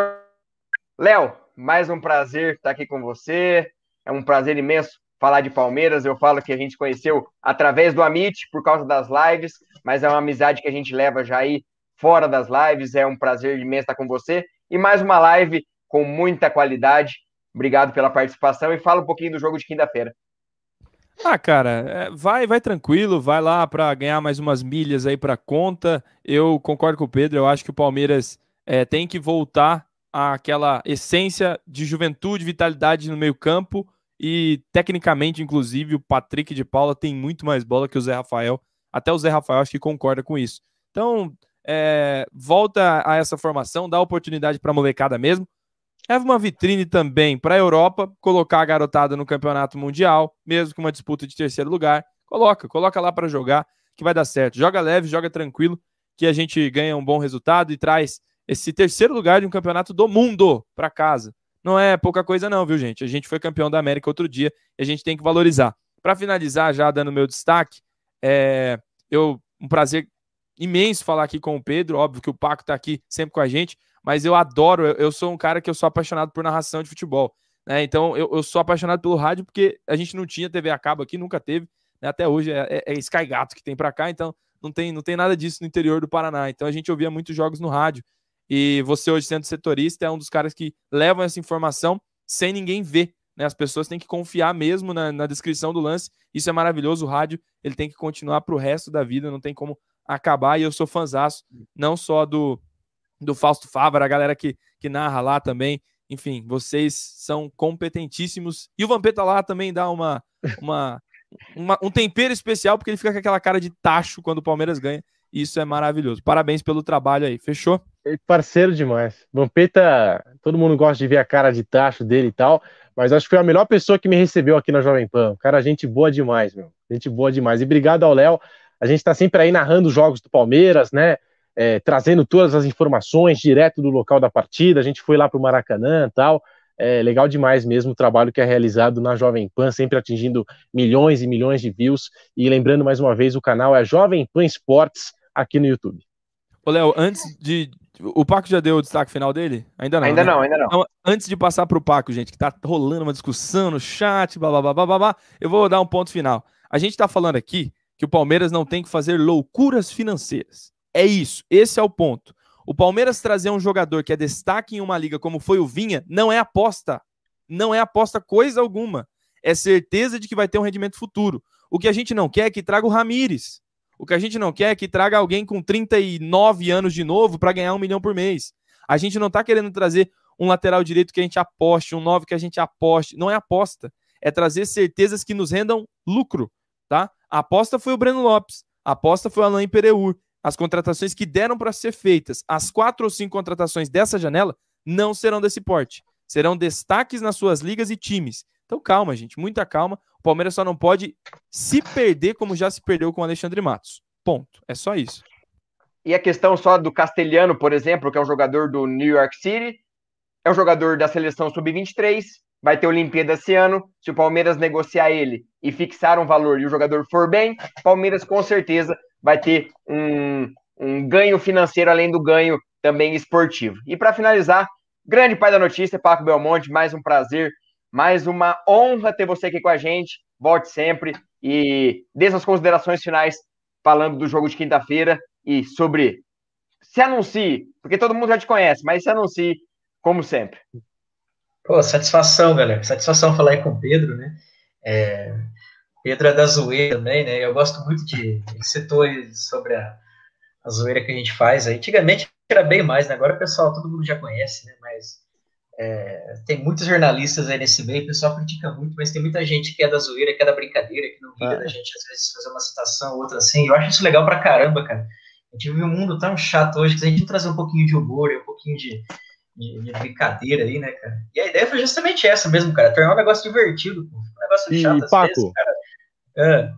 Léo, mais um prazer estar aqui com você. É um prazer imenso falar de Palmeiras. Eu falo que a gente conheceu através do Amit, por causa das lives, mas é uma amizade que a gente leva já aí fora das lives. É um prazer imenso estar com você. E mais uma live com muita qualidade. Obrigado pela participação e fala um pouquinho do jogo de quinta-feira. Ah, cara, é, vai, vai tranquilo, vai lá para ganhar mais umas milhas aí para conta. Eu concordo com o Pedro, eu acho que o Palmeiras é, tem que voltar àquela essência de juventude, vitalidade no meio-campo e tecnicamente, inclusive, o Patrick de Paula tem muito mais bola que o Zé Rafael. Até o Zé Rafael acho que concorda com isso. Então, é, volta a essa formação, dá oportunidade para a molecada mesmo. Leva uma vitrine também para a Europa, colocar a garotada no campeonato mundial, mesmo com uma disputa de terceiro lugar. Coloca, coloca lá para jogar, que vai dar certo. Joga leve, joga tranquilo, que a gente ganha um bom resultado e traz esse terceiro lugar de um campeonato do mundo para casa. Não é pouca coisa, não, viu, gente? A gente foi campeão da América outro dia e a gente tem que valorizar. Para finalizar, já dando meu destaque, é eu um prazer imenso falar aqui com o Pedro. Óbvio que o Paco está aqui sempre com a gente, mas eu adoro, eu, eu, sou um cara que eu sou apaixonado por narração de futebol. Né? Então eu, eu sou apaixonado pelo rádio porque a gente não tinha TV a cabo aqui, nunca teve. Né? Até hoje é, é, é Sky Gato que tem para cá, então não tem, não tem nada disso no interior do Paraná. Então a gente ouvia muitos jogos no rádio. E você hoje sendo setorista é um dos caras que levam essa informação sem ninguém ver. Né? As pessoas têm que confiar mesmo na, na descrição do lance. Isso é maravilhoso. O rádio ele tem que continuar para o resto da vida. Não tem como acabar. E eu sou fãzaço, não só do, do Fausto Favara, a galera que, que narra lá também. Enfim, vocês são competentíssimos. E o Vampeta lá também dá uma, uma, *laughs* uma, um tempero especial, porque ele fica com aquela cara de tacho quando o Palmeiras ganha. E isso é maravilhoso. Parabéns pelo trabalho aí. Fechou? Parceiro demais. Vampeta, todo mundo gosta de ver a cara de tacho dele e tal, mas acho que foi a melhor pessoa que me recebeu aqui na Jovem Pan. Cara, gente boa demais, meu. Gente boa demais. E obrigado ao Léo. A gente está sempre aí narrando os jogos do Palmeiras, né? É, trazendo todas as informações direto do local da partida. A gente foi lá para o Maracanã e tal. É legal demais mesmo o trabalho que é realizado na Jovem Pan, sempre atingindo milhões e milhões de views. E lembrando mais uma vez, o canal é Jovem Pan Esportes aqui no YouTube. Ô, Léo, antes de. O Paco já deu o destaque final dele? Ainda não. Ainda né? não, ainda não. Então, antes de passar para o Paco, gente, que tá rolando uma discussão no chat, blá, blá, blá, blá, blá, blá, eu vou dar um ponto final. A gente tá falando aqui que o Palmeiras não tem que fazer loucuras financeiras. É isso, esse é o ponto. O Palmeiras trazer um jogador que é destaque em uma liga como foi o Vinha não é aposta. Não é aposta coisa alguma. É certeza de que vai ter um rendimento futuro. O que a gente não quer é que traga o Ramires. O que a gente não quer é que traga alguém com 39 anos de novo para ganhar um milhão por mês. A gente não está querendo trazer um lateral direito que a gente aposte, um 9 que a gente aposte. Não é aposta. É trazer certezas que nos rendam lucro. Tá? A aposta foi o Breno Lopes. A aposta foi o Alain Pereur as contratações que deram para ser feitas, as quatro ou cinco contratações dessa janela, não serão desse porte. Serão destaques nas suas ligas e times. Então calma, gente, muita calma. O Palmeiras só não pode se perder como já se perdeu com o Alexandre Matos. Ponto. É só isso. E a questão só do Castelhano, por exemplo, que é um jogador do New York City, é um jogador da seleção sub-23, vai ter Olimpíada esse ano. Se o Palmeiras negociar ele e fixar um valor e o jogador for bem, Palmeiras com certeza vai ter um, um ganho financeiro além do ganho também esportivo. E para finalizar, grande pai da notícia, Paco Belmonte, mais um prazer, mais uma honra ter você aqui com a gente. Volte sempre e dê suas considerações finais falando do jogo de quinta-feira e sobre se anuncie, porque todo mundo já te conhece, mas se anuncie como sempre. Pô, satisfação, galera. Satisfação falar aí com o Pedro, né? É, Pedro é da zoeira também, né? Eu gosto muito de. Ele citou sobre a, a zoeira que a gente faz. Antigamente era bem mais, né? Agora o pessoal, todo mundo já conhece, né? Mas é, tem muitos jornalistas aí nesse meio, o pessoal critica muito, mas tem muita gente que é da zoeira, que é da brincadeira, que não liga é. da gente às vezes fazer uma citação, outra assim. Eu acho isso legal pra caramba, cara. A gente vive um mundo tão chato hoje que se a gente trazer um pouquinho de humor, um pouquinho de, de, de, brincadeira aí, né, cara? E a ideia foi justamente essa mesmo, cara. Tornar um negócio divertido, pô. Um negócio e, chato às Paco, vezes, cara. É.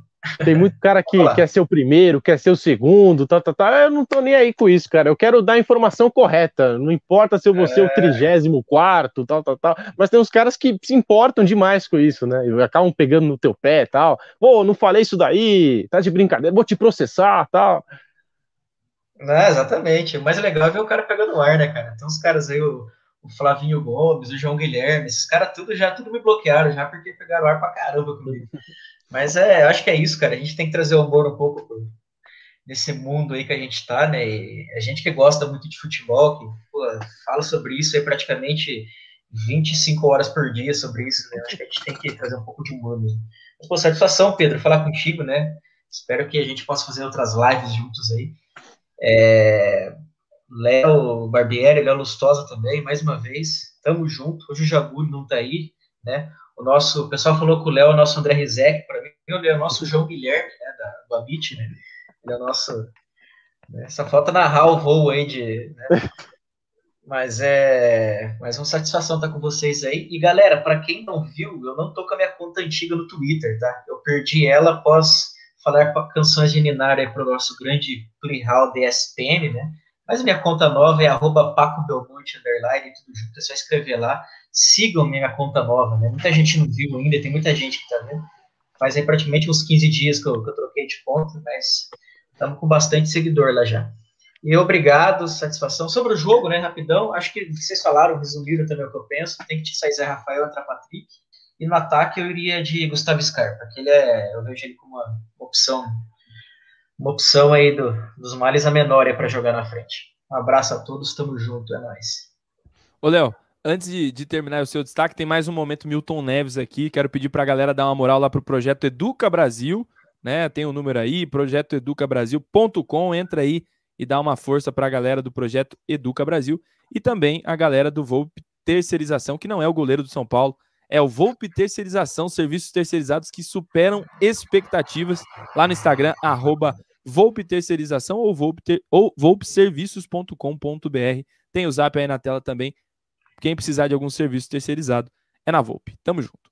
Tem muito cara que quer ser o primeiro, quer ser o segundo, tá, tá, tá. Eu não tô nem aí com isso, cara. Eu quero dar a informação correta. Não importa se eu vou ser o é. trigésimo quarto, tal, tal, tal. Mas tem uns caras que se importam demais com isso, né? E acabam pegando no teu pé e tal. Pô, não falei isso daí, tá de brincadeira, vou te processar tal. É, exatamente. O mais legal é ver o cara pegando o ar, né, cara? Tem uns caras aí, o, o Flavinho Gomes, o João Guilherme, esses caras tudo já tudo me bloquearam já porque pegaram ar pra caramba comigo. Mas é, acho que é isso, cara. A gente tem que trazer o humor um pouco nesse mundo aí que a gente tá, né? E a gente que gosta muito de futebol, que pô, fala sobre isso aí praticamente 25 horas por dia sobre isso, né? Acho que a gente tem que trazer um pouco de humor mesmo. Mas, pô, satisfação, Pedro, falar contigo, né? Espero que a gente possa fazer outras lives juntos aí. É... Léo Barbieri, Léo Lustosa também, mais uma vez. Tamo junto. Hoje o Jagulho não tá aí, né? O nosso o pessoal falou que o Léo é o nosso André Rizek, para mim ele é o nosso João Guilherme, né, da, do Amit, né? Ele é o nosso. Né, só falta narrar o voo aí de. Né? *laughs* Mas é. Mas uma satisfação estar com vocês aí. E galera, para quem não viu, eu não tô com a minha conta antiga no Twitter, tá? Eu perdi ela após falar com canções de Ninária para o nosso grande Playhall DSPM, né? Mas minha conta nova é arroba Paco Belmonte, underline, tudo junto, é só escrever lá. Sigam minha conta nova, né? Muita gente não viu ainda, tem muita gente que tá vendo. Faz aí praticamente uns 15 dias que eu, que eu troquei de conta, mas estamos com bastante seguidor lá já. E obrigado, satisfação. Sobre o jogo, né, rapidão, acho que vocês falaram, resumiram também o que eu penso. Tem que sair Zé Rafael, entrar Patrick. E no ataque eu iria de Gustavo Scarpa, que ele é, eu vejo ele como uma opção uma opção aí do, dos males a menor para jogar na frente. Um abraço a todos, tamo junto, é nóis. Ô, Léo, antes de, de, terminar o seu destaque, tem mais um momento Milton Neves aqui. Quero pedir para a galera dar uma moral lá pro projeto Educa Brasil, né? Tem o um número aí, projetoeducabrasil.com. Entra aí e dá uma força para a galera do projeto Educa Brasil e também a galera do Volpe Terceirização, que não é o goleiro do São Paulo, é o Volpe Terceirização, serviços terceirizados que superam expectativas lá no Instagram, arroba Volpe Terceirização ou Volpe, ter, ou volpeserviços.com.br. Tem o zap aí na tela também. Quem precisar de algum serviço terceirizado é na Volpe. Tamo junto.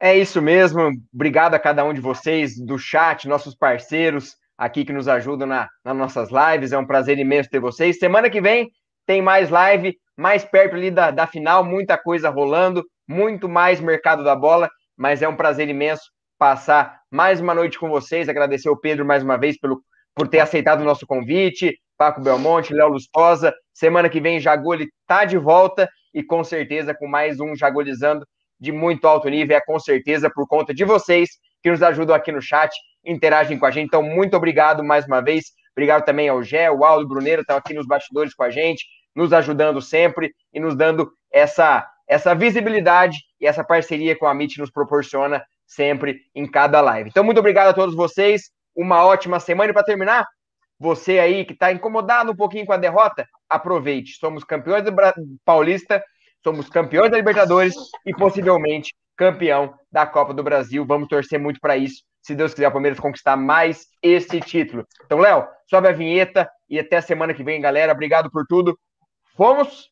É isso mesmo. Obrigado a cada um de vocês do chat, nossos parceiros aqui que nos ajudam na, nas nossas lives. É um prazer imenso ter vocês. Semana que vem tem mais live, mais perto ali da, da final, muita coisa rolando, muito mais mercado da bola, mas é um prazer imenso passar mais uma noite com vocês. Agradecer ao Pedro mais uma vez pelo, por ter aceitado o nosso convite. Paco Belmonte, Léo Lustosa. Semana que vem, Jagoli tá de volta e com certeza com mais um Jagolizando de muito alto nível. É com certeza por conta de vocês que nos ajudam aqui no chat, interagem com a gente. Então, muito obrigado mais uma vez. Obrigado também ao Gé, o Aldo, Bruneiro, estão aqui nos bastidores com a gente, nos ajudando sempre e nos dando essa, essa visibilidade e essa parceria com a MIT nos proporciona sempre em cada live. Então, muito obrigado a todos vocês. Uma ótima semana. E para terminar, você aí que está incomodado um pouquinho com a derrota, aproveite. Somos campeões do Paulista, somos campeões da Libertadores e possivelmente campeão da Copa do Brasil. Vamos torcer muito para isso. Se Deus quiser, o Palmeiras conquistar mais esse título. Então, Léo, sobe a vinheta e até semana que vem, galera. Obrigado por tudo. Fomos!